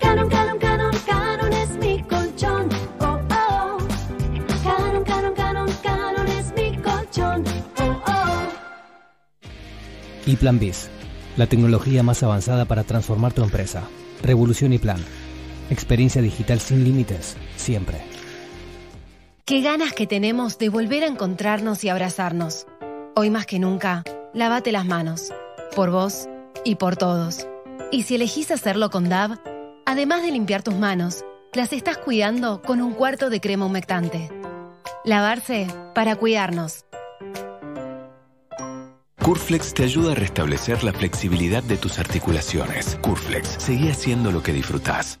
Canon, Canon, Canon, Canon es mi colchón. Oh, oh. Canon, Canon, Canon, Canon es mi colchón. Oh, oh. Y Plan Biz, la tecnología más avanzada para transformar tu empresa. Revolución y Plan. Experiencia digital sin límites, siempre. Qué ganas que tenemos de volver a encontrarnos y abrazarnos. Hoy más que nunca, lávate las manos. Por vos y por todos. Y si elegís hacerlo con DAB, además de limpiar tus manos, las estás cuidando con un cuarto de crema humectante. Lavarse para cuidarnos. Curflex te ayuda a restablecer la flexibilidad de tus articulaciones. Curflex, seguí haciendo lo que disfrutás.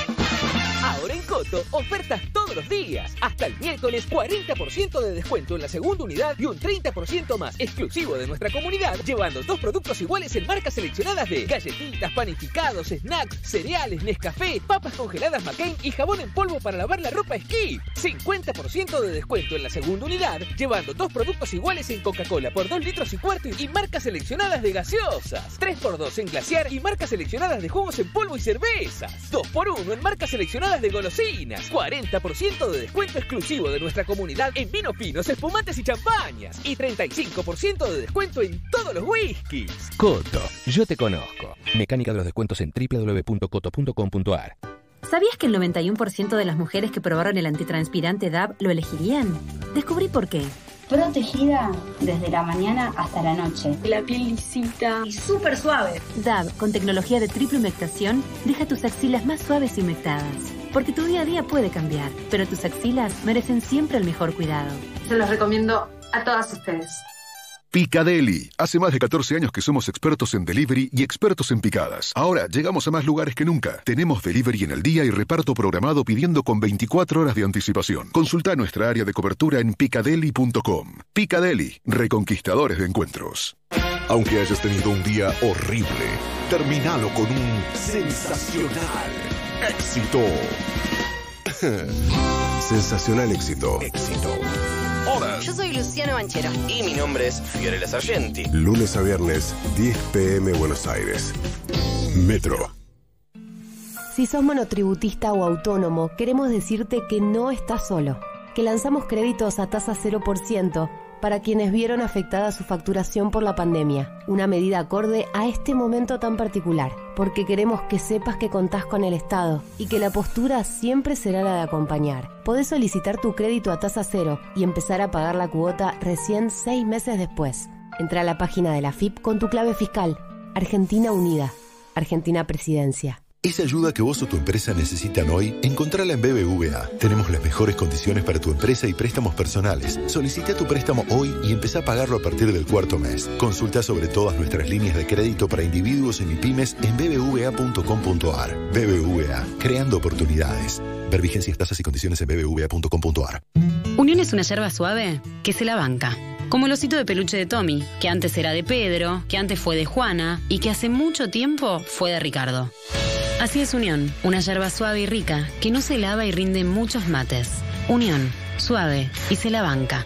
Ofertas todos los días. Hasta el miércoles, 40% de descuento en la segunda unidad y un 30% más exclusivo de nuestra comunidad, llevando dos productos iguales en marcas seleccionadas de galletitas, panificados, snacks, cereales, Nescafé, papas congeladas McCain y jabón en polvo para lavar la ropa Skip. 50% de descuento en la segunda unidad, llevando dos productos iguales en Coca-Cola por 2 litros y cuarto y marcas seleccionadas de gaseosas. 3x2 en glaciar y marcas seleccionadas de jugos en polvo y cervezas. 2x1 en marcas seleccionadas de golosinas. 40% de descuento exclusivo de nuestra comunidad en vinos finos, espumantes y champañas. Y 35% de descuento en todos los whiskies. Coto, yo te conozco. Mecánica de los descuentos en www.coto.com.ar. ¿Sabías que el 91% de las mujeres que probaron el antitranspirante DAB lo elegirían? Descubrí por qué. Protegida desde la mañana hasta la noche. La piel lisita y súper suave. DAB, con tecnología de triple humectación, deja tus axilas más suaves y humectadas. Porque tu día a día puede cambiar, pero tus axilas merecen siempre el mejor cuidado. Se los recomiendo a todas ustedes. Picadeli. Hace más de 14 años que somos expertos en delivery y expertos en picadas. Ahora llegamos a más lugares que nunca. Tenemos delivery en el día y reparto programado pidiendo con 24 horas de anticipación. Consulta nuestra área de cobertura en picadeli.com. Picadeli, reconquistadores de encuentros. Aunque hayas tenido un día horrible, terminalo con un sensacional éxito. sensacional éxito. Éxito. Hola. Yo soy Luciano Banchero. Y mi nombre es Fiorella Sargenti. Lunes a viernes, 10 pm Buenos Aires. Metro. Si sos monotributista o autónomo, queremos decirte que no estás solo, que lanzamos créditos a tasa 0% para quienes vieron afectada su facturación por la pandemia, una medida acorde a este momento tan particular, porque queremos que sepas que contás con el Estado y que la postura siempre será la de acompañar. Podés solicitar tu crédito a tasa cero y empezar a pagar la cuota recién seis meses después. Entra a la página de la FIP con tu clave fiscal. Argentina Unida. Argentina Presidencia. Esa ayuda que vos o tu empresa necesitan hoy, encontrala en BBVA. Tenemos las mejores condiciones para tu empresa y préstamos personales. Solicita tu préstamo hoy y empezá a pagarlo a partir del cuarto mes. Consulta sobre todas nuestras líneas de crédito para individuos y pymes en bbva.com.ar. BBVA, creando oportunidades. Ver vigencias, tasas y condiciones en bbva.com.ar. Unión es una yerba suave que se la banca. Como el osito de peluche de Tommy, que antes era de Pedro, que antes fue de Juana y que hace mucho tiempo fue de Ricardo. Así es Unión, una yerba suave y rica que no se lava y rinde muchos mates. Unión, suave y se la banca.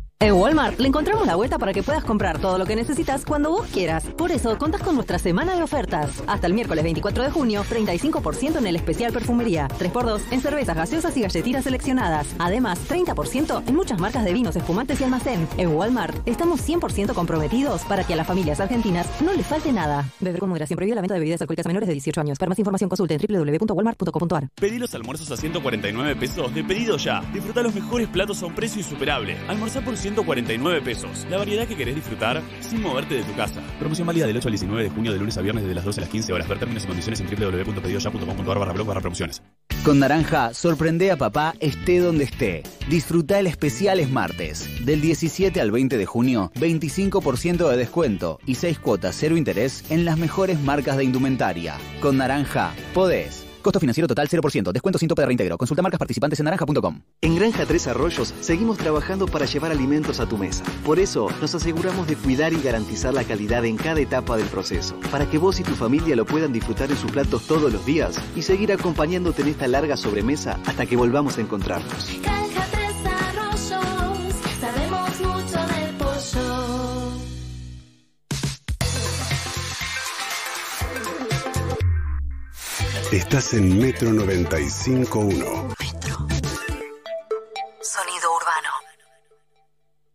En Walmart le encontramos la vuelta para que puedas comprar todo lo que necesitas cuando vos quieras. Por eso, contás con nuestra semana de ofertas. Hasta el miércoles 24 de junio, 35% en el especial perfumería. 3x2 en cervezas gaseosas y galletitas seleccionadas. Además, 30% en muchas marcas de vinos, espumantes y almacén. En Walmart, estamos 100% comprometidos para que a las familias argentinas no les falte nada. Beber con moderación prohibida la venta de bebidas alcohólicas menores de 18 años. Para más información consulte en www.walmart.com.ar. Pedí los almuerzos a 149 pesos de pedido ya. Disfruta los mejores platos a un precio insuperable. Almorzar por 149 pesos. La variedad que querés disfrutar sin moverte de tu casa. Promoción válida del 8 al 19 de junio de lunes a viernes desde las 12 a las 15 horas. Ver términos y condiciones en www.pedidoya.com.ar barra blog barra promociones. Con Naranja, sorprende a papá esté donde esté. Disfruta el especial Martes. Del 17 al 20 de junio, 25% de descuento y 6 cuotas cero interés en las mejores marcas de indumentaria. Con Naranja, podés. Costo financiero total 0%. Descuento sin tope de reintegro. Consulta marcas participantes en naranja.com. En Granja Tres Arroyos seguimos trabajando para llevar alimentos a tu mesa. Por eso nos aseguramos de cuidar y garantizar la calidad en cada etapa del proceso, para que vos y tu familia lo puedan disfrutar en sus platos todos los días y seguir acompañándote en esta larga sobremesa hasta que volvamos a encontrarnos. Granja Estás en Metro 95.1. Sonido urbano.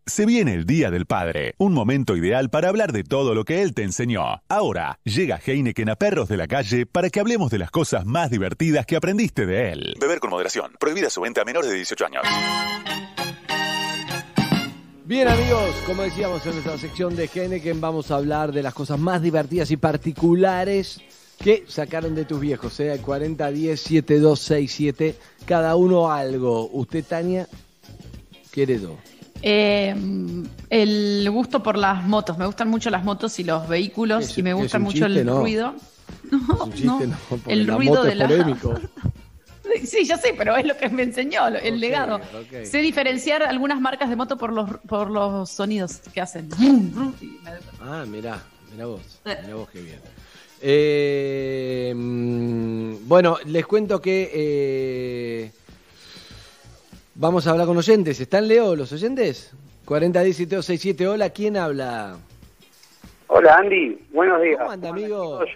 Se viene el Día del Padre, un momento ideal para hablar de todo lo que él te enseñó. Ahora, llega Heineken a Perros de la Calle para que hablemos de las cosas más divertidas que aprendiste de él. Beber con moderación. Prohibida su venta a menores de 18 años. Bien amigos, como decíamos en nuestra sección de Heineken, vamos a hablar de las cosas más divertidas y particulares que sacaron de tus viejos, sea el 4010-7267, cada uno algo. Usted, Tania, ¿qué heredó? Eh, el gusto por las motos. Me gustan mucho las motos y los vehículos Es- y me gusta mucho chiste, el no. ruido. Chiste, no, el la ruido de la- polémico. Sí, ya sé, pero es lo que me enseñó, el legado. ok. Sé diferenciar algunas marcas de moto por los, por los sonidos que hacen. Ah, mirá, mirá vos, mirá vos qué bien. Eh, mm, bueno, les cuento que eh, vamos a hablar con oyentes. ¿Están Leo los oyentes? 401767, hola, ¿quién habla? Hola Andy, buenos días. ¿Cómo anda, amigo? Todos,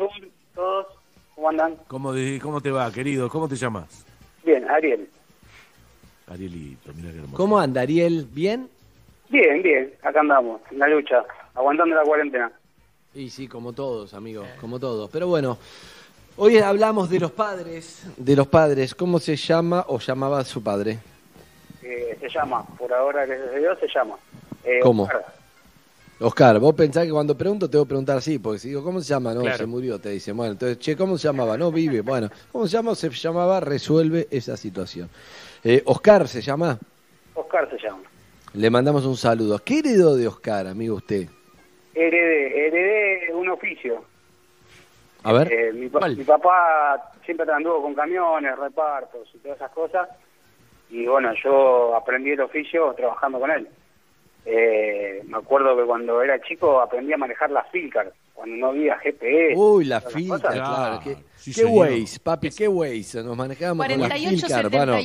todos, ¿cómo andan? ¿Cómo, de- ¿Cómo te va, querido? ¿Cómo te llamas? Bien, Ariel. Arielito, mira qué hermoso. ¿Cómo anda, Ariel? ¿Bien? Bien, bien, acá andamos, en la lucha, aguantando la cuarentena. Y sí, como todos, amigos, como todos. Pero bueno, hoy hablamos de los padres, de los padres. ¿Cómo se llama o llamaba su padre? Eh, se llama, por ahora, gracias a Dios, se llama. Eh, ¿Cómo? Oscar. Oscar, vos pensás que cuando pregunto te voy a preguntar así, porque si digo, ¿cómo se llama? No, Claro. se murió, te dicen. Bueno, entonces, che, ¿cómo se llamaba? No, vive. Bueno, ¿cómo se llama? Se llamaba, resuelve esa situación. Eh, Oscar se llama. Oscar se llama. Le mandamos un saludo. ¿Qué heredó de Oscar, amigo usted? Heredé, heredé un oficio. A ver. Eh, mi, pa- mi papá siempre anduvo con camiones, repartos y todas esas cosas. Y bueno, yo aprendí el oficio trabajando con él. Eh, me acuerdo que cuando era chico aprendí a manejar las Filcar, cuando no había GPS. Uy, la todas esas filca, cosas. claro. ¿Qué, Sí, qué señor. Waze, papi? ¿Qué Waze? Nos manejábamos con la Filcar, bueno.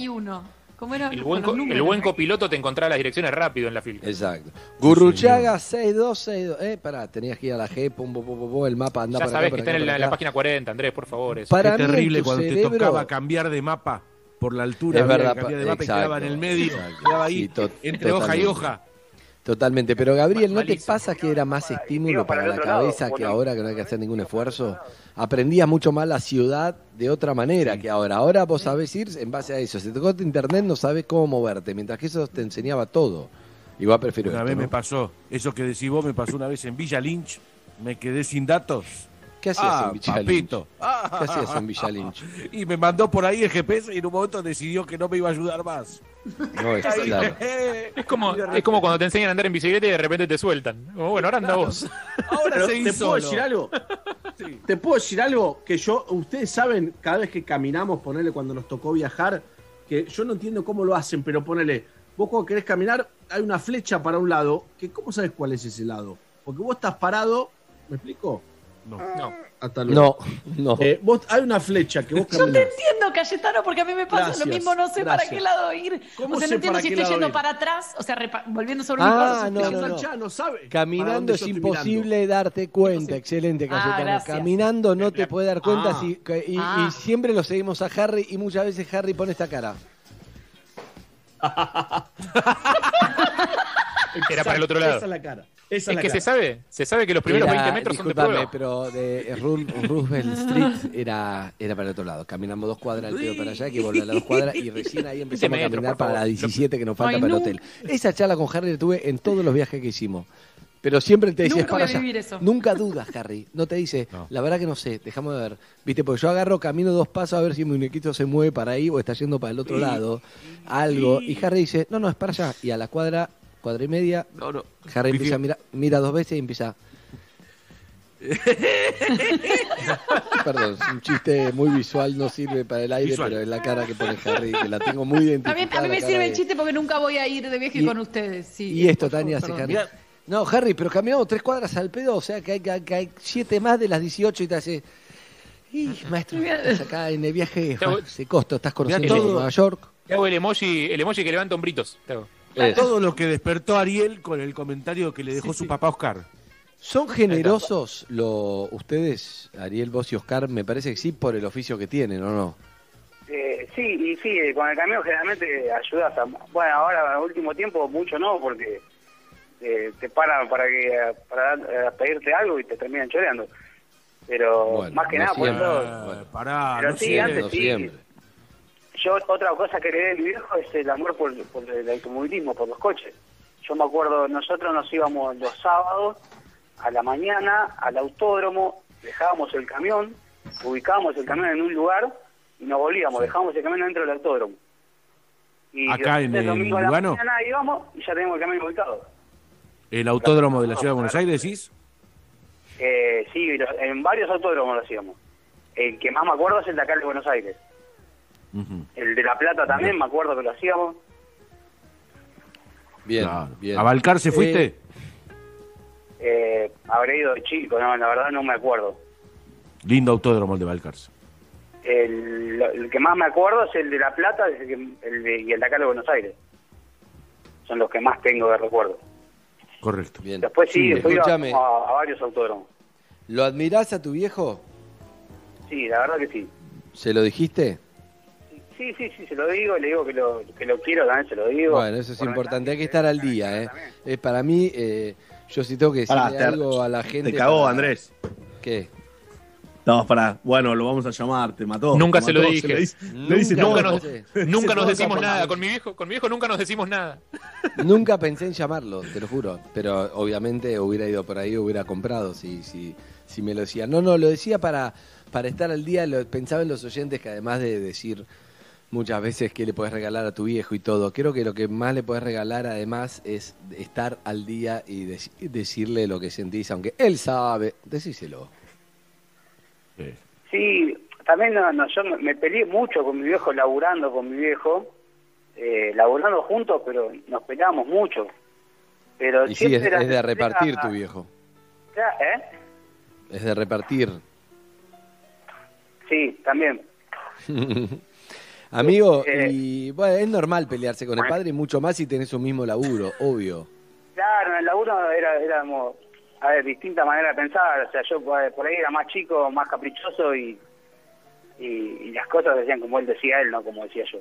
4871. ¿Cómo era? El buen, el buen copiloto te encontraba las direcciones rápido en la fila. Exacto. Gurruchaga 6262. Eh, pará, tenías que ir a la G, pum, pum, pum, pum, pum, el mapa anda Ya para sabes acá, que para está en la, la página 40, Andrés, por favor. Eso. Para Qué mí, terrible cuando cerebro- te tocaba cambiar de mapa por la altura. Es verdad, cambiar de pa- mapa y quedaba en el exacto, medio, exacto. quedaba ahí Sí, entre hoja y hoja. Totalmente, pero Gabriel, ¿no te pasa que era más estímulo para la cabeza que ahora que no hay que hacer ningún esfuerzo? Aprendías mucho más la ciudad de otra manera que ahora. Ahora vos sabés ir en base a eso. Si te tocó internet no sabés cómo moverte, mientras que eso te enseñaba todo. Igual prefiero Una esto, vez ¿no? me pasó, eso que decís vos me pasó una vez en Villa Lynch, me quedé sin datos. ¿Qué hacías Ah, en Villa papito. Lynch? ¿Qué hacías en Villa Lynch? Y me mandó por ahí el GPS y en un momento decidió que no me iba a ayudar más. No, es claro. Es como, es como cuando te enseñan a andar en bicicleta y de repente te sueltan. Como, bueno, ahora anda vos. Ahora ¿Te solo. puedo decir algo? ¿Te puedo decir algo? Que yo, ustedes saben, cada vez que caminamos, ponerle cuando nos tocó viajar, que yo no entiendo cómo lo hacen, pero ponele, vos cuando querés caminar, hay una flecha para un lado, que ¿cómo sabes cuál es ese lado? Porque vos estás parado, ¿me explico? No. No. Hasta luego. No, no. Eh, vos, hay una flecha que vos Yo te caminás. entiendo, Cayetano, porque a mí me pasa Gracias, lo mismo, no sé para gracias. qué lado ir. ¿Cómo O sea, sé no entiendo para si estoy yendo ir? para atrás, o sea, volviendo sobre mi Ah, paso. no, no, no. No sabe para Caminando es imposible darte cuenta. Excelente, Ah, Cayetano. gracias. Caminando no te puede dar cuenta Ah. si, que- y, Ah. y siempre lo seguimos a Harry y muchas veces Harry pone esta cara. Era para el otro lado. Esa es la cara. Esa Es la que se sabe, se sabe que los primeros Era- 20 metros son de prueba. pero de Ru- Roosevelt Street era, era para el otro lado. Caminamos dos cuadras al pedo para allá, que volver a las dos cuadras y recién ahí empezamos a caminar para la favor. 17 que nos falta Ay, para el no. hotel. Esa charla con Harry la tuve en todos los viajes que hicimos. Pero siempre te decía, Nunca "Es para allá". vivir eso. Nunca dudas, Harry. No te dice, la verdad que no sé, dejamos de ver. Viste, porque yo agarro, camino dos pasos a ver si mi muñequito se mueve para ahí o está yendo para el otro lado. Algo. Y Harry dice, no, no, es para allá. Y a la cuadra, cuadra y media, No, no. Harry empieza a mirar, mira dos veces y empieza. Perdón, es un chiste muy visual, no sirve para el aire, Visual. pero es la cara que pone Harry, que la tengo muy A mí, identificada. a mí me sirve de- el chiste porque nunca voy a ir de viaje Y- con ustedes. Sí. Y esto, Tania, hace. Harry. No, Harry, pero caminamos tres cuadras al pedo, o sea que hay, que, que hay siete más de las 18 y te hace. Y, maestro, estás acá en el viaje, se costo, estás conociendo todo- Nueva York. Te hago el emoji, el emoji que levanta hombritos. Te hago. Todo lo que despertó Ariel con el comentario que le dejó su papá Oscar. ¿Son generosos lo, ustedes, Ariel, vos y Oscar? Me parece que sí, por el oficio que tienen, ¿o no? Eh, sí, y sí, eh, con el camión generalmente ayudas a... Bueno, ahora en el último tiempo mucho no, porque eh, te paran para que para eh, pedirte algo y te terminan choreando. Pero Bueno, más que no nada por siempre. eso... Bueno, pará, Pero no sí, siempre. antes No sí. siempre. Yo otra cosa que heredé de mi viejo es el amor por, por el automovilismo, por los coches. Yo me acuerdo, nosotros nos íbamos los sábados a la mañana al autódromo, dejábamos el camión, ubicábamos el camión en un lugar y nos volvíamos, dejábamos el camión dentro del autódromo. Y Acá en el domingo a el la Lugano. mañana íbamos y ya teníamos el camión ubicado. El autódromo de la ciudad de Buenos Aires, decís. Eh, sí, en varios autódromos lo hacíamos. El que más me acuerdo es el de acá de Buenos Aires. El de La Plata también, me acuerdo que lo hacíamos. Bien, Claro. bien. ¿A Balcar se Eh, fuiste? Eh, habré ido de chico, no, la verdad no me acuerdo. Lindo autódromo el de Balcarce. El, el que más me acuerdo es el de La Plata es el que- el de- y el de acá de Buenos Aires. Son los que más tengo de recuerdo. Correcto. Bien. Después sí, después iba Escúchame, a, a varios autódromos. ¿lo admirás a tu viejo? Sí, la verdad que sí. ¿Se lo dijiste? Sí, sí, sí, se lo digo, le digo que lo, que lo quiero, también se lo digo. Bueno, eso es Por importante, hay que estar al día, ¿eh? Es para mí, eh, yo sí tengo que decirle Pará, te- algo a la gente. Te cagó, para- Andrés. ¿Qué? No, pará. Bueno, lo vamos a llamar, te mató. Nunca te se lo mató, dije. Le dice, le dice, nunca no, nos, nunca decimos nada. Con mi viejo, con mi viejo nunca nos decimos nada. Nunca pensé en llamarlo, te lo juro. Pero obviamente hubiera ido por ahí, hubiera comprado si, si, si me lo decía. No, no, lo decía para, para estar al día. Lo, pensaba en los oyentes que además de decir muchas veces qué le puedes regalar a tu viejo y todo. Creo que lo que más le puedes regalar además es estar al día y dec- decirle lo que sentís, aunque él sabe, decíselo. Sí, también no, no, yo me, peleé mucho con mi viejo, laburando con mi viejo, eh, laburando juntos, pero nos peleábamos mucho. Pero Y sí, es, de repartir era- tu viejo. ¿Eh? Es de repartir. Sí, también. Amigo, Eh, y bueno, es normal pelearse con el padre y mucho más si tenés un mismo laburo, obvio. Claro, en el laburo era, éramos, a ver, distinta manera de pensar. O sea, yo por ahí era más chico, más caprichoso y, y, y las cosas decían como él decía él, no como decía yo.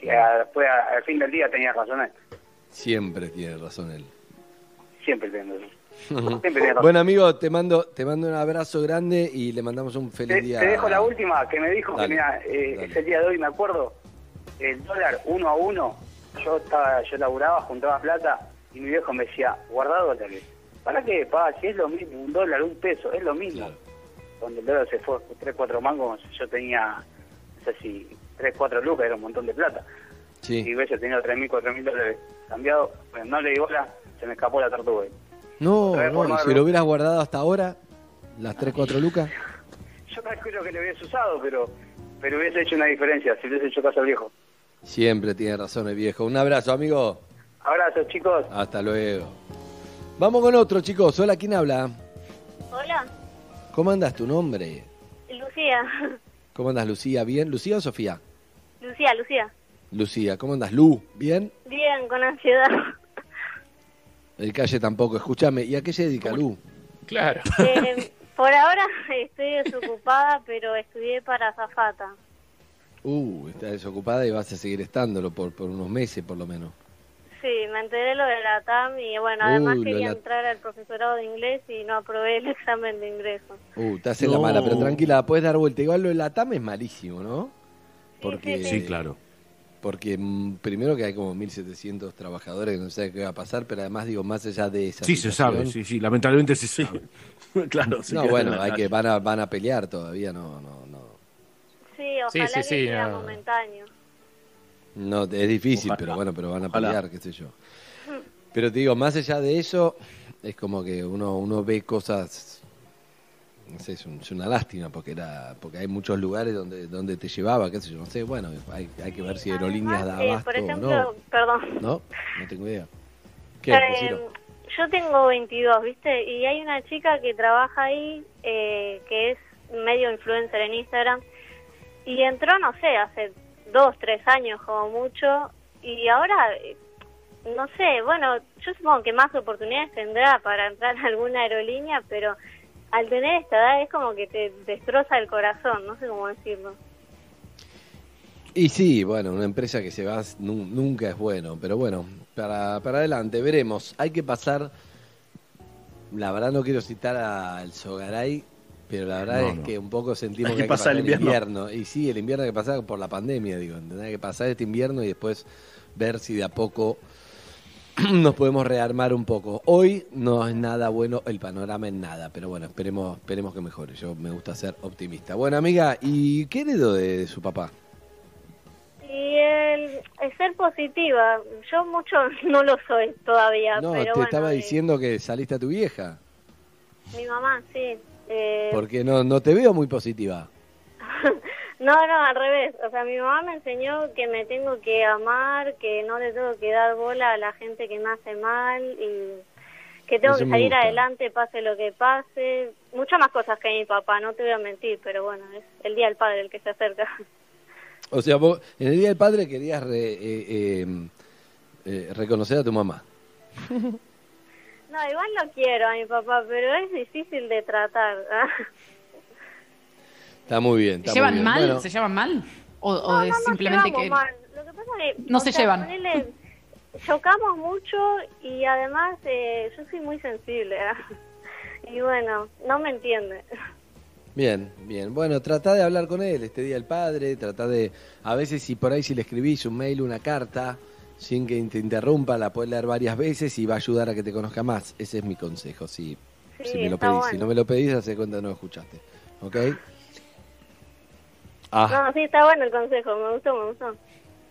Y a- después, a- al fin del día, tenía razón él. Siempre tiene razón él. Siempre tenía razón. Bueno, amigo, te mando, te mando un abrazo grande y le mandamos un feliz Te, día. te dejo la última que me dijo Dale, que mira, eh, ese día de hoy me acuerdo, el dólar uno a uno, yo estaba, yo laburaba, juntaba plata y mi viejo me decía, guarda dólares. ¿Para qué? Pa, si es lo mismo, un dólar, un peso, es lo mismo. Cuando el dólar se fue 3, 4 mangos, yo tenía, no sé si 3, 4 lucas, era un montón de plata. Sí. Y yo tenía 3 mil, 4 mil dólares cambiado, bueno, no le di bola, se me escapó la tortuga. No, no, si lo hubieras guardado hasta ahora, las 3, 4 lucas. Yo calculo que le hubiese usado, pero, pero hubiese hecho una diferencia si hubiese hecho caso al viejo. Siempre tiene razón el viejo. Un abrazo, amigo. Abrazos, chicos. Hasta luego. Vamos con otro, chicos. Hola, ¿quién habla? Hola, ¿Cómo andas tu nombre? Lucía. ¿Cómo andas, Lucía? ¿Bien? ¿Lucía o Sofía? Lucía, Lucía. Lucía, ¿cómo andas, Lu? ¿Bien? Bien, con ansiedad. El calle tampoco. Escúchame, ¿y a qué se dedica, Lu? Claro. Eh, por ahora estoy desocupada, pero estudié para azafata. Uh, está desocupada y vas a seguir estándolo por, por unos meses, por lo menos. Sí, me enteré lo de la TAM y bueno, además Uy, de quería la- entrar al profesorado de inglés y no aprobé el examen de ingreso. Uh, te hace la No. mala, pero tranquila, puedes dar vuelta. Igual lo de la TAM es malísimo, ¿no? Porque, Sí, claro. Porque mm, primero que hay como 1.700 trabajadores que no saben qué va a pasar, pero además digo, más allá de esa Sí, se sabe, sí, sí, lamentablemente se sabe. claro, se No, bueno, hay que van a, van a pelear todavía, no, no, no. Sí, Sí, ojalá sí, que sí, sea no. momentáneo. No, es difícil, Ojalá. pero bueno, pero van a Ojalá. pelear, qué sé yo. Pero te digo, más allá de eso, es como que uno, uno ve cosas, no sé, es, un- es una lástima, porque era porque hay muchos lugares donde donde te llevaba, qué sé yo, no sé, bueno, hay, hay que ver si aerolíneas da Eh, abasto por ejemplo, o no. perdón. ¿No? No tengo idea. ¿Qué? Eh, yo tengo 22, ¿viste? Y hay una chica que trabaja ahí, eh, que es medio influencer en Instagram, y entró, no sé, hace dos, tres años como mucho, y ahora, eh, no sé, bueno, yo supongo que más oportunidades tendrá para entrar a alguna aerolínea, pero al tener esta edad es como que te destroza el corazón, no sé cómo decirlo. Y sí, bueno, una empresa que se va nu- nunca es bueno, pero bueno, para, para adelante, veremos. Hay que pasar, la verdad no quiero citar al Sogaray, pero la verdad No, es no. que un poco sentimos Hay que, que hay que pasar el invierno. Y sí, el invierno hay que pasar por la pandemia, digo, ¿entendés? Hay que pasar este invierno y después ver si de a poco nos podemos rearmar un poco. Hoy no es nada bueno el panorama en nada, pero bueno, esperemos, esperemos que mejore. Yo me gusta ser optimista. Bueno, amiga, ¿y qué heredó de, de su papá? Y el, el ser positiva, yo mucho no lo soy todavía, No, pero te bueno, estaba eh, diciendo que saliste a tu vieja, mi mamá, sí. Eh, porque no, no te veo muy positiva. no, no, al revés. O sea, mi mamá me enseñó que me tengo que amar, que no le tengo que dar bola a la gente que me hace mal y que tengo Eso que salir adelante pase lo que pase. Muchas más cosas que mi papá, no te voy a mentir, pero bueno, es el Día del Padre el que se acerca. O sea, vos en el Día del Padre querías re- eh, eh, eh, reconocer a tu mamá. No, igual lo quiero a mi papá, pero es difícil de tratar. Está muy bien. ¿Se llevan muy bien. mal? Bueno, ¿Se llevan mal? ¿O, o No, es no simplemente que...? mal. Lo que pasa es que, No se sea, llevan. ponele, chocamos mucho y además eh, yo soy muy sensible. y bueno, no me entiende. Bien, bien. Bueno, trata de hablar con él este Día del Padre, trata de, a veces si por ahí si le escribís un mail, una carta, sin que te interrumpa, la puedes leer varias veces y va a ayudar a que te conozca más. Ese es mi consejo, si, Sí, si me lo pedís. Si no me lo pedís, hace cuenta que no lo escuchaste. ¿Ok? Ah, No, sí, está bueno el consejo, me gustó, me gustó.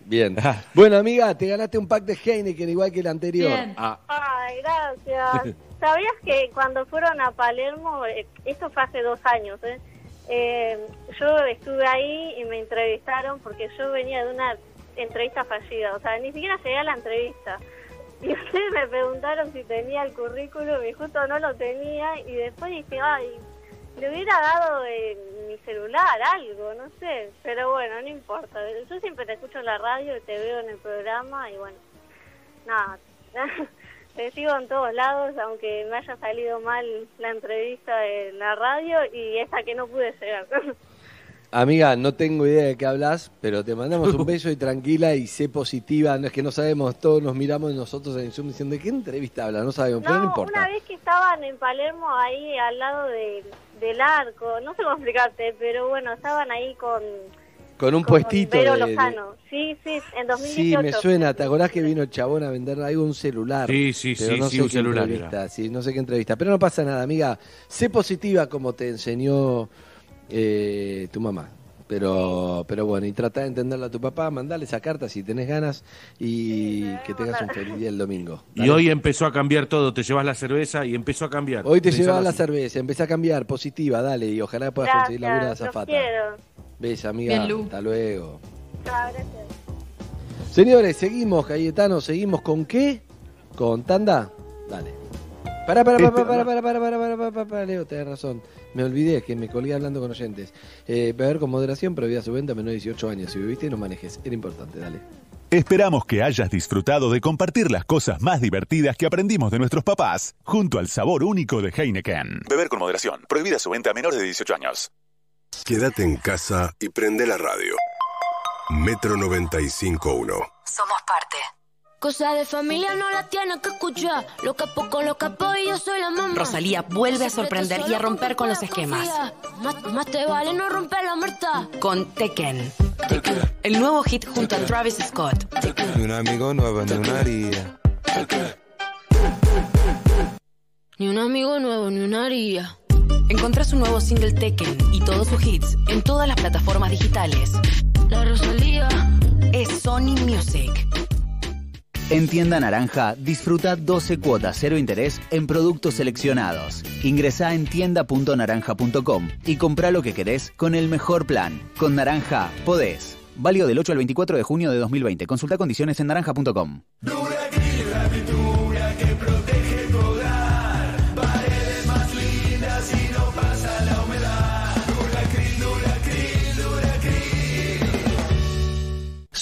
Bien. Bueno, amiga, te ganaste un pack de Heineken igual que el anterior. Bien. Ah. Ay, gracias. ¿Sabías que cuando fueron a Palermo, eh, esto fue hace dos años, ¿eh? Eh, yo estuve ahí y me entrevistaron porque yo venía de una entrevista fallida, o sea, ni siquiera llegué a la entrevista. Y ustedes me preguntaron si tenía el currículum y justo no lo tenía y después dije, ay, le hubiera dado eh, mi celular, algo, no sé, pero bueno, no importa. Yo siempre te escucho en la radio y te veo en el programa y bueno, nada, te sigo en todos lados, aunque me haya salido mal la entrevista en la radio y esta que no pude llegar. Amiga, no tengo idea de qué hablas, pero te mandamos un beso y tranquila y sé positiva. No es que no sabemos, todos nos miramos nosotros en Zoom diciendo, ¿de qué entrevista habla? No sabemos, pero no No, importa. una vez que estaban en Palermo ahí al lado de- del arco, no sé cómo explicarte, pero bueno, estaban ahí con, Con un con puestito Vero de- de, Lozano. Sí, sí, en 2018. Sí, me suena. ¿Te acordás que vino el chabón a vender algo, un celular? Sí, sí, Pero sí, no sí, sé un qué celular entrevista, Sí, no sé qué entrevista. Pero no pasa nada, amiga. Sé positiva como te enseñó eh, tu mamá. Pero, pero bueno, y trata de entenderla a tu papá, mandale esa carta si tenés ganas y que tengas un feliz día el domingo. Y hoy empezó a cambiar todo. Te llevas la cerveza y empezó a cambiar. Hoy te Pensalo llevas la cerveza, empecé a cambiar, positiva, dale, y ojalá puedas conseguir la de quiero. Ves, amiga, Bien, hasta luego. Chao, gracias. Señores, seguimos, Cayetano, seguimos con qué? ¿Con tanda? Dale. Para, para, para, para, para, para, para, para, para, para, para, para, Leo, tenés razón. Me olvidé que me colgué hablando con oyentes. Eh, beber con moderación, pero vida su venta menor de 18 años. Si bebiste, no manejes. Era importante, dale. Esperamos que hayas disfrutado de compartir las cosas más divertidas que aprendimos de nuestros papás, junto al sabor único de Heineken. Beber con moderación. Prohibida su venta a menores de 18 años. Quédate en casa y prende la radio. Metro 95.1. Somos parte. Cosa de familia no la tiene que escuchar. Lo capo con los capos y yo soy la mamá. Rosalía vuelve a sorprender y a romper con los esquemas. Más, más te vale no romper la muerta. Con Tekken. El nuevo hit junto a Travis Scott. Ni un amigo no abandonaría. Ni un amigo nuevo, ni una haría. Encontrás un nuevo single Tekken y todos sus hits en todas las plataformas digitales. La Rosalía. Es Sony Music. En Tienda Naranja, disfruta 12 cuotas cero interés en productos seleccionados. Ingresá en tienda.naranja.com y comprá lo que querés con el mejor plan. Con Naranja, podés. Válido del 8 al 24 de junio de 2020. Consulta condiciones en naranja.com.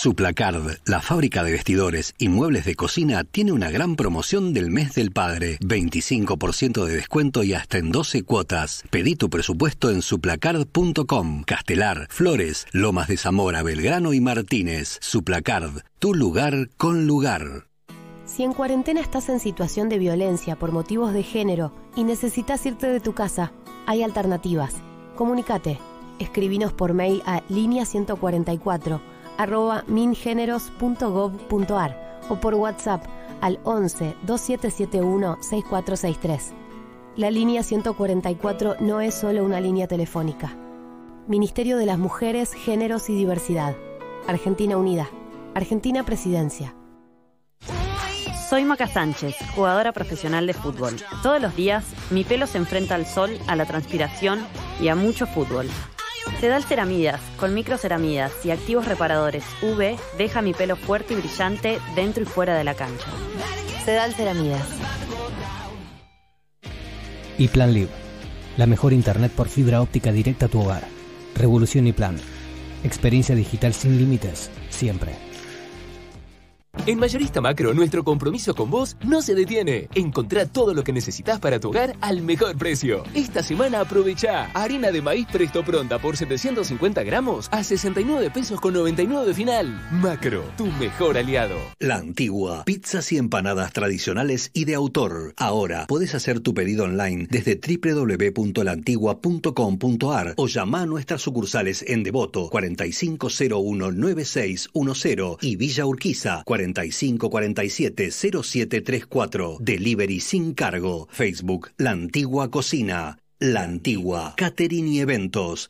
Suplacard, la fábrica de vestidores y muebles de cocina, tiene una gran promoción del mes del padre. 25% de descuento y hasta en 12 cuotas. Pedí tu presupuesto en suplacard.com. Castelar, Flores, Lomas de Zamora, Belgrano y Martínez. Suplacard, tu lugar con lugar. Si en cuarentena estás en situación de violencia por motivos de género y necesitas irte de tu casa, hay alternativas. Comunicate. Escribinos por mail a línea 144 arroba mingeneros.gov.ar o por WhatsApp al 11 2771 6463. La línea 144 no es solo una línea telefónica. Ministerio de las Mujeres, Géneros y Diversidad. Argentina Unida. Argentina Presidencia. Soy Maca Sánchez, jugadora profesional de fútbol. Todos los días mi pelo se enfrenta al sol, a la transpiración y a mucho fútbol. Sedal Ceramidas, con microceramidas y activos reparadores UV, deja mi pelo fuerte y brillante dentro y fuera de la cancha. Sedal Ceramidas. Y Plan Live, la mejor internet por fibra óptica directa a tu hogar. Revolución y Plan. Experiencia digital sin límites, siempre. En Mayorista Macro, nuestro compromiso con vos no se detiene. Encontrá todo lo que necesitas para tu hogar al mejor precio. Esta semana aprovecha harina de maíz presto pronta por 750 gramos a 69 pesos con 99 final. Macro, tu mejor aliado. La Antigua, pizzas y empanadas tradicionales y de autor. Ahora podés hacer tu pedido online desde www.lantigua.com.ar o llama a nuestras sucursales en Devoto 45019610 y Villa Urquiza 45470734. Delivery sin cargo. Facebook La Antigua Cocina. La Antigua Catering Eventos.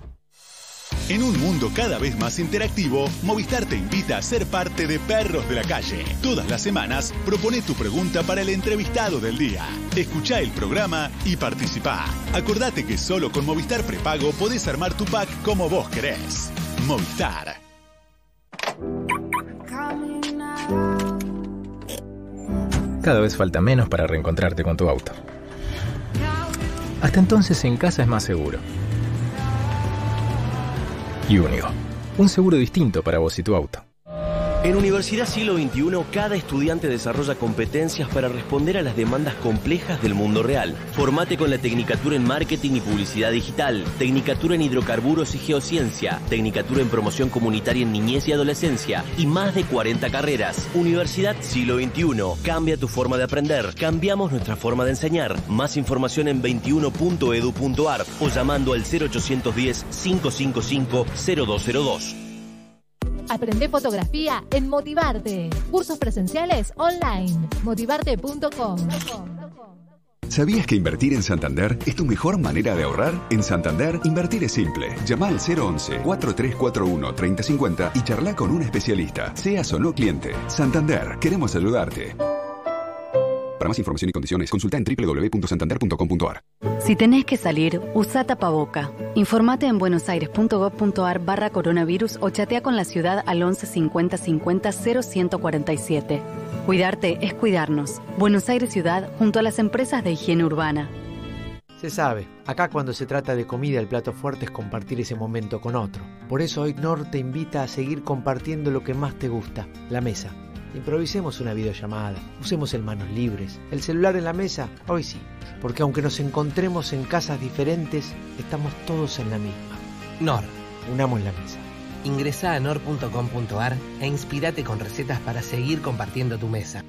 En un mundo cada vez más interactivo, Movistar te invita a ser parte de Perros de la Calle. Todas las semanas, propone tu pregunta para el entrevistado del día. Escucha el programa y participa. Acordate que solo con Movistar Prepago podés armar tu pack como vos querés. Movistar. Cada vez falta menos para reencontrarte con tu auto. Hasta entonces en casa es más seguro. Un seguro distinto para vos y tu auto. En Universidad Siglo XXI, cada estudiante desarrolla competencias para responder a las demandas complejas del mundo real. Formate con la Tecnicatura en Marketing y Publicidad Digital, Tecnicatura en Hidrocarburos y Geociencia, Tecnicatura en Promoción Comunitaria en Niñez y Adolescencia y más de 40 carreras. Universidad Siglo XXI. Cambia tu forma de aprender. Cambiamos nuestra forma de enseñar. Más información en 21.edu.ar o llamando al 0810 555 0202. Aprende fotografía en Motivarte. Cursos presenciales online. Motivarte.com. ¿Sabías que invertir en Santander es tu mejor manera de ahorrar? En Santander, invertir es simple. Llama al 011-4341-3050 y charla con un especialista, seas o no cliente. Santander, queremos ayudarte. Para más información y condiciones, consulta en www.santander.com.ar. Si tenés que salir, usa tapaboca. Informate en buenosaires.gov.ar barra coronavirus o chatea con la ciudad al 11 50 50 0147. Cuidarte es cuidarnos. Buenos Aires Ciudad junto a las empresas de higiene urbana. Se sabe, acá cuando se trata de comida el plato fuerte es compartir ese momento con otro. Por eso hoy Nor te invita a seguir compartiendo lo que más te gusta, la mesa. Improvisemos una videollamada, usemos el manos libres, el celular en la mesa, hoy sí, porque aunque nos encontremos en casas diferentes, estamos todos en la misma. Nor, unamos la mesa. Ingresa a nor.com.ar e inspirate con recetas para seguir compartiendo tu mesa.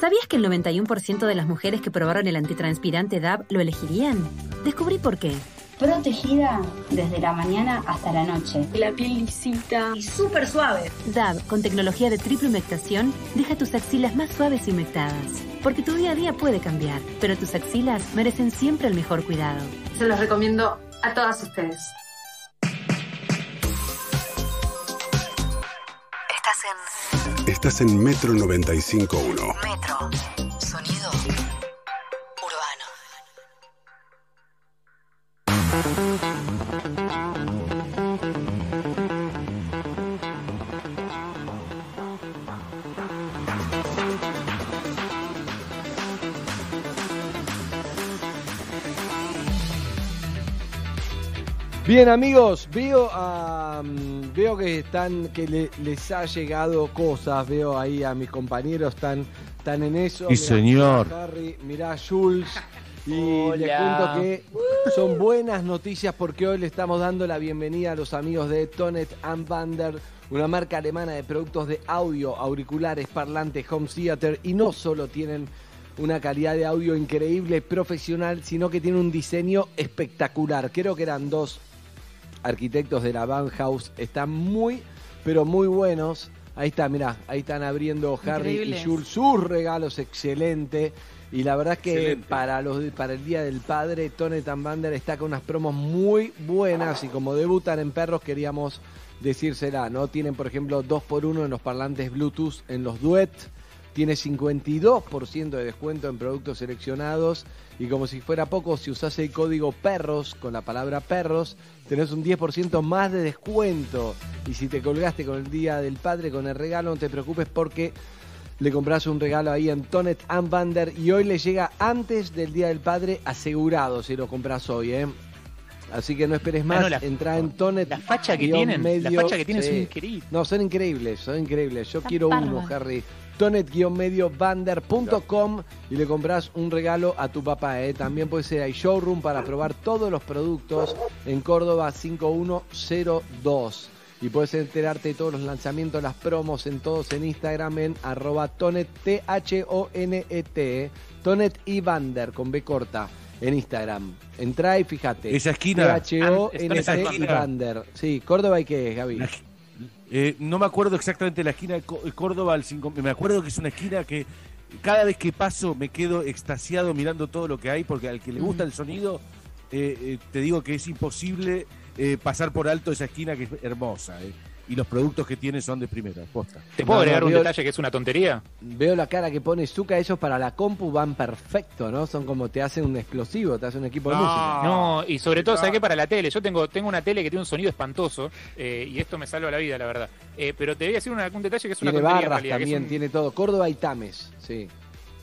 ¿Sabías que el 91% de las mujeres que probaron el antitranspirante DAB lo elegirían? Descubrí por qué. Protegida desde la mañana hasta la noche. La piel lisita y súper suave. DAB, con tecnología de triple humectación, deja tus axilas más suaves y humectadas. Porque tu día a día puede cambiar, pero tus axilas merecen siempre el mejor cuidado. Se los recomiendo a todas ustedes. Estás en Estás en Metro 95.1. Metro. Sonido Bien amigos, veo a, mm, veo que están que le- les ha llegado cosas, veo ahí a mis compañeros están están en eso. Mirá, señor. Harry, mirá Jules y les Hola. cuento que son buenas noticias porque hoy le estamos dando la bienvenida a los amigos de Tonet and Bander, una marca alemana de productos de audio, auriculares, parlantes, home theater y no solo tienen una calidad de audio increíble, profesional, sino que tiene un diseño espectacular. Creo que eran dos arquitectos de la Bauhaus, están muy, pero muy buenos. Ahí está, mirá, ahí están abriendo Harry y. Jules sus regalos, excelente. Y la verdad es que Excelente. para los para el Día del Padre, Tonet and Bander está con unas promos muy buenas y como debutan en perros queríamos decírsela, ¿no? Tienen, por ejemplo, 2x1 en los parlantes Bluetooth en los Duet, tiene 52% de descuento en productos seleccionados y como si fuera poco, si usás el código perros con la palabra perros, tenés un 10% más de descuento. Y si te colgaste con el Día del Padre, con el regalo, no te preocupes porque le compras un regalo ahí en Tonet and Bander y hoy le llega antes del Día del Padre asegurado si lo compras hoy, ¿eh? Así que no esperes más, Ah, no, la- entra en Tonet. la facha que tienen, la facha que tienen son increíbles. No, son increíbles, son increíbles. Yo quiero uno. Harry. Tonet-bander.com y le compras un regalo a tu papá. ¿eh? También puede ser hay showroom para probar todos los productos en Córdoba 5102. Y puedes enterarte de todos los lanzamientos, las promos en todos en Instagram en arroba tonet, T-H-O-N-E-T, Tonet y Bander con B corta en Instagram. Entrá y fíjate. Esa esquina. T-H-O-N-T Esa y. Bander. Sí, Córdoba y qué es, Gaby. Eh, no me acuerdo exactamente la esquina de Có- Córdoba al 5. Me acuerdo que es una esquina que cada vez que paso me quedo extasiado mirando todo lo que hay, porque al que le gusta el sonido, eh, eh, te digo que es imposible eh, pasar por alto esa esquina que es hermosa. eh. Y los productos que tiene son de primera, posta. ¿Te puedo No, agregar no, un veo- detalle que es una tontería? Veo la cara que pone Zuka, esos para la compu van perfecto, ¿no? Son como te hacen un explosivo, te hacen un equipo de música. No, y sobre todo, ¿sabes qué? Para la tele. Yo tengo, tengo una tele que tiene un sonido espantoso eh, y esto me salva la vida, la verdad. Eh, pero te voy a decir una- un detalle que es una Tiene tontería en barras realidad, también, un- tiene todo. Córdoba y Tames, sí.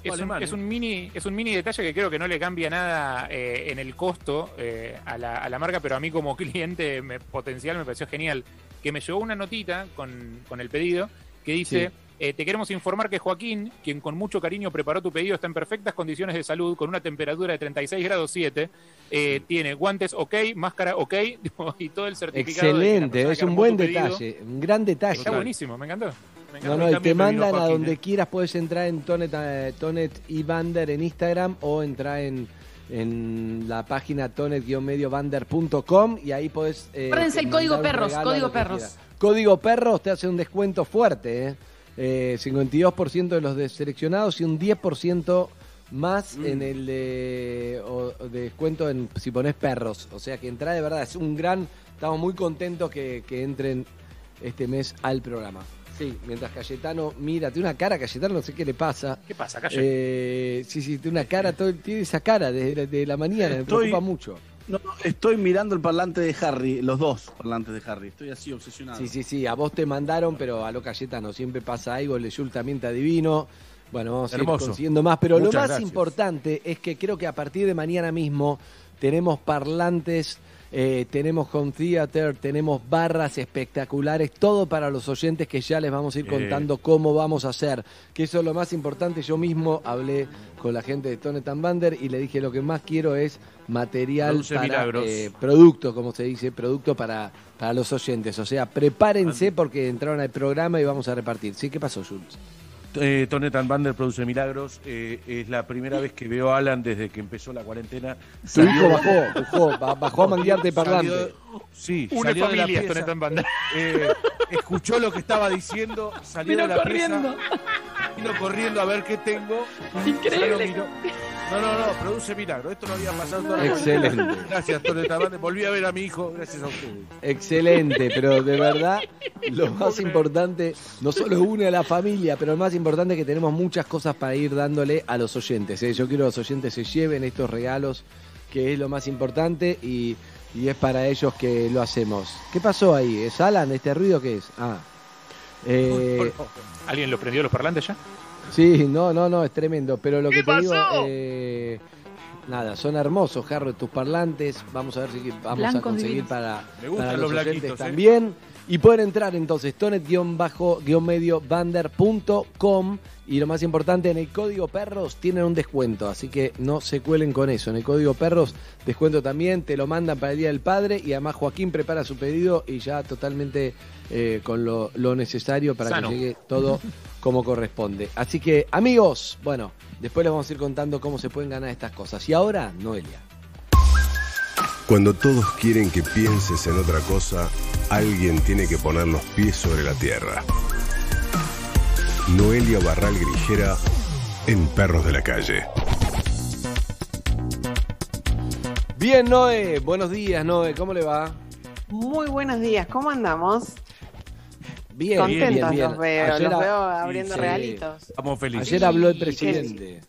Es un, es un mini es un mini detalle que creo que no le cambia nada eh, en el costo eh, a, la, a la marca, pero a mí como cliente me- potencial me pareció genial. Que me llegó una notita con, con el pedido que dice, Sí. eh, te queremos informar que Joaquín, quien con mucho cariño preparó tu pedido, está en perfectas condiciones de salud, con una temperatura de 36 grados 7, eh, tiene guantes ok, máscara ok, y todo el certificado. Excelente, es un buen pedido- detalle, un gran detalle. Está buenísimo, me encantó. No, no, y te mandan a donde eh. quieras, puedes entrar en Tonet, eh, Tonet y Bander en Instagram o entrar en, en la página tonet-mediobander.com y ahí podés... eh, Acuérdense el código perros, código perros. Código perros te hace un descuento fuerte, ¿eh? Eh, 52% de los deseleccionados y un 10% más Mm. en el de, o- o de descuento en, si pones perros. O sea que entra de verdad, es un gran... Estamos muy contentos que, que entren este mes al programa. Sí, mientras Cayetano mira, tiene una cara, Cayetano no sé qué le pasa. ¿Qué pasa, Calle? Eh, sí, sí, tiene una cara, todo, tiene esa cara de, de la mañana, me Estoy- preocupa mucho. No, estoy mirando el parlante de Harry, los dos parlantes de Harry. Estoy así obsesionado. Sí, sí, sí, a vos te mandaron, pero a lo Cayetano siempre pasa algo, el de Yul también está divino. Bueno, vamos a ir consiguiendo más, pero lo más gracias. importante es que creo que a partir de mañana mismo tenemos parlantes, eh, tenemos home theater, tenemos barras espectaculares, todo para los oyentes que ya les vamos a ir Eh. contando cómo vamos a hacer. Que eso es lo más importante. Yo mismo hablé con la gente de Tonet and Bander y le dije lo que más quiero es material Produce para eh, producto, como se dice, producto para, para los oyentes. O sea, prepárense porque entraron al programa y vamos a repartir. ¿Sí? ¿Qué pasó, Jules? Eh, Tonet and Bander produce milagros. eh, es la primera vez que veo a Alan desde que empezó la cuarentena. Tu hijo bajó, bajó, ba- bajó a manguearte parlante. Salió- sí, Una salió de la familia, pieza, Tonet and Bander. eh, escuchó lo que estaba diciendo, salió Vino de la corriendo. pieza, vino corriendo a ver qué tengo. Increíble. No, no, no, produce milagros. Esto no había pasado toda la Excelente. Gracias, Tonet and Bander. Volví a ver a mi hijo, gracias a ustedes. Excelente, pero de verdad lo más importante, no solo une a la familia, pero lo más importante es que tenemos muchas cosas para ir dándole a los oyentes. ¿eh? Yo quiero que los oyentes se lleven estos regalos, que es lo más importante y, y es para ellos que lo hacemos. ¿Qué pasó ahí? ¿Es Alan? ¿Este ruido qué es? Ah. Eh, ¿Alguien lo prendió los parlantes ya? Sí, no, no, no, es tremendo. Pero lo ¿Qué que te digo, pasó? eh, nada, son hermosos, Harry, tus parlantes. Vamos a ver si vamos a conseguir divinos. para, Me gustan para los los oyentes blanquitos, ¿eh? Y pueden entrar entonces, tonet-medio-bander.com y lo más importante, en el código perros tienen un descuento, así que no se cuelen con eso. En el código perros, descuento también, te lo mandan para el Día del Padre y además Joaquín prepara su pedido y ya totalmente eh, con lo, lo necesario para Sano. que llegue todo como corresponde. Así que, amigos, bueno, después les vamos a ir contando cómo se pueden ganar estas cosas. Y ahora, Noelia. Cuando todos quieren que pienses en otra cosa, alguien tiene que poner los pies sobre la tierra. Noelia Barral Grijera en Perros de la Calle. Bien, Noé, buenos días, Noé, ¿cómo le va? Muy buenos días, ¿cómo andamos? Bien, Contentos bien, bien. los veo, Ayer los veo abriendo Sí. regalitos. Estamos felices. Ayer habló el Sí, presidente.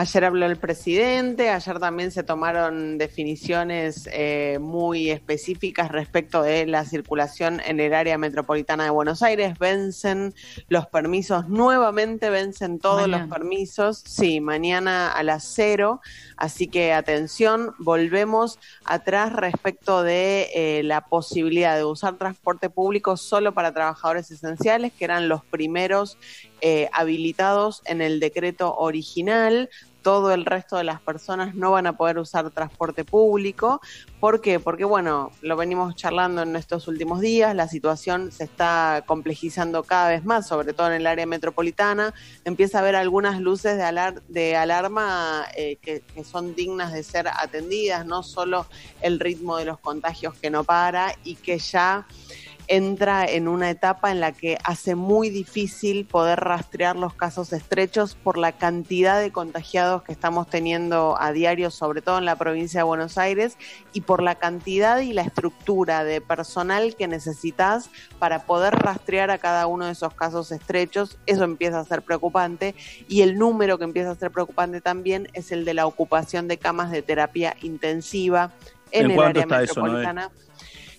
Ayer habló el presidente, ayer también se tomaron definiciones eh, muy específicas respecto de la circulación en el área metropolitana de Buenos Aires. Vencen los permisos, nuevamente vencen todos Mañana. los permisos, sí, mañana a las cero. Así que atención, volvemos atrás respecto de eh, la posibilidad de usar transporte público solo para trabajadores esenciales, que eran los primeros eh, habilitados en el decreto original. Todo el resto de las personas no van a poder usar transporte público. ¿Por qué? Porque, bueno, lo venimos charlando en estos últimos días, la situación se está complejizando cada vez más, sobre todo en el área metropolitana. Empieza a haber algunas luces de, alar- de alarma eh, que son dignas de ser atendidas, no solo el ritmo de los contagios que no para y que ya entra en una etapa en la que hace muy difícil poder rastrear los casos estrechos por la cantidad de contagiados que estamos teniendo a diario, sobre todo en la provincia de Buenos Aires, y por la cantidad y la estructura de personal que necesitas para poder rastrear a cada uno de esos casos estrechos. Eso empieza a ser preocupante y el número que empieza a ser preocupante también es el de la ocupación de camas de terapia intensiva en, ¿En el área eso, Noé?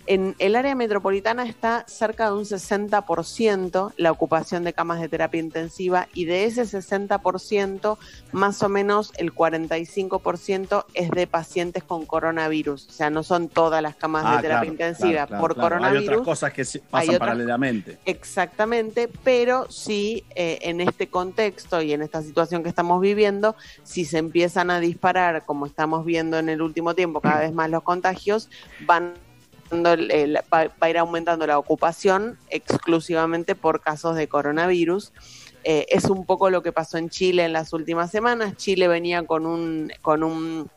En el área metropolitana está cerca de un 60% la ocupación de camas de terapia intensiva y de ese 60%, más o menos el 45% es de pacientes con coronavirus. O sea, no son todas las camas Ah, de terapia claro, intensiva claro, claro, por coronavirus. Hay otras cosas que pasan otras- paralelamente. Exactamente, pero sí eh, en este contexto y en esta situación que estamos viviendo, si se empiezan a disparar, como estamos viendo en el último tiempo, cada vez más los contagios, van dando va, a ir aumentando la ocupación exclusivamente por casos de coronavirus. Eh, es un poco lo que pasó en Chile en las últimas semanas. Chile venía con un, con un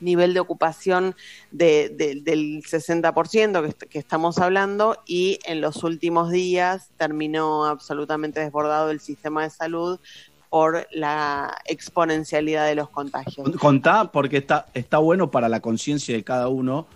nivel de ocupación de, de- del 60% que, que estamos hablando y en los últimos días terminó absolutamente desbordado el sistema de salud por la exponencialidad de los contagios. Contá, porque está, está bueno para la conciencia de cada uno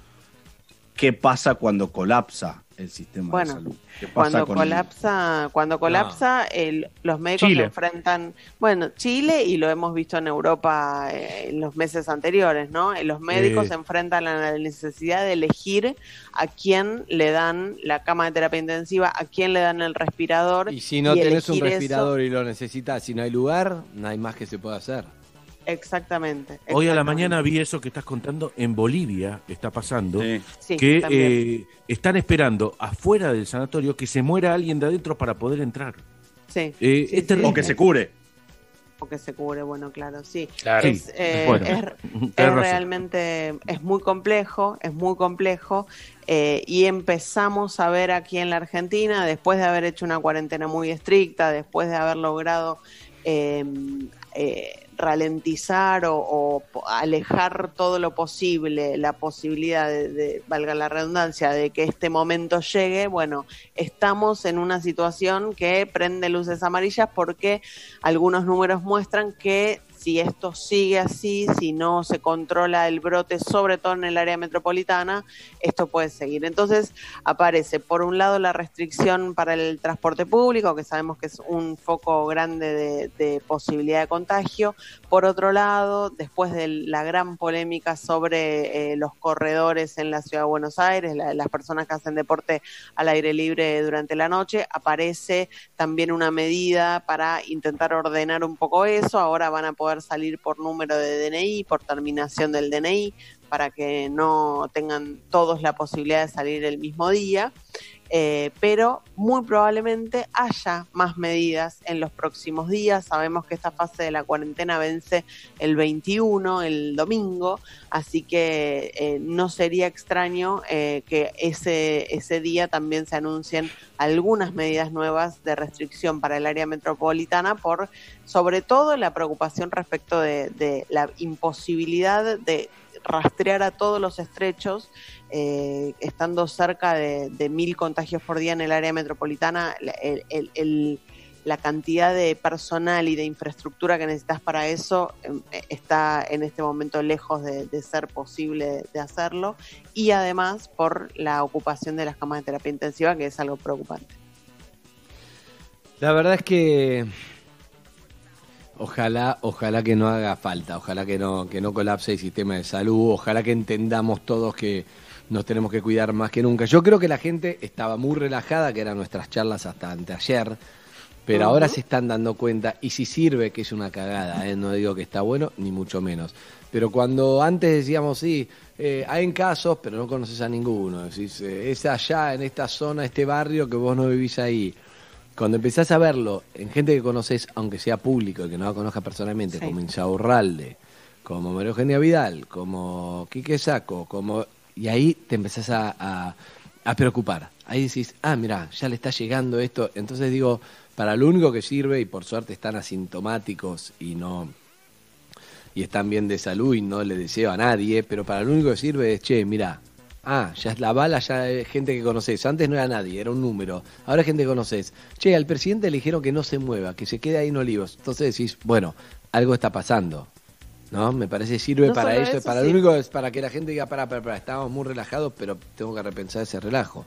qué pasa cuando colapsa el sistema Bueno, de salud. ¿Qué pasa Cuando con- colapsa, cuando colapsa, el- los médicos Chile. se enfrentan, bueno, Chile y lo hemos visto en Europa eh, en los meses anteriores, ¿no? Los médicos Eh. se enfrentan a la necesidad de elegir a quién le dan la cama de terapia intensiva, a quién le dan el respirador. Y si no tenés un eso- respirador y lo necesitas, si no hay lugar, no hay más que se pueda hacer. Exactamente. Hoy a la mañana vi eso que estás contando en Bolivia, está pasando, Sí, que eh, están esperando afuera del sanatorio que se muera alguien de adentro para poder entrar. Sí. Eh, sí, es sí. terrible. O que se cure. O que se cubre, bueno, claro, sí. Claro. Es, Sí, eh, bueno, es- realmente, es muy complejo, es muy complejo. eh, y empezamos a ver aquí en la Argentina, después de haber hecho una cuarentena muy estricta, después de haber logrado eh, eh, ralentizar o, alejar todo lo posible la posibilidad de, de, valga la redundancia, de que este momento llegue, bueno, estamos en una situación que prende luces amarillas porque algunos números muestran que si esto sigue así, si no se controla el brote, sobre todo en el área metropolitana, esto puede seguir. Entonces aparece, por un lado, la restricción para el transporte público, que sabemos que es un foco grande de, posibilidad de contagio. Por otro lado, después de la gran polémica sobre eh, los corredores en la ciudad de Buenos Aires, la- las personas que hacen deporte al aire libre durante la noche, aparece también una medida para intentar ordenar un poco eso. Ahora van a poder salir por número de DNI, por terminación del DNI, para que no tengan todos la posibilidad de salir el mismo día. Eh, pero muy probablemente haya más medidas en los próximos días. Sabemos que esta fase de la cuarentena vence el 21, el domingo, así que eh, no sería extraño eh, que ese, ese día también se anuncien algunas medidas nuevas de restricción para el área metropolitana por sobre todo la preocupación respecto de, de la imposibilidad de rastrear a todos los estrechos, eh, estando cerca de, mil contagios por día en el área metropolitana, la- cantidad de personal y de infraestructura que necesitas para eso eh, está en este momento lejos de ser posible de hacerlo y además por la ocupación de las camas de terapia intensiva que es algo preocupante. La verdad es que ojalá, ojalá que no haga falta, ojalá que no, que no colapse el sistema de salud, ojalá que entendamos todos que nos tenemos que cuidar más que nunca. Yo creo que la gente estaba muy relajada, que eran nuestras charlas hasta anteayer, pero ahora se están dando cuenta, y si sirve que es una cagada, ¿eh? no digo que está bueno, ni mucho menos. Pero cuando antes decíamos, sí, eh, hay en casos, pero no conoces a ninguno, decís, eh, es allá, en esta zona, este barrio, que vos no vivís ahí. Cuando empezás a verlo en gente que conoces, aunque sea público y que no la conozcas personalmente, Sí. como Insaurralde, como María Eugenia Vidal, como Quique Saco, como y ahí te empezás a, a- a preocupar. Ahí decís, ah, mira, ya le está llegando esto. Entonces digo, para lo único que sirve, y por suerte están asintomáticos y no y están bien de salud y no le deseo a nadie, pero para lo único que sirve es, che, mira, ah, ya es la bala, ya es gente que conoces. Antes no era nadie, era un número. Ahora es gente que conoces. Che, al presidente le dijeron que no se mueva, que se quede ahí en Olivos. Entonces decís, bueno, algo está pasando. ¿No? Me parece sirve No para eso, eso, para sí. lo único es para que la gente diga, para, para, para, estábamos muy relajados, pero tengo que repensar ese relajo.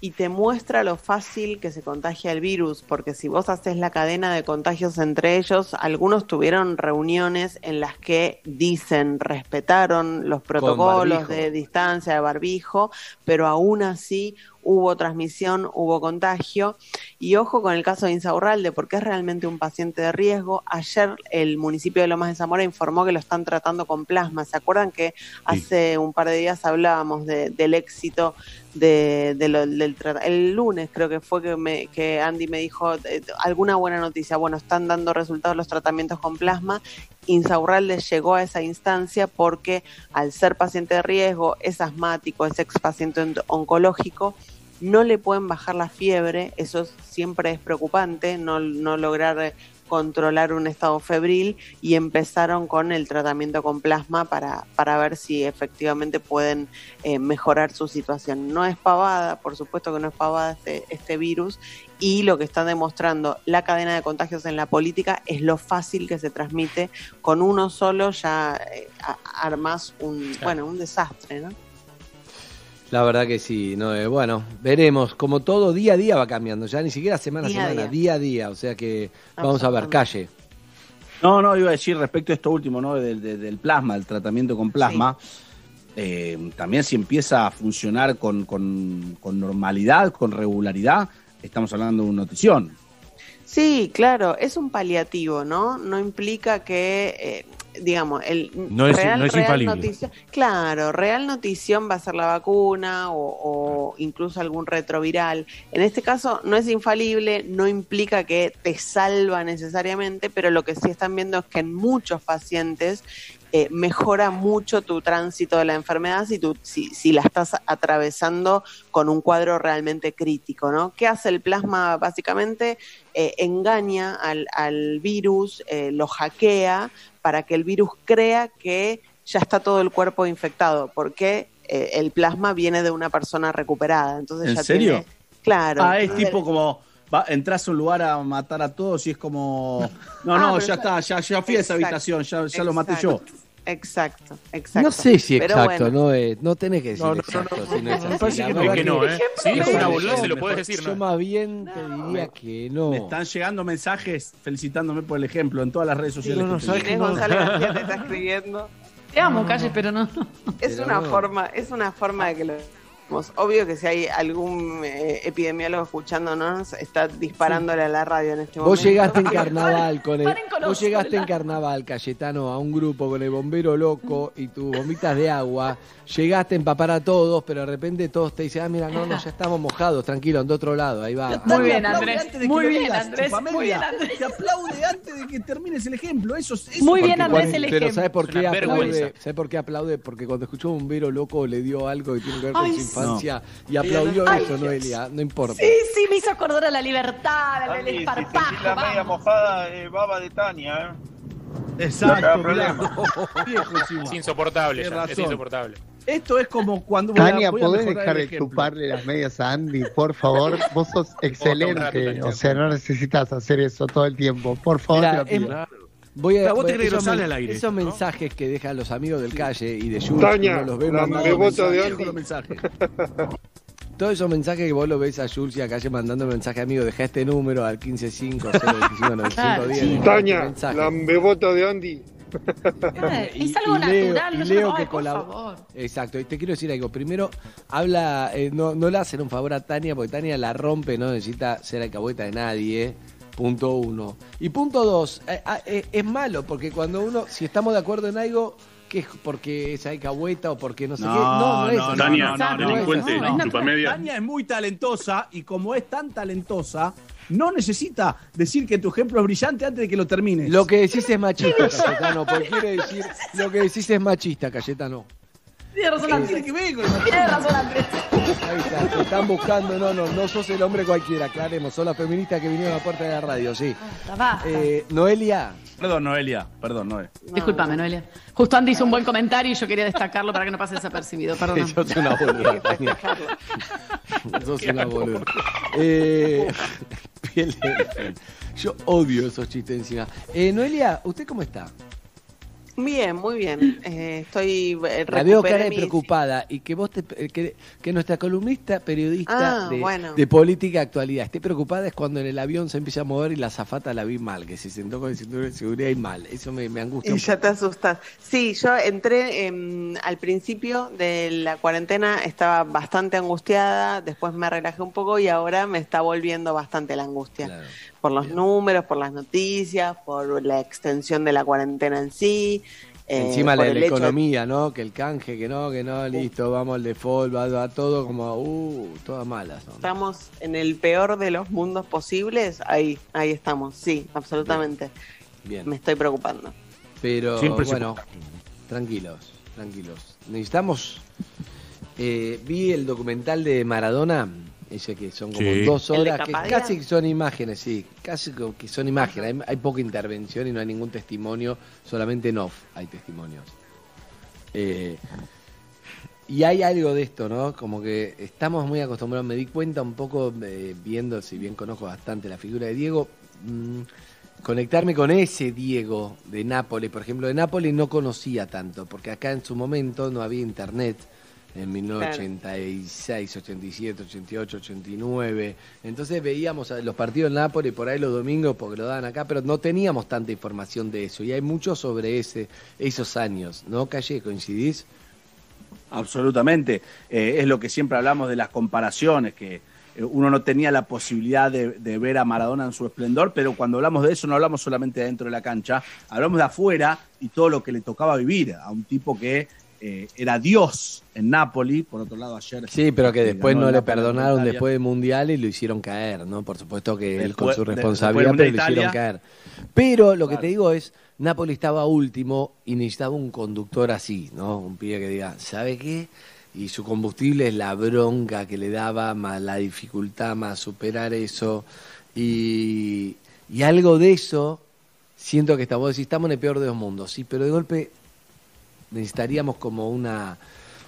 Y te muestra lo fácil que se contagia el virus, porque si vos haces la cadena de contagios entre ellos, algunos tuvieron reuniones en las que dicen respetaron los protocolos de distancia, de barbijo, pero aún así hubo transmisión, hubo contagio. Y ojo con el caso de Insaurralde, porque es realmente un paciente de riesgo. Ayer el municipio de Lomas de Zamora informó que lo están tratando con plasma. ¿Se acuerdan que hace un par de días hablábamos de- del éxito de, de lo- del el lunes creo que fue que, me- que Andy me dijo eh, alguna buena noticia. Bueno, están dando resultados los tratamientos con plasma. Insaurralde llegó a esa instancia porque al ser paciente de riesgo, es asmático, es ex paciente on- oncológico, no le pueden bajar la fiebre, eso siempre es preocupante, no, no lograr controlar un estado febril y empezaron con el tratamiento con plasma para, para ver si efectivamente pueden eh, mejorar su situación. No es pavada, por supuesto que no es pavada este, este virus y lo que están demostrando la cadena de contagios en la política es lo fácil que se transmite. Con uno solo ya eh, armas un, bueno, un desastre, ¿no? La verdad que sí, no, eh, bueno, veremos, como todo día a día va cambiando, ya ni siquiera semana a Día a semana, día. día a día, o sea que vamos a ver, calle. No, no, iba a decir respecto a esto último, ¿no? Del, del- del plasma, el tratamiento con plasma. eh, también si empieza a funcionar con, con- con normalidad, con regularidad, estamos hablando de una notición. Sí, claro, es un paliativo, ¿no? No implica que, eh, digamos, el No es- no es notición, claro, real notición va a ser la vacuna o, o incluso algún retroviral. En este caso no es infalible, no implica que te salva necesariamente, pero lo que sí están viendo es que en muchos pacientes eh, mejora mucho tu tránsito de la enfermedad si, tú, si, si la estás atravesando con un cuadro realmente crítico, ¿no? ¿Qué hace el plasma básicamente? Eh, engaña al, al virus, eh, lo hackea para que el virus crea que ya está todo el cuerpo infectado, porque eh, el plasma viene de una persona recuperada. Entonces ¿En ya serio? tiene- claro. Ah, es tipo como va, entras a un lugar a matar a todos y es como no, Ah, no, ya está- ya, ya fui a esa habitación, ya, ya lo maté yo. Exacto, Exacto. No sé si Pero exacto, bueno. no, eh, no tenés que decir No, no, no, exacto. no, si no es así. que no, que no, ¿eh? Si no, es una no, boludez, se lo no, puedes decir, Yo ¿no? más bien te diría que no. Me están llegando mensajes felicitándome por el ejemplo en todas las redes sociales. no, que ¿sabes tengo. Inés González García te está escribiendo. Te amo, calle, pero no. Es Pero una no. forma, es una forma de que lo. Obvio que si hay algún eh, epidemiólogo escuchándonos, está disparándole a la radio en este Vos momento. llegaste en carnaval con el, vos llegaste en carnaval, Cayetano, a un grupo con el bombero loco y tus bombitas de agua. Llegaste a empapar a todos, pero de repente todos te dicen, ah, mira, no, no, ya estamos mojados, tranquilo, de otro lado, ahí va. Muy bien, Andrés. Muy bien, Andrés. Muy bien, Andrés. Te aplaude antes de que termines el ejemplo. Eso, es- eso Muy bien, Andrés, cuando- el Pero ejemplo. ¿sabes por qué aplaude? ¿Sabes por qué aplaude? Porque cuando escuchó un bombero loco le dio algo que tiene que ver con Ay, su infancia y aplaudió Ay, eso. Noelia, no importa. Sí, sí, me hizo acordar a la libertad, al esparpajo. la media mojada, eh, baba de Tania, ¿eh? Exacto, No, problema. Es insoportable ya, es insoportable. Esto es como cuando voy a- Tania, voy a ¿podés dejar de chuparle las medias a Andy, por favor? Vos sos excelente, o sea, no necesitas hacer eso todo el tiempo. Por favor, te lo pido. em- Voy a, Claro, vos voy- no esos, al aire, esos ¿no? mensajes que dejan los amigos del calle y de Jules, Tania, uno los la mandando beboto de mensajes. Andy. Los mensajes. Todos esos mensajes que vos lo ves a Jules y a Calle mandando mensaje amigo, deja este número al 155 025 9510. Tania, mensaje. la beboto de Andy. Eh, Y- Es algo y Leo- natural, y no Leo que por colab- favor. Exacto, y te quiero decir algo. Primero, habla, eh, no, no le hacen un favor a Tania, porque Tania la rompe, no necesita ser alcahueta de nadie. Punto uno. Y punto dos, eh, ah, eh, es malo, porque cuando uno, si estamos de acuerdo en algo, que es porque es alcahueta o porque no sé No, qué. No, no es no, no, Tania, no, no, no, delincuente, no, no. chupamedia. Tania es muy talentosa y como es tan talentosa, no necesita decir que tu ejemplo es brillante antes de que lo termines. Lo que decís es machista, Cayetano, porque quiere decir, lo que decís es machista, Cayetano. Tiene razón ¿Qué Andrés. tiene que ver con el Tiene razón Andrés. Ahí está, te están buscando, no, no, no sos el hombre cualquiera, aclaremos, son las feministas que vinieron a la puerta de la radio, sí. Basta. Eh, Noelia, Perdón, Noelia. Perdón, Noelia. Disculpame, Noelia. Justo Andy hizo un buen comentario y yo quería destacarlo para que no pase desapercibido. Perdón. sos una boluda, sos una boluda. Eh, yo odio esos chistes encima. Eh, Noelia, ¿usted cómo está? Bien, muy bien. Eh, estoy. eh, La veo cara de mis- preocupada y que vos te- eh, que, que nuestra columnista periodista Ah, de, bueno. de política actualidad esté preocupada es cuando en el avión se empieza a mover y la zafata la vi mal, que se sentó con el cinturón de seguridad y mal. Eso me, me angustia. Y ya te asustas. Sí, yo entré em, al principio de la cuarentena, estaba bastante angustiada, después me relajé un poco y ahora me está volviendo bastante la angustia. Por los números, por las noticias, por la extensión de la cuarentena en sí. eh, Encima la, la economía, ¿no? Que el canje, que no, que no, listo, vamos al default, va, va todo como, uh, todas malas. Estamos en el peor de los mundos posibles, ahí, ahí estamos, sí, absolutamente. Bien. Me estoy preocupando. Pero Siempre bueno, tranquilos, tranquilos. Necesitamos. eh, vi el documental de Maradona, ese que son como Sí. dos ¿El de horas, que casi son imágenes, sí, casi como que son imágenes. Hay, hay poca intervención y no hay ningún testimonio, solamente en off hay testimonios. Eh, y hay algo de esto, ¿no? Como que estamos muy acostumbrados, me di cuenta un poco eh, viendo, si bien conozco bastante la figura de Diego, mm, conectarme con ese Diego de Nápoles, por ejemplo, de Nápoles no conocía tanto, porque acá en su momento no había internet, en 1986, 87, 88, 89, entonces veíamos los partidos en Nápoles por ahí los domingos porque lo daban acá, pero no teníamos tanta información de eso, y hay mucho sobre ese, esos años, ¿no, Calle? ¿Coincidís? Absolutamente. Eh, es lo que siempre hablamos de las comparaciones, que eh, uno no tenía la posibilidad de, de ver a Maradona en su esplendor, pero cuando hablamos de eso no hablamos solamente de dentro de la cancha, hablamos de afuera y todo lo que le tocaba vivir a un tipo que eh, era Dios en Nápoli, por otro lado ayer. Sí, pero que después no le Napoli perdonaron después del Mundial y lo hicieron caer, ¿no? Por supuesto que él con su responsabilidad, pero lo hicieron caer. Pero lo que te digo es, Napoli estaba último y necesitaba un conductor así, ¿no? Un pibe que diga, ¿sabe qué? Y su combustible es la bronca que le daba, más la dificultad, más superar eso. Y, y algo de eso, siento que estamos, decís, estamos en el peor de los mundos, sí, pero de golpe necesitaríamos como una,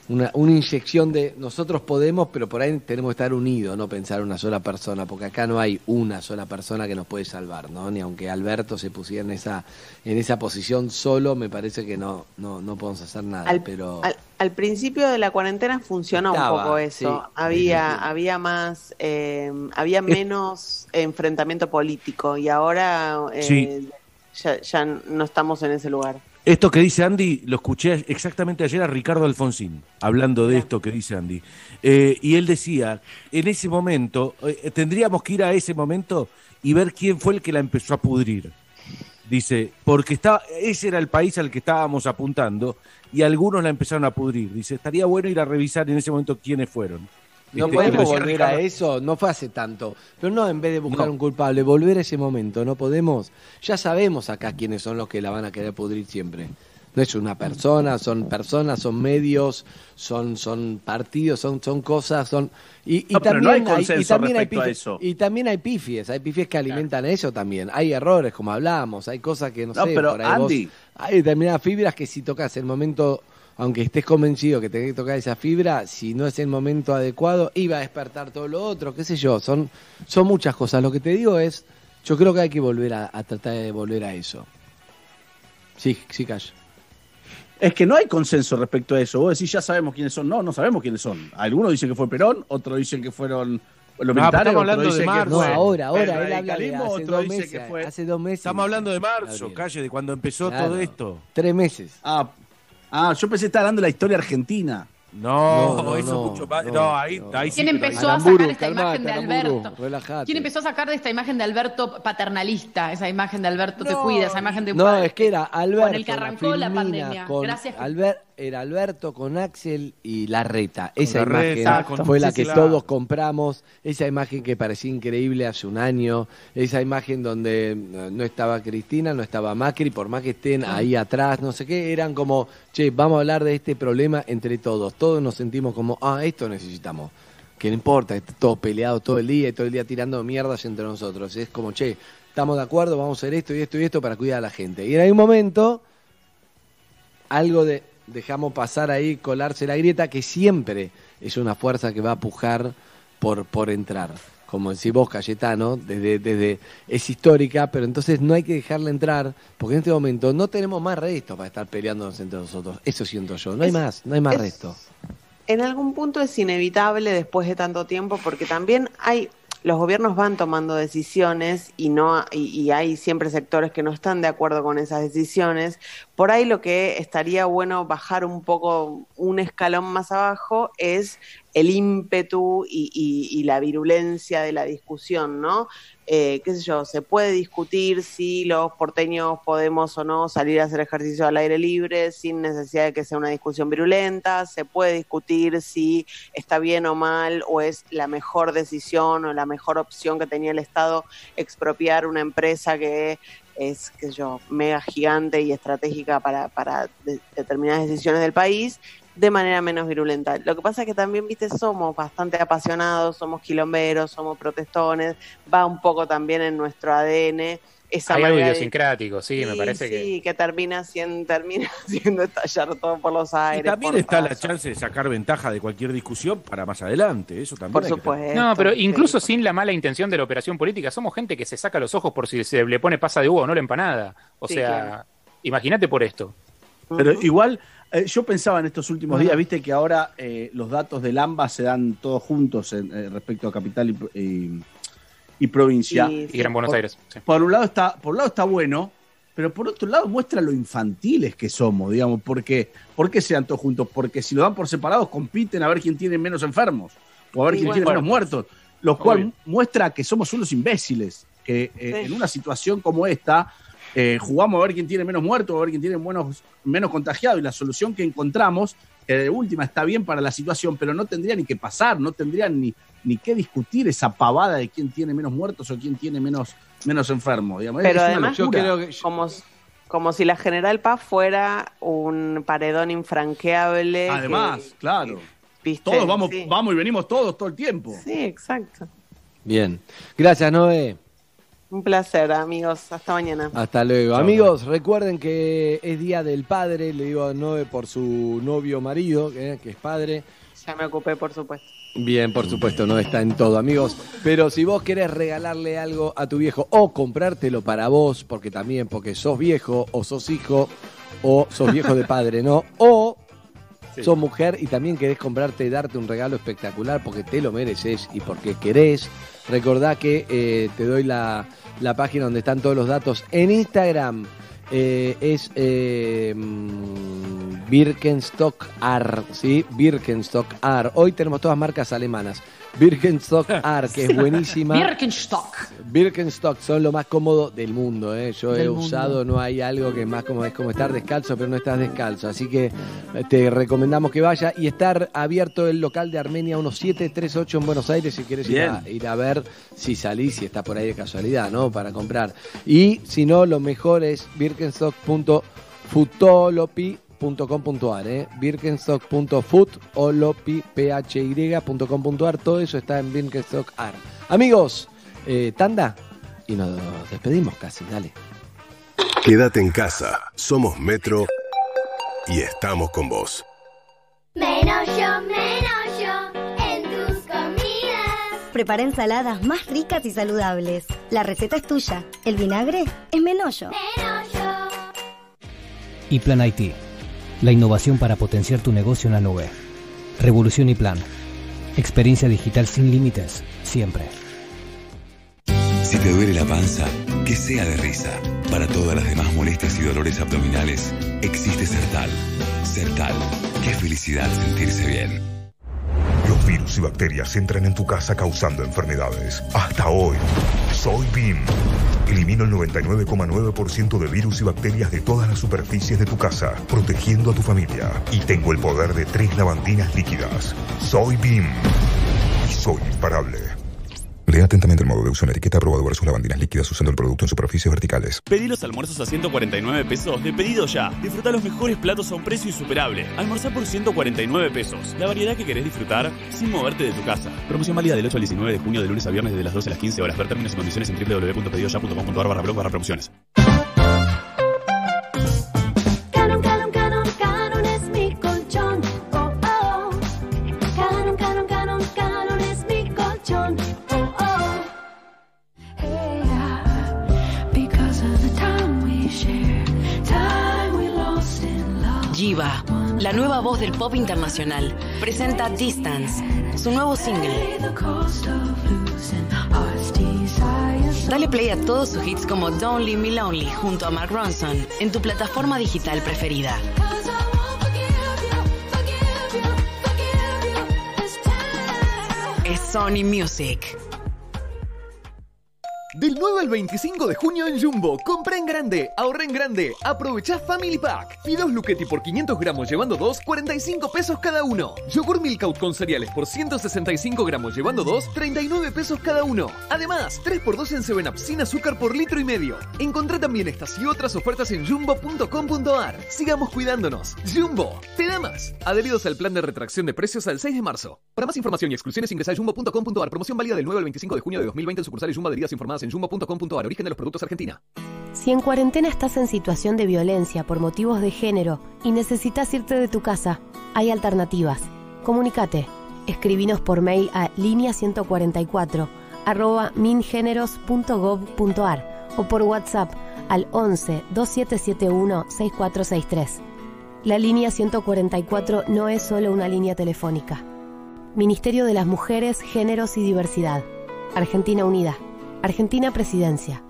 una, una inyección de nosotros podemos, pero por ahí tenemos que estar unidos, no pensar una sola persona, porque acá no hay una sola persona que nos puede salvar, ¿no? Ni aunque Alberto se pusiera en esa, en esa posición solo, me parece que no, no, no podemos hacer nada. Al, pero al- al principio de la cuarentena funcionó Estaba, un poco eso. sí. Había, había más, eh, había menos enfrentamiento político y ahora eh, Sí. ya, ya no estamos en ese lugar. Esto que dice Andy, lo escuché exactamente ayer a Ricardo Alfonsín, hablando de esto que dice Andy. Eh, y él decía, en ese momento, eh, tendríamos que ir a ese momento y ver quién fue el que la empezó a pudrir. Dice, porque está, ese era el país al que estábamos apuntando y algunos la empezaron a pudrir. Dice, estaría bueno ir a revisar en ese momento quiénes fueron. No podemos volver a eso, no fue hace tanto. Pero no en vez de buscar No. un culpable, volver a ese momento, no podemos. Ya sabemos acá quiénes son los que la van a querer pudrir siempre. No es una persona, son personas, son medios, son, son partidos, son, son cosas, son. Y, y No, pero también no hay y también hay pifies- eso. Y también hay pifies, hay pifies que alimentan eso también. Hay errores, como hablábamos, hay cosas que no, No, sé, pero, por ahí vos- Andy. hay determinadas fibras que si tocas el momento, aunque estés convencido que tenés que tocar esa fibra, si no es el momento adecuado, iba a despertar todo lo otro, qué sé yo, son, son muchas cosas. Lo que te digo es, yo creo que hay que volver a, a tratar de volver a eso. Sí, sí, Cash. Es que no hay consenso respecto a eso. Vos decís, ya sabemos quiénes son. No, no sabemos quiénes son. Algunos dicen que fue Perón, otros dicen que fueron los No, militares. estamos hablando de marzo. No, ahora, ahora, el él habla de radicalismo, hace otro dos dice meses, que fue... hace dos meses. Estamos hablando de marzo, Gabriel. calle, de cuando empezó Claro. todo esto. Tres meses. Ah, ah, yo pensé que estaba hablando de la historia argentina. No, No, no, eso no, mucho más. No, no, ahí, ahí sí. ¿Quién empezó a sacar esta calmate, imagen de Alberto? relájate. ¿Quién empezó a sacar de esta imagen de Alberto paternalista? Esa imagen de Alberto te cuida, esa imagen de un No, padre es que era Alberto. con el que arrancó la Filmina, pandemia. con Gracias. Albert- era Alberto con Axel y Larreta. Esa Larreta, imagen con- fue la que claro. todos compramos. Esa imagen que parecía increíble hace un año. Esa imagen donde eh, no estaba Cristina, no estaba Macri, por más que estén ahí atrás, no sé qué. Eran como, che, vamos a hablar de este problema entre todos. Todos nos sentimos como, ah, esto necesitamos. Que no importa, está todo peleado todo el día y todo el día tirando mierdas entre nosotros. Es como, che, estamos de acuerdo, vamos a hacer esto y esto y esto para cuidar a la gente. Y en algún momento, algo de dejamos pasar ahí, colarse la grieta, que siempre es una fuerza que va a pujar por, por entrar. Como decís vos, Cayetano, desde, desde, es histórica, pero entonces no hay que dejarla entrar, porque en este momento no tenemos más resto para estar peleándonos entre nosotros. Eso siento yo. No hay Es- más, no hay más es- resto. En algún punto es inevitable después de tanto tiempo, porque también hay, los gobiernos van tomando decisiones y no, y, y hay siempre sectores que no están de acuerdo con esas decisiones. Por ahí lo que estaría bueno bajar un poco, un escalón más abajo, es el ímpetu y, y- la virulencia de la discusión, ¿no? Eh, qué sé yo, se puede discutir si los porteños podemos o no salir a hacer ejercicio al aire libre sin necesidad de que sea una discusión virulenta, se puede discutir si está bien o mal o es la mejor decisión o la mejor opción que tenía el Estado expropiar una empresa que es, sé yo, mega gigante y estratégica para, para de- determinadas decisiones del país de manera menos virulenta. Lo que pasa es que también, viste, somos bastante apasionados, somos quilomberos, somos protestones, va un poco también en nuestro ADN esa Hay algo de- idiosincrático, sí, me parece que. Sí, que termina siendo, termina haciendo estallar todo por los Y aires. también está la chance de sacar ventaja de cualquier discusión para más adelante. Eso también. Por que supuesto. No, pero sí. incluso sin la mala intención de la operación política, somos gente que se saca los ojos por si se le pone pasa de uva o no la empanada. O Sí, sea, claro. imagínate por esto. Pero igual, eh, yo pensaba en estos últimos días, viste que ahora eh, los datos del AMBA se dan todos juntos en- eh, respecto a capital y- y provincia. Sí, Y Gran Buenos Por- Aires. sí. Por un lado está, por un lado está bueno, pero por otro lado muestra lo infantiles que somos, digamos, porque ¿por qué se dan todos juntos? Porque si lo dan por separados compiten a ver quién tiene menos enfermos o a ver quién bueno. tiene menos muertos, lo cual Obvio. muestra que somos unos imbéciles, que eh, Sí. en una situación como esta eh, jugamos a ver quién tiene menos muertos, a ver quién tiene menos, menos contagiados y la solución que encontramos, que de última está bien para la situación, pero no tendría ni que pasar, no tendrían ni, ni que discutir esa pavada de quién tiene menos muertos o quién tiene menos, menos enfermos. Digamos. Pero Es además. Yo creo que como, como si la General Paz fuera un paredón infranqueable. Además, que- claro. ¿viste? Todos vamos, Sí. vamos y venimos todos todo el tiempo. Sí, exacto. Bien. Gracias, Noé. Un placer, amigos. Hasta mañana. Hasta luego. Amigos, recuerden que es Día del Padre, le digo a Noé por su novio marido, eh, que es padre. Ya me ocupé, por supuesto. Bien, por supuesto, no está en todo, amigos. Pero si vos querés regalarle algo a tu viejo o comprártelo para vos, porque también, porque sos viejo o sos hijo o sos viejo de padre, ¿no? O sos mujer y también querés comprarte, darte un regalo espectacular porque te lo mereces y porque querés. Recordá que eh, te doy la, la página donde están todos los datos en Instagram. eh, es eh, mm, Birkenstock AR, ¿sí? Birkenstock AR. Hoy tenemos todas marcas alemanas. Birkenstock AR, que es buenísima. Birkenstock. Birkenstock son lo más cómodo del mundo. ¿eh? Yo he mundo. usado, no hay algo que más como es como estar descalzo, pero no estás descalzo. Así que eh, te recomendamos que vaya y estar abierto el local de Armenia 1738 en Buenos Aires si quieres ir a, ir a ver si salís, si está por ahí de casualidad, ¿no? Para comprar. Y si no, lo mejor es birkenstock.futolopi.com.ar, ¿eh? birkenstock.footolopy.com.ar, todo eso está en Birkenstock AR. Amigos, eh, tanda y nos despedimos casi, dale. Quédate en casa. Somos Metro y estamos con vos. Menos yo, menos yo en tus comidas. Prepara ensaladas más ricas y saludables. La receta es tuya. El vinagre es. Menos yo. y Plan IT, la innovación para potenciar tu negocio en la nube. Revolución y Plan. Experiencia digital sin límites, siempre. Si te duele la panza, que sea de risa. Para todas las demás molestias y dolores abdominales, existe Sertal. Sertal. Qué felicidad sentirse bien. Los virus y bacterias entran en tu casa causando enfermedades. Hasta hoy, soy BIM. Elimino el 99,9% de virus y bacterias de todas las superficies de tu casa, protegiendo a tu familia. Y tengo el poder de tres lavandinas líquidas. Soy BIM. Y soy imparable. Lea atentamente el modo de uso en la etiqueta aprobado versus lavandinas líquidas usando el producto en superficies verticales. Pedí los almuerzos a 149 pesos de pedido ya. Disfruta los mejores platos a un precio insuperable. Almorzar por 149 pesos. La variedad que querés disfrutar sin moverte de tu casa. Promoción válida del 8 al 19 de junio de lunes a viernes desde las 12 a las 15 horas. Ver términos y condiciones en www.pedidoya.com.ar barra blog barra promociones. La nueva voz del pop internacional, presenta Distance, su nuevo single. Dale play a todos sus hits como Don't Leave Me Lonely junto a Mark Ronson en tu plataforma digital preferida. Es Sony Music. Del 9 al 25 de junio en Jumbo, compra en grande, ahorra en grande, aprovecha Family Pack. Fideos Luchetti por 500 gramos llevando 2, 45 pesos cada uno. Yogur Milkout con cereales por 165 gramos llevando 2, 39 pesos cada uno. Además, 3x2 en 7up sin azúcar por litro y medio. Encontrá también estas y otras ofertas en jumbo.com.ar. Sigamos cuidándonos. Jumbo, te da más. Adheridos al plan de retracción de precios al 6 de marzo. Para más información y exclusiones ingresa a jumbo.com.ar. Promoción válida del 9 al 25 de junio de 2020 en sucursales Jumbo adheridas informadas en jumbo.com.ar. Origen de los productos Argentina. Si en cuarentena estás en situación de violencia por motivos de género y necesitas irte de tu casa, hay alternativas. Comunicate. Escribinos por mail a línea 144 arroba mingeneros.gov.ar o por WhatsApp al 11 2771 6463. La línea 144 no es solo una línea telefónica. Ministerio de las Mujeres, Géneros y Diversidad. Argentina Unida. Argentina Presidencia.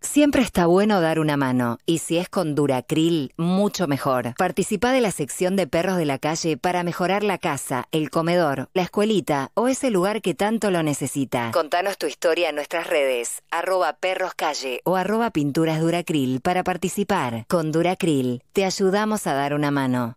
Siempre está bueno dar una mano, y si es con Duracril, mucho mejor. Participa de la sección de perros de la calle para mejorar la casa, el comedor, la escuelita o ese lugar que tanto lo necesita. Contanos tu historia en nuestras redes, arroba perroscalle o arroba pinturas Duracril para participar. Con Duracril, te ayudamos a dar una mano.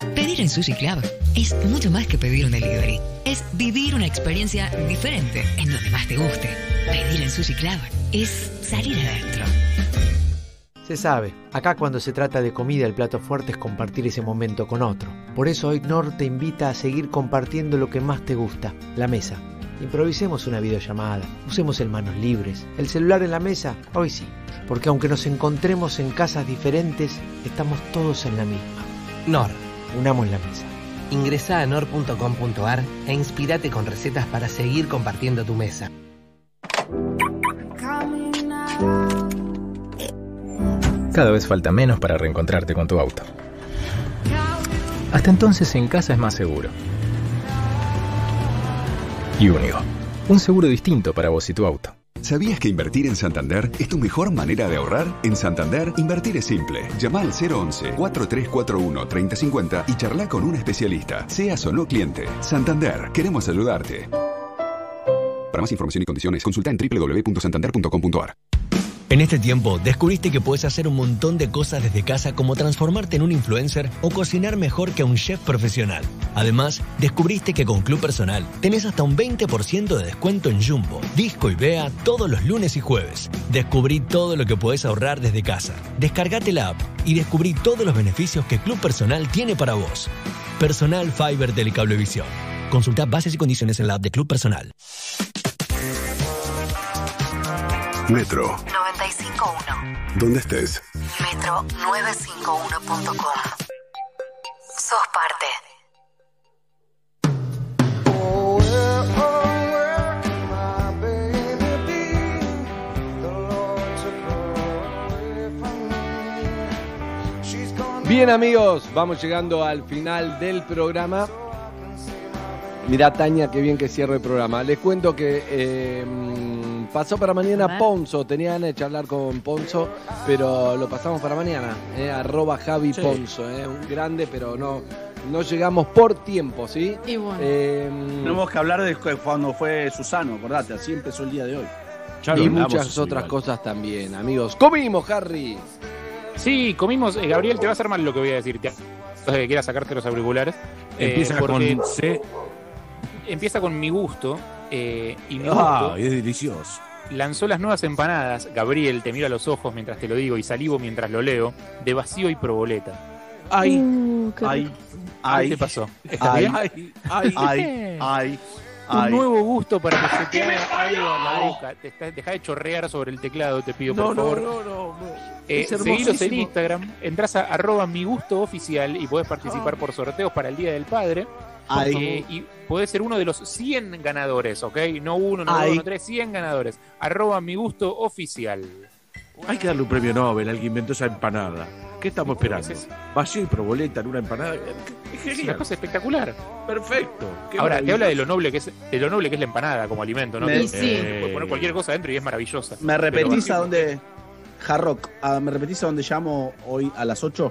Pedir en Sushi Club es mucho más que pedir un delivery. Es vivir una experiencia diferente en donde más te guste. Pedir en Sushi Club es salir adentro. Se sabe, acá cuando se trata de comida el plato fuerte es compartir ese momento con otro. Por eso hoy Nor te invita a seguir compartiendo lo que más te gusta, la mesa. Improvisemos una videollamada, usemos el manos libres, el celular en la mesa, hoy sí, porque aunque nos encontremos en casas diferentes, estamos todos en la misma. Nor. Unamos la mesa. Ingresa a nor.com.ar e inspirate con recetas para seguir compartiendo tu mesa. Cada vez falta menos para reencontrarte con tu auto. Hasta entonces en casa es más seguro. Y único. Un seguro distinto para vos y tu auto. ¿Sabías que invertir en Santander es tu mejor manera de ahorrar? En Santander, invertir es simple. Llama al 011-4341-3050 y charla con un especialista, seas o no cliente. Santander, queremos ayudarte. Para más información y condiciones, consulta en www.santander.com.ar. En este tiempo, descubriste que puedes hacer un montón de cosas desde casa como transformarte en un influencer o cocinar mejor que un chef profesional. Además, descubriste que con Club Personal tenés hasta un 20% de descuento en Jumbo, Disco y Bea todos los lunes y jueves. Descubrí todo lo que puedes ahorrar desde casa. Descargate la app y descubrí todos los beneficios que Club Personal tiene para vos. Personal Fiber Telecablevisión. Consulta bases y condiciones en la app de Club Personal. Metro. 951. ¿Dónde estés? Metro951.com. Sos parte. Bien amigos, vamos llegando al final del programa. Mirá Tania, qué bien que cierro el programa. Les cuento que eh, pasó para mañana Ponzo. Tenía ganas de charlar con Ponzo, pero lo pasamos para mañana. eh, arroba Javi Sí. Ponzo. eh, un grande, pero no, no llegamos por tiempo, ¿sí? Y bueno. Eh, Tenemos que hablar de cu- cuando fue Susano, acordate, así empezó el día de hoy. y muchas otras cosas también, amigos. Comimos, Harry. Sí, comimos. eh, Gabriel, te va a hacer mal lo que voy a decirte. Que quieras sacarte los auriculares. Eh, Empieza porque con C. Empieza con mi gusto. Eh, y mi Ah, gusto es delicioso. lanzó las nuevas empanadas. Gabriel, te miro a los ojos mientras te lo digo y salivo mientras lo leo. De vacío y proboleta. Ay, Uh, ay, ay. ¿Qué te pasó? ¿Estás Ay, bien? ay, ay, ay, ay, Un ay. nuevo gusto para que se te haga algo en la boca. Te deja de chorrear sobre el teclado, te pido No, por no, favor. no, no, no. Eh, Es seguilos en. Instagram, entras a arroba mi gusto oficial y podés participar por sorteos para el Día del Padre. Eh, y podés ser uno de los 100 ganadores, ¿ok? No uno, no dos, no tres, 100 ganadores. Arroba mi gusto oficial. Hay que darle un premio Nobel al que inventó esa empanada. ¿Qué estamos esperando? Vacío y proboleta en una empanada. Es Es una cosa espectacular. Perfecto. Qué Ahora, te habla de lo noble que es, de lo noble que es la empanada como alimento, ¿no? Me- Que Sí. Puedes poner cualquier cosa adentro y es maravillosa. ¿Me repetís a dónde? Hard Rock, ah, ¿me repetís a dónde llamo hoy a las 8?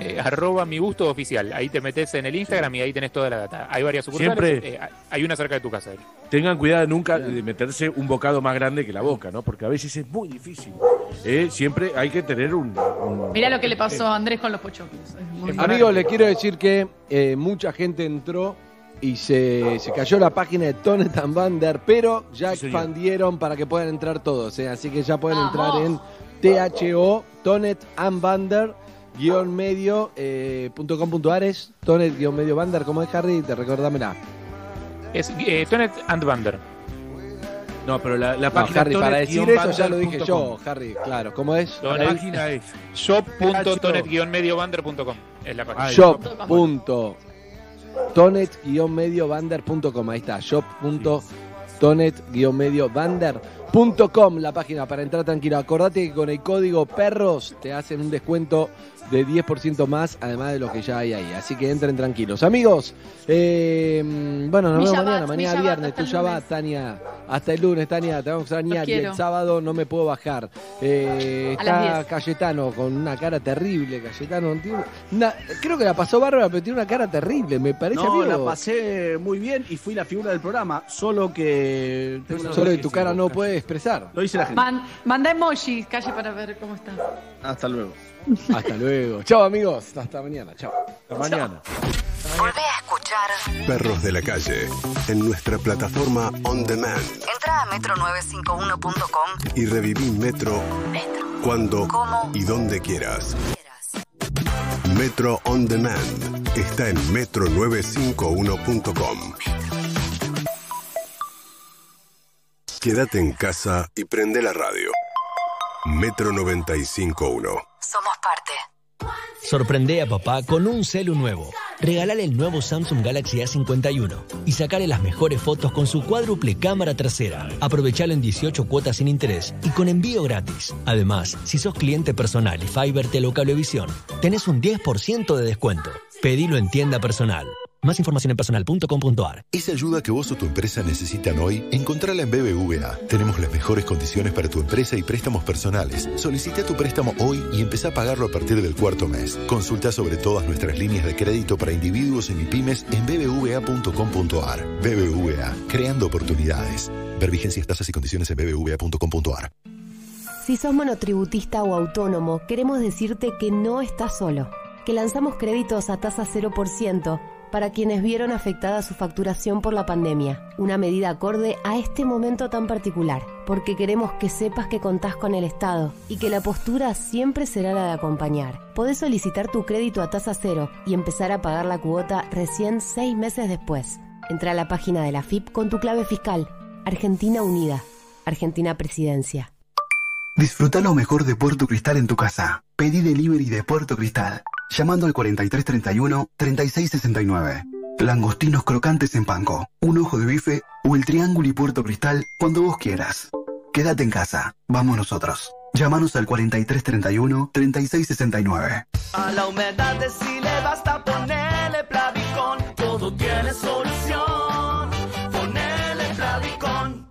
Eh, arroba mi gusto oficial. Ahí te metes en el Instagram y ahí tenés toda la data. Hay varias sucursales. Siempre- eh, hay una cerca de tu casa. Tengan cuidado nunca de meterse un bocado más grande que la boca, ¿no? Porque a veces es muy difícil. Eh, siempre hay que tener un. un- Mirá lo que le pasó a Andrés con los pochoclos. Amigos, les quiero decir que eh, mucha gente entró y se, se cayó la página de Tonet and Bander, pero ya Sí, expandieron para que puedan entrar todos. eh, así que ya pueden entrar en THO, Tonet and Bander, guion medio, eh, punto com punto ares, Tonet guion medio Bander, ¿cómo es Harry? Te recordámela. Es eh, Tonet and Bander. No, pero la, la No, página Harry, para decir eso ya lo dije yo, Harry, claro. ¿Cómo es? La página es shop.tonet-mediobander.com es la página. shop.tonet-mediobander.com ahí está, shop.tonet-mediobander.com la página para entrar tranquilo. Acordate que con el código perros te hacen un descuento de 10% más, además de lo que ya hay ahí. Así que entren tranquilos. Amigos, eh, bueno, nos vemos mañana, mañana viernes. Tú ya vas, Tania. Hasta el lunes, Tania, te vamos a extrañar. Y el sábado no me puedo bajar. Eh, está 10. Cayetano con una cara terrible. Cayetano tiene una- creo que la pasó bárbara, pero tiene una cara terrible. Me parece No, amigo. la pasé muy bien y fui la figura del programa, solo que... Solo cosa tu que cara no puede expresar. Lo dice la gente. Man- manda emojis, calle para ver cómo está. Hasta luego. Hasta luego. Chao, amigos. Hasta mañana. Chao. Hasta mañana. Volvé a escuchar. Perros de la calle en nuestra plataforma On Demand Entra a metro951.com. y reviví Metro cuando ¿Cómo? y donde quieras. Metro On Demand está en metro951.com. Quédate en casa y prende la radio. Metro 95.1. Somos parte. Sorprende a papá con un celu nuevo. Regalale el nuevo Samsung Galaxy A51 y sacale las mejores fotos con su cuádruple cámara trasera. Aprovechalo en 18 cuotas sin interés y con envío gratis. Además, si sos cliente personal y Fiber Telecablevisión, tenés un 10% de descuento. Pedilo en tienda personal. Más información en personal.com.ar. Esa ayuda que vos o tu empresa necesitan hoy, encontrala en BBVA. Tenemos las mejores condiciones para tu empresa y préstamos personales. Solicita tu préstamo hoy y empezá a pagarlo a partir del cuarto mes. Consulta sobre todas nuestras líneas de crédito para individuos y MIPIMES en bbva.com.ar. BBVA, creando oportunidades. Ver vigencias, tasas y condiciones en bbva.com.ar. Si sos monotributista o autónomo, queremos decirte que no estás solo, que lanzamos créditos a tasa 0% para quienes vieron afectada su facturación por la pandemia, una medida acorde a este momento tan particular, porque queremos que sepas que contás con el Estado y que la postura siempre será la de acompañar. Podés solicitar tu crédito a tasa cero y empezar a pagar la cuota recién seis meses después. Entra a la página de la FIP con tu clave fiscal. Argentina Unida. Argentina Presidencia. Disfruta lo mejor de Puerto Cristal en tu casa. Pedí delivery de Puerto Cristal. Llamando al 4331-3669. Langostinos crocantes en panco, un ojo de bife o el triángulo y Puerto Cristal cuando vos quieras. Quédate en casa. Vamos nosotros. Llámanos al 4331-3669. A la humedad de si le basta ponerle Plavicón. Todo tiene solución. Ponele Plavicón.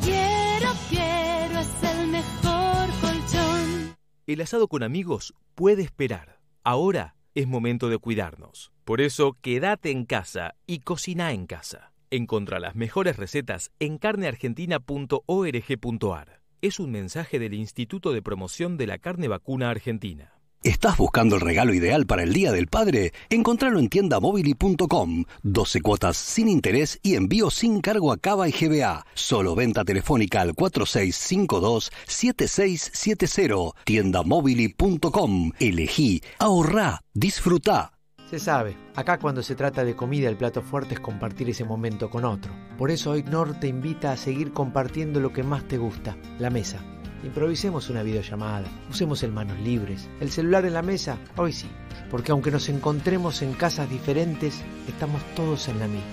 Quiero, quiero, es el mejor colchón. El asado con amigos puede esperar. Ahora es momento de cuidarnos. Por eso, quédate en casa y cocina en casa. Encontra las mejores recetas en carneargentina.org.ar. Es un mensaje del Instituto de Promoción de la Carne Vacuna Argentina. ¿Estás buscando el regalo ideal para el Día del Padre? Encontralo en tiendamobili.com. 12 cuotas sin interés y envío sin cargo a Cava y GBA. Solo venta telefónica al 4652-7670. Tiendamobili.com. Elegí, ahorrá, disfrutá. Se sabe, acá cuando se trata de comida el plato fuerte es compartir ese momento con otro. Por eso hoy Nor te invita a seguir compartiendo lo que más te gusta, la mesa. Improvisemos una videollamada, usemos el manos libres, el celular en la mesa, hoy sí, porque aunque nos encontremos en casas diferentes, estamos todos en la misma.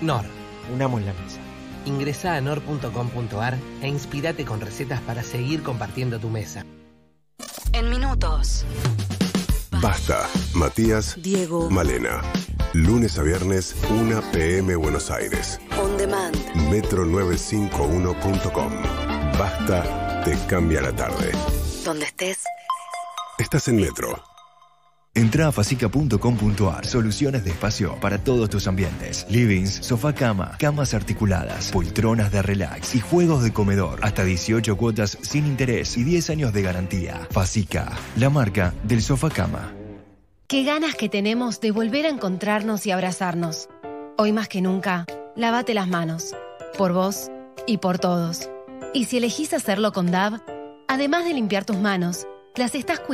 Nor. Unamos la mesa. Ingresa a nor.com.ar e inspirate con recetas para seguir compartiendo tu mesa. En minutos. Basta. Matías. Diego. Malena. Lunes a viernes, 1 pm Buenos Aires. On demand. Metro951.com. Basta, te cambia la tarde. Donde estés. Estás en Metro. Entra a facica.com.ar. Soluciones de espacio para todos tus ambientes. Livings, sofá cama, camas articuladas, poltronas de relax y juegos de comedor. Hasta 18 cuotas sin interés y 10 años de garantía. Facica, la marca del sofá cama. Qué ganas que tenemos de volver a encontrarnos y abrazarnos. Hoy más que nunca, lávate las manos. Por vos y por todos. Y si elegís hacerlo con DAV, además de limpiar tus manos, las estás cuidando.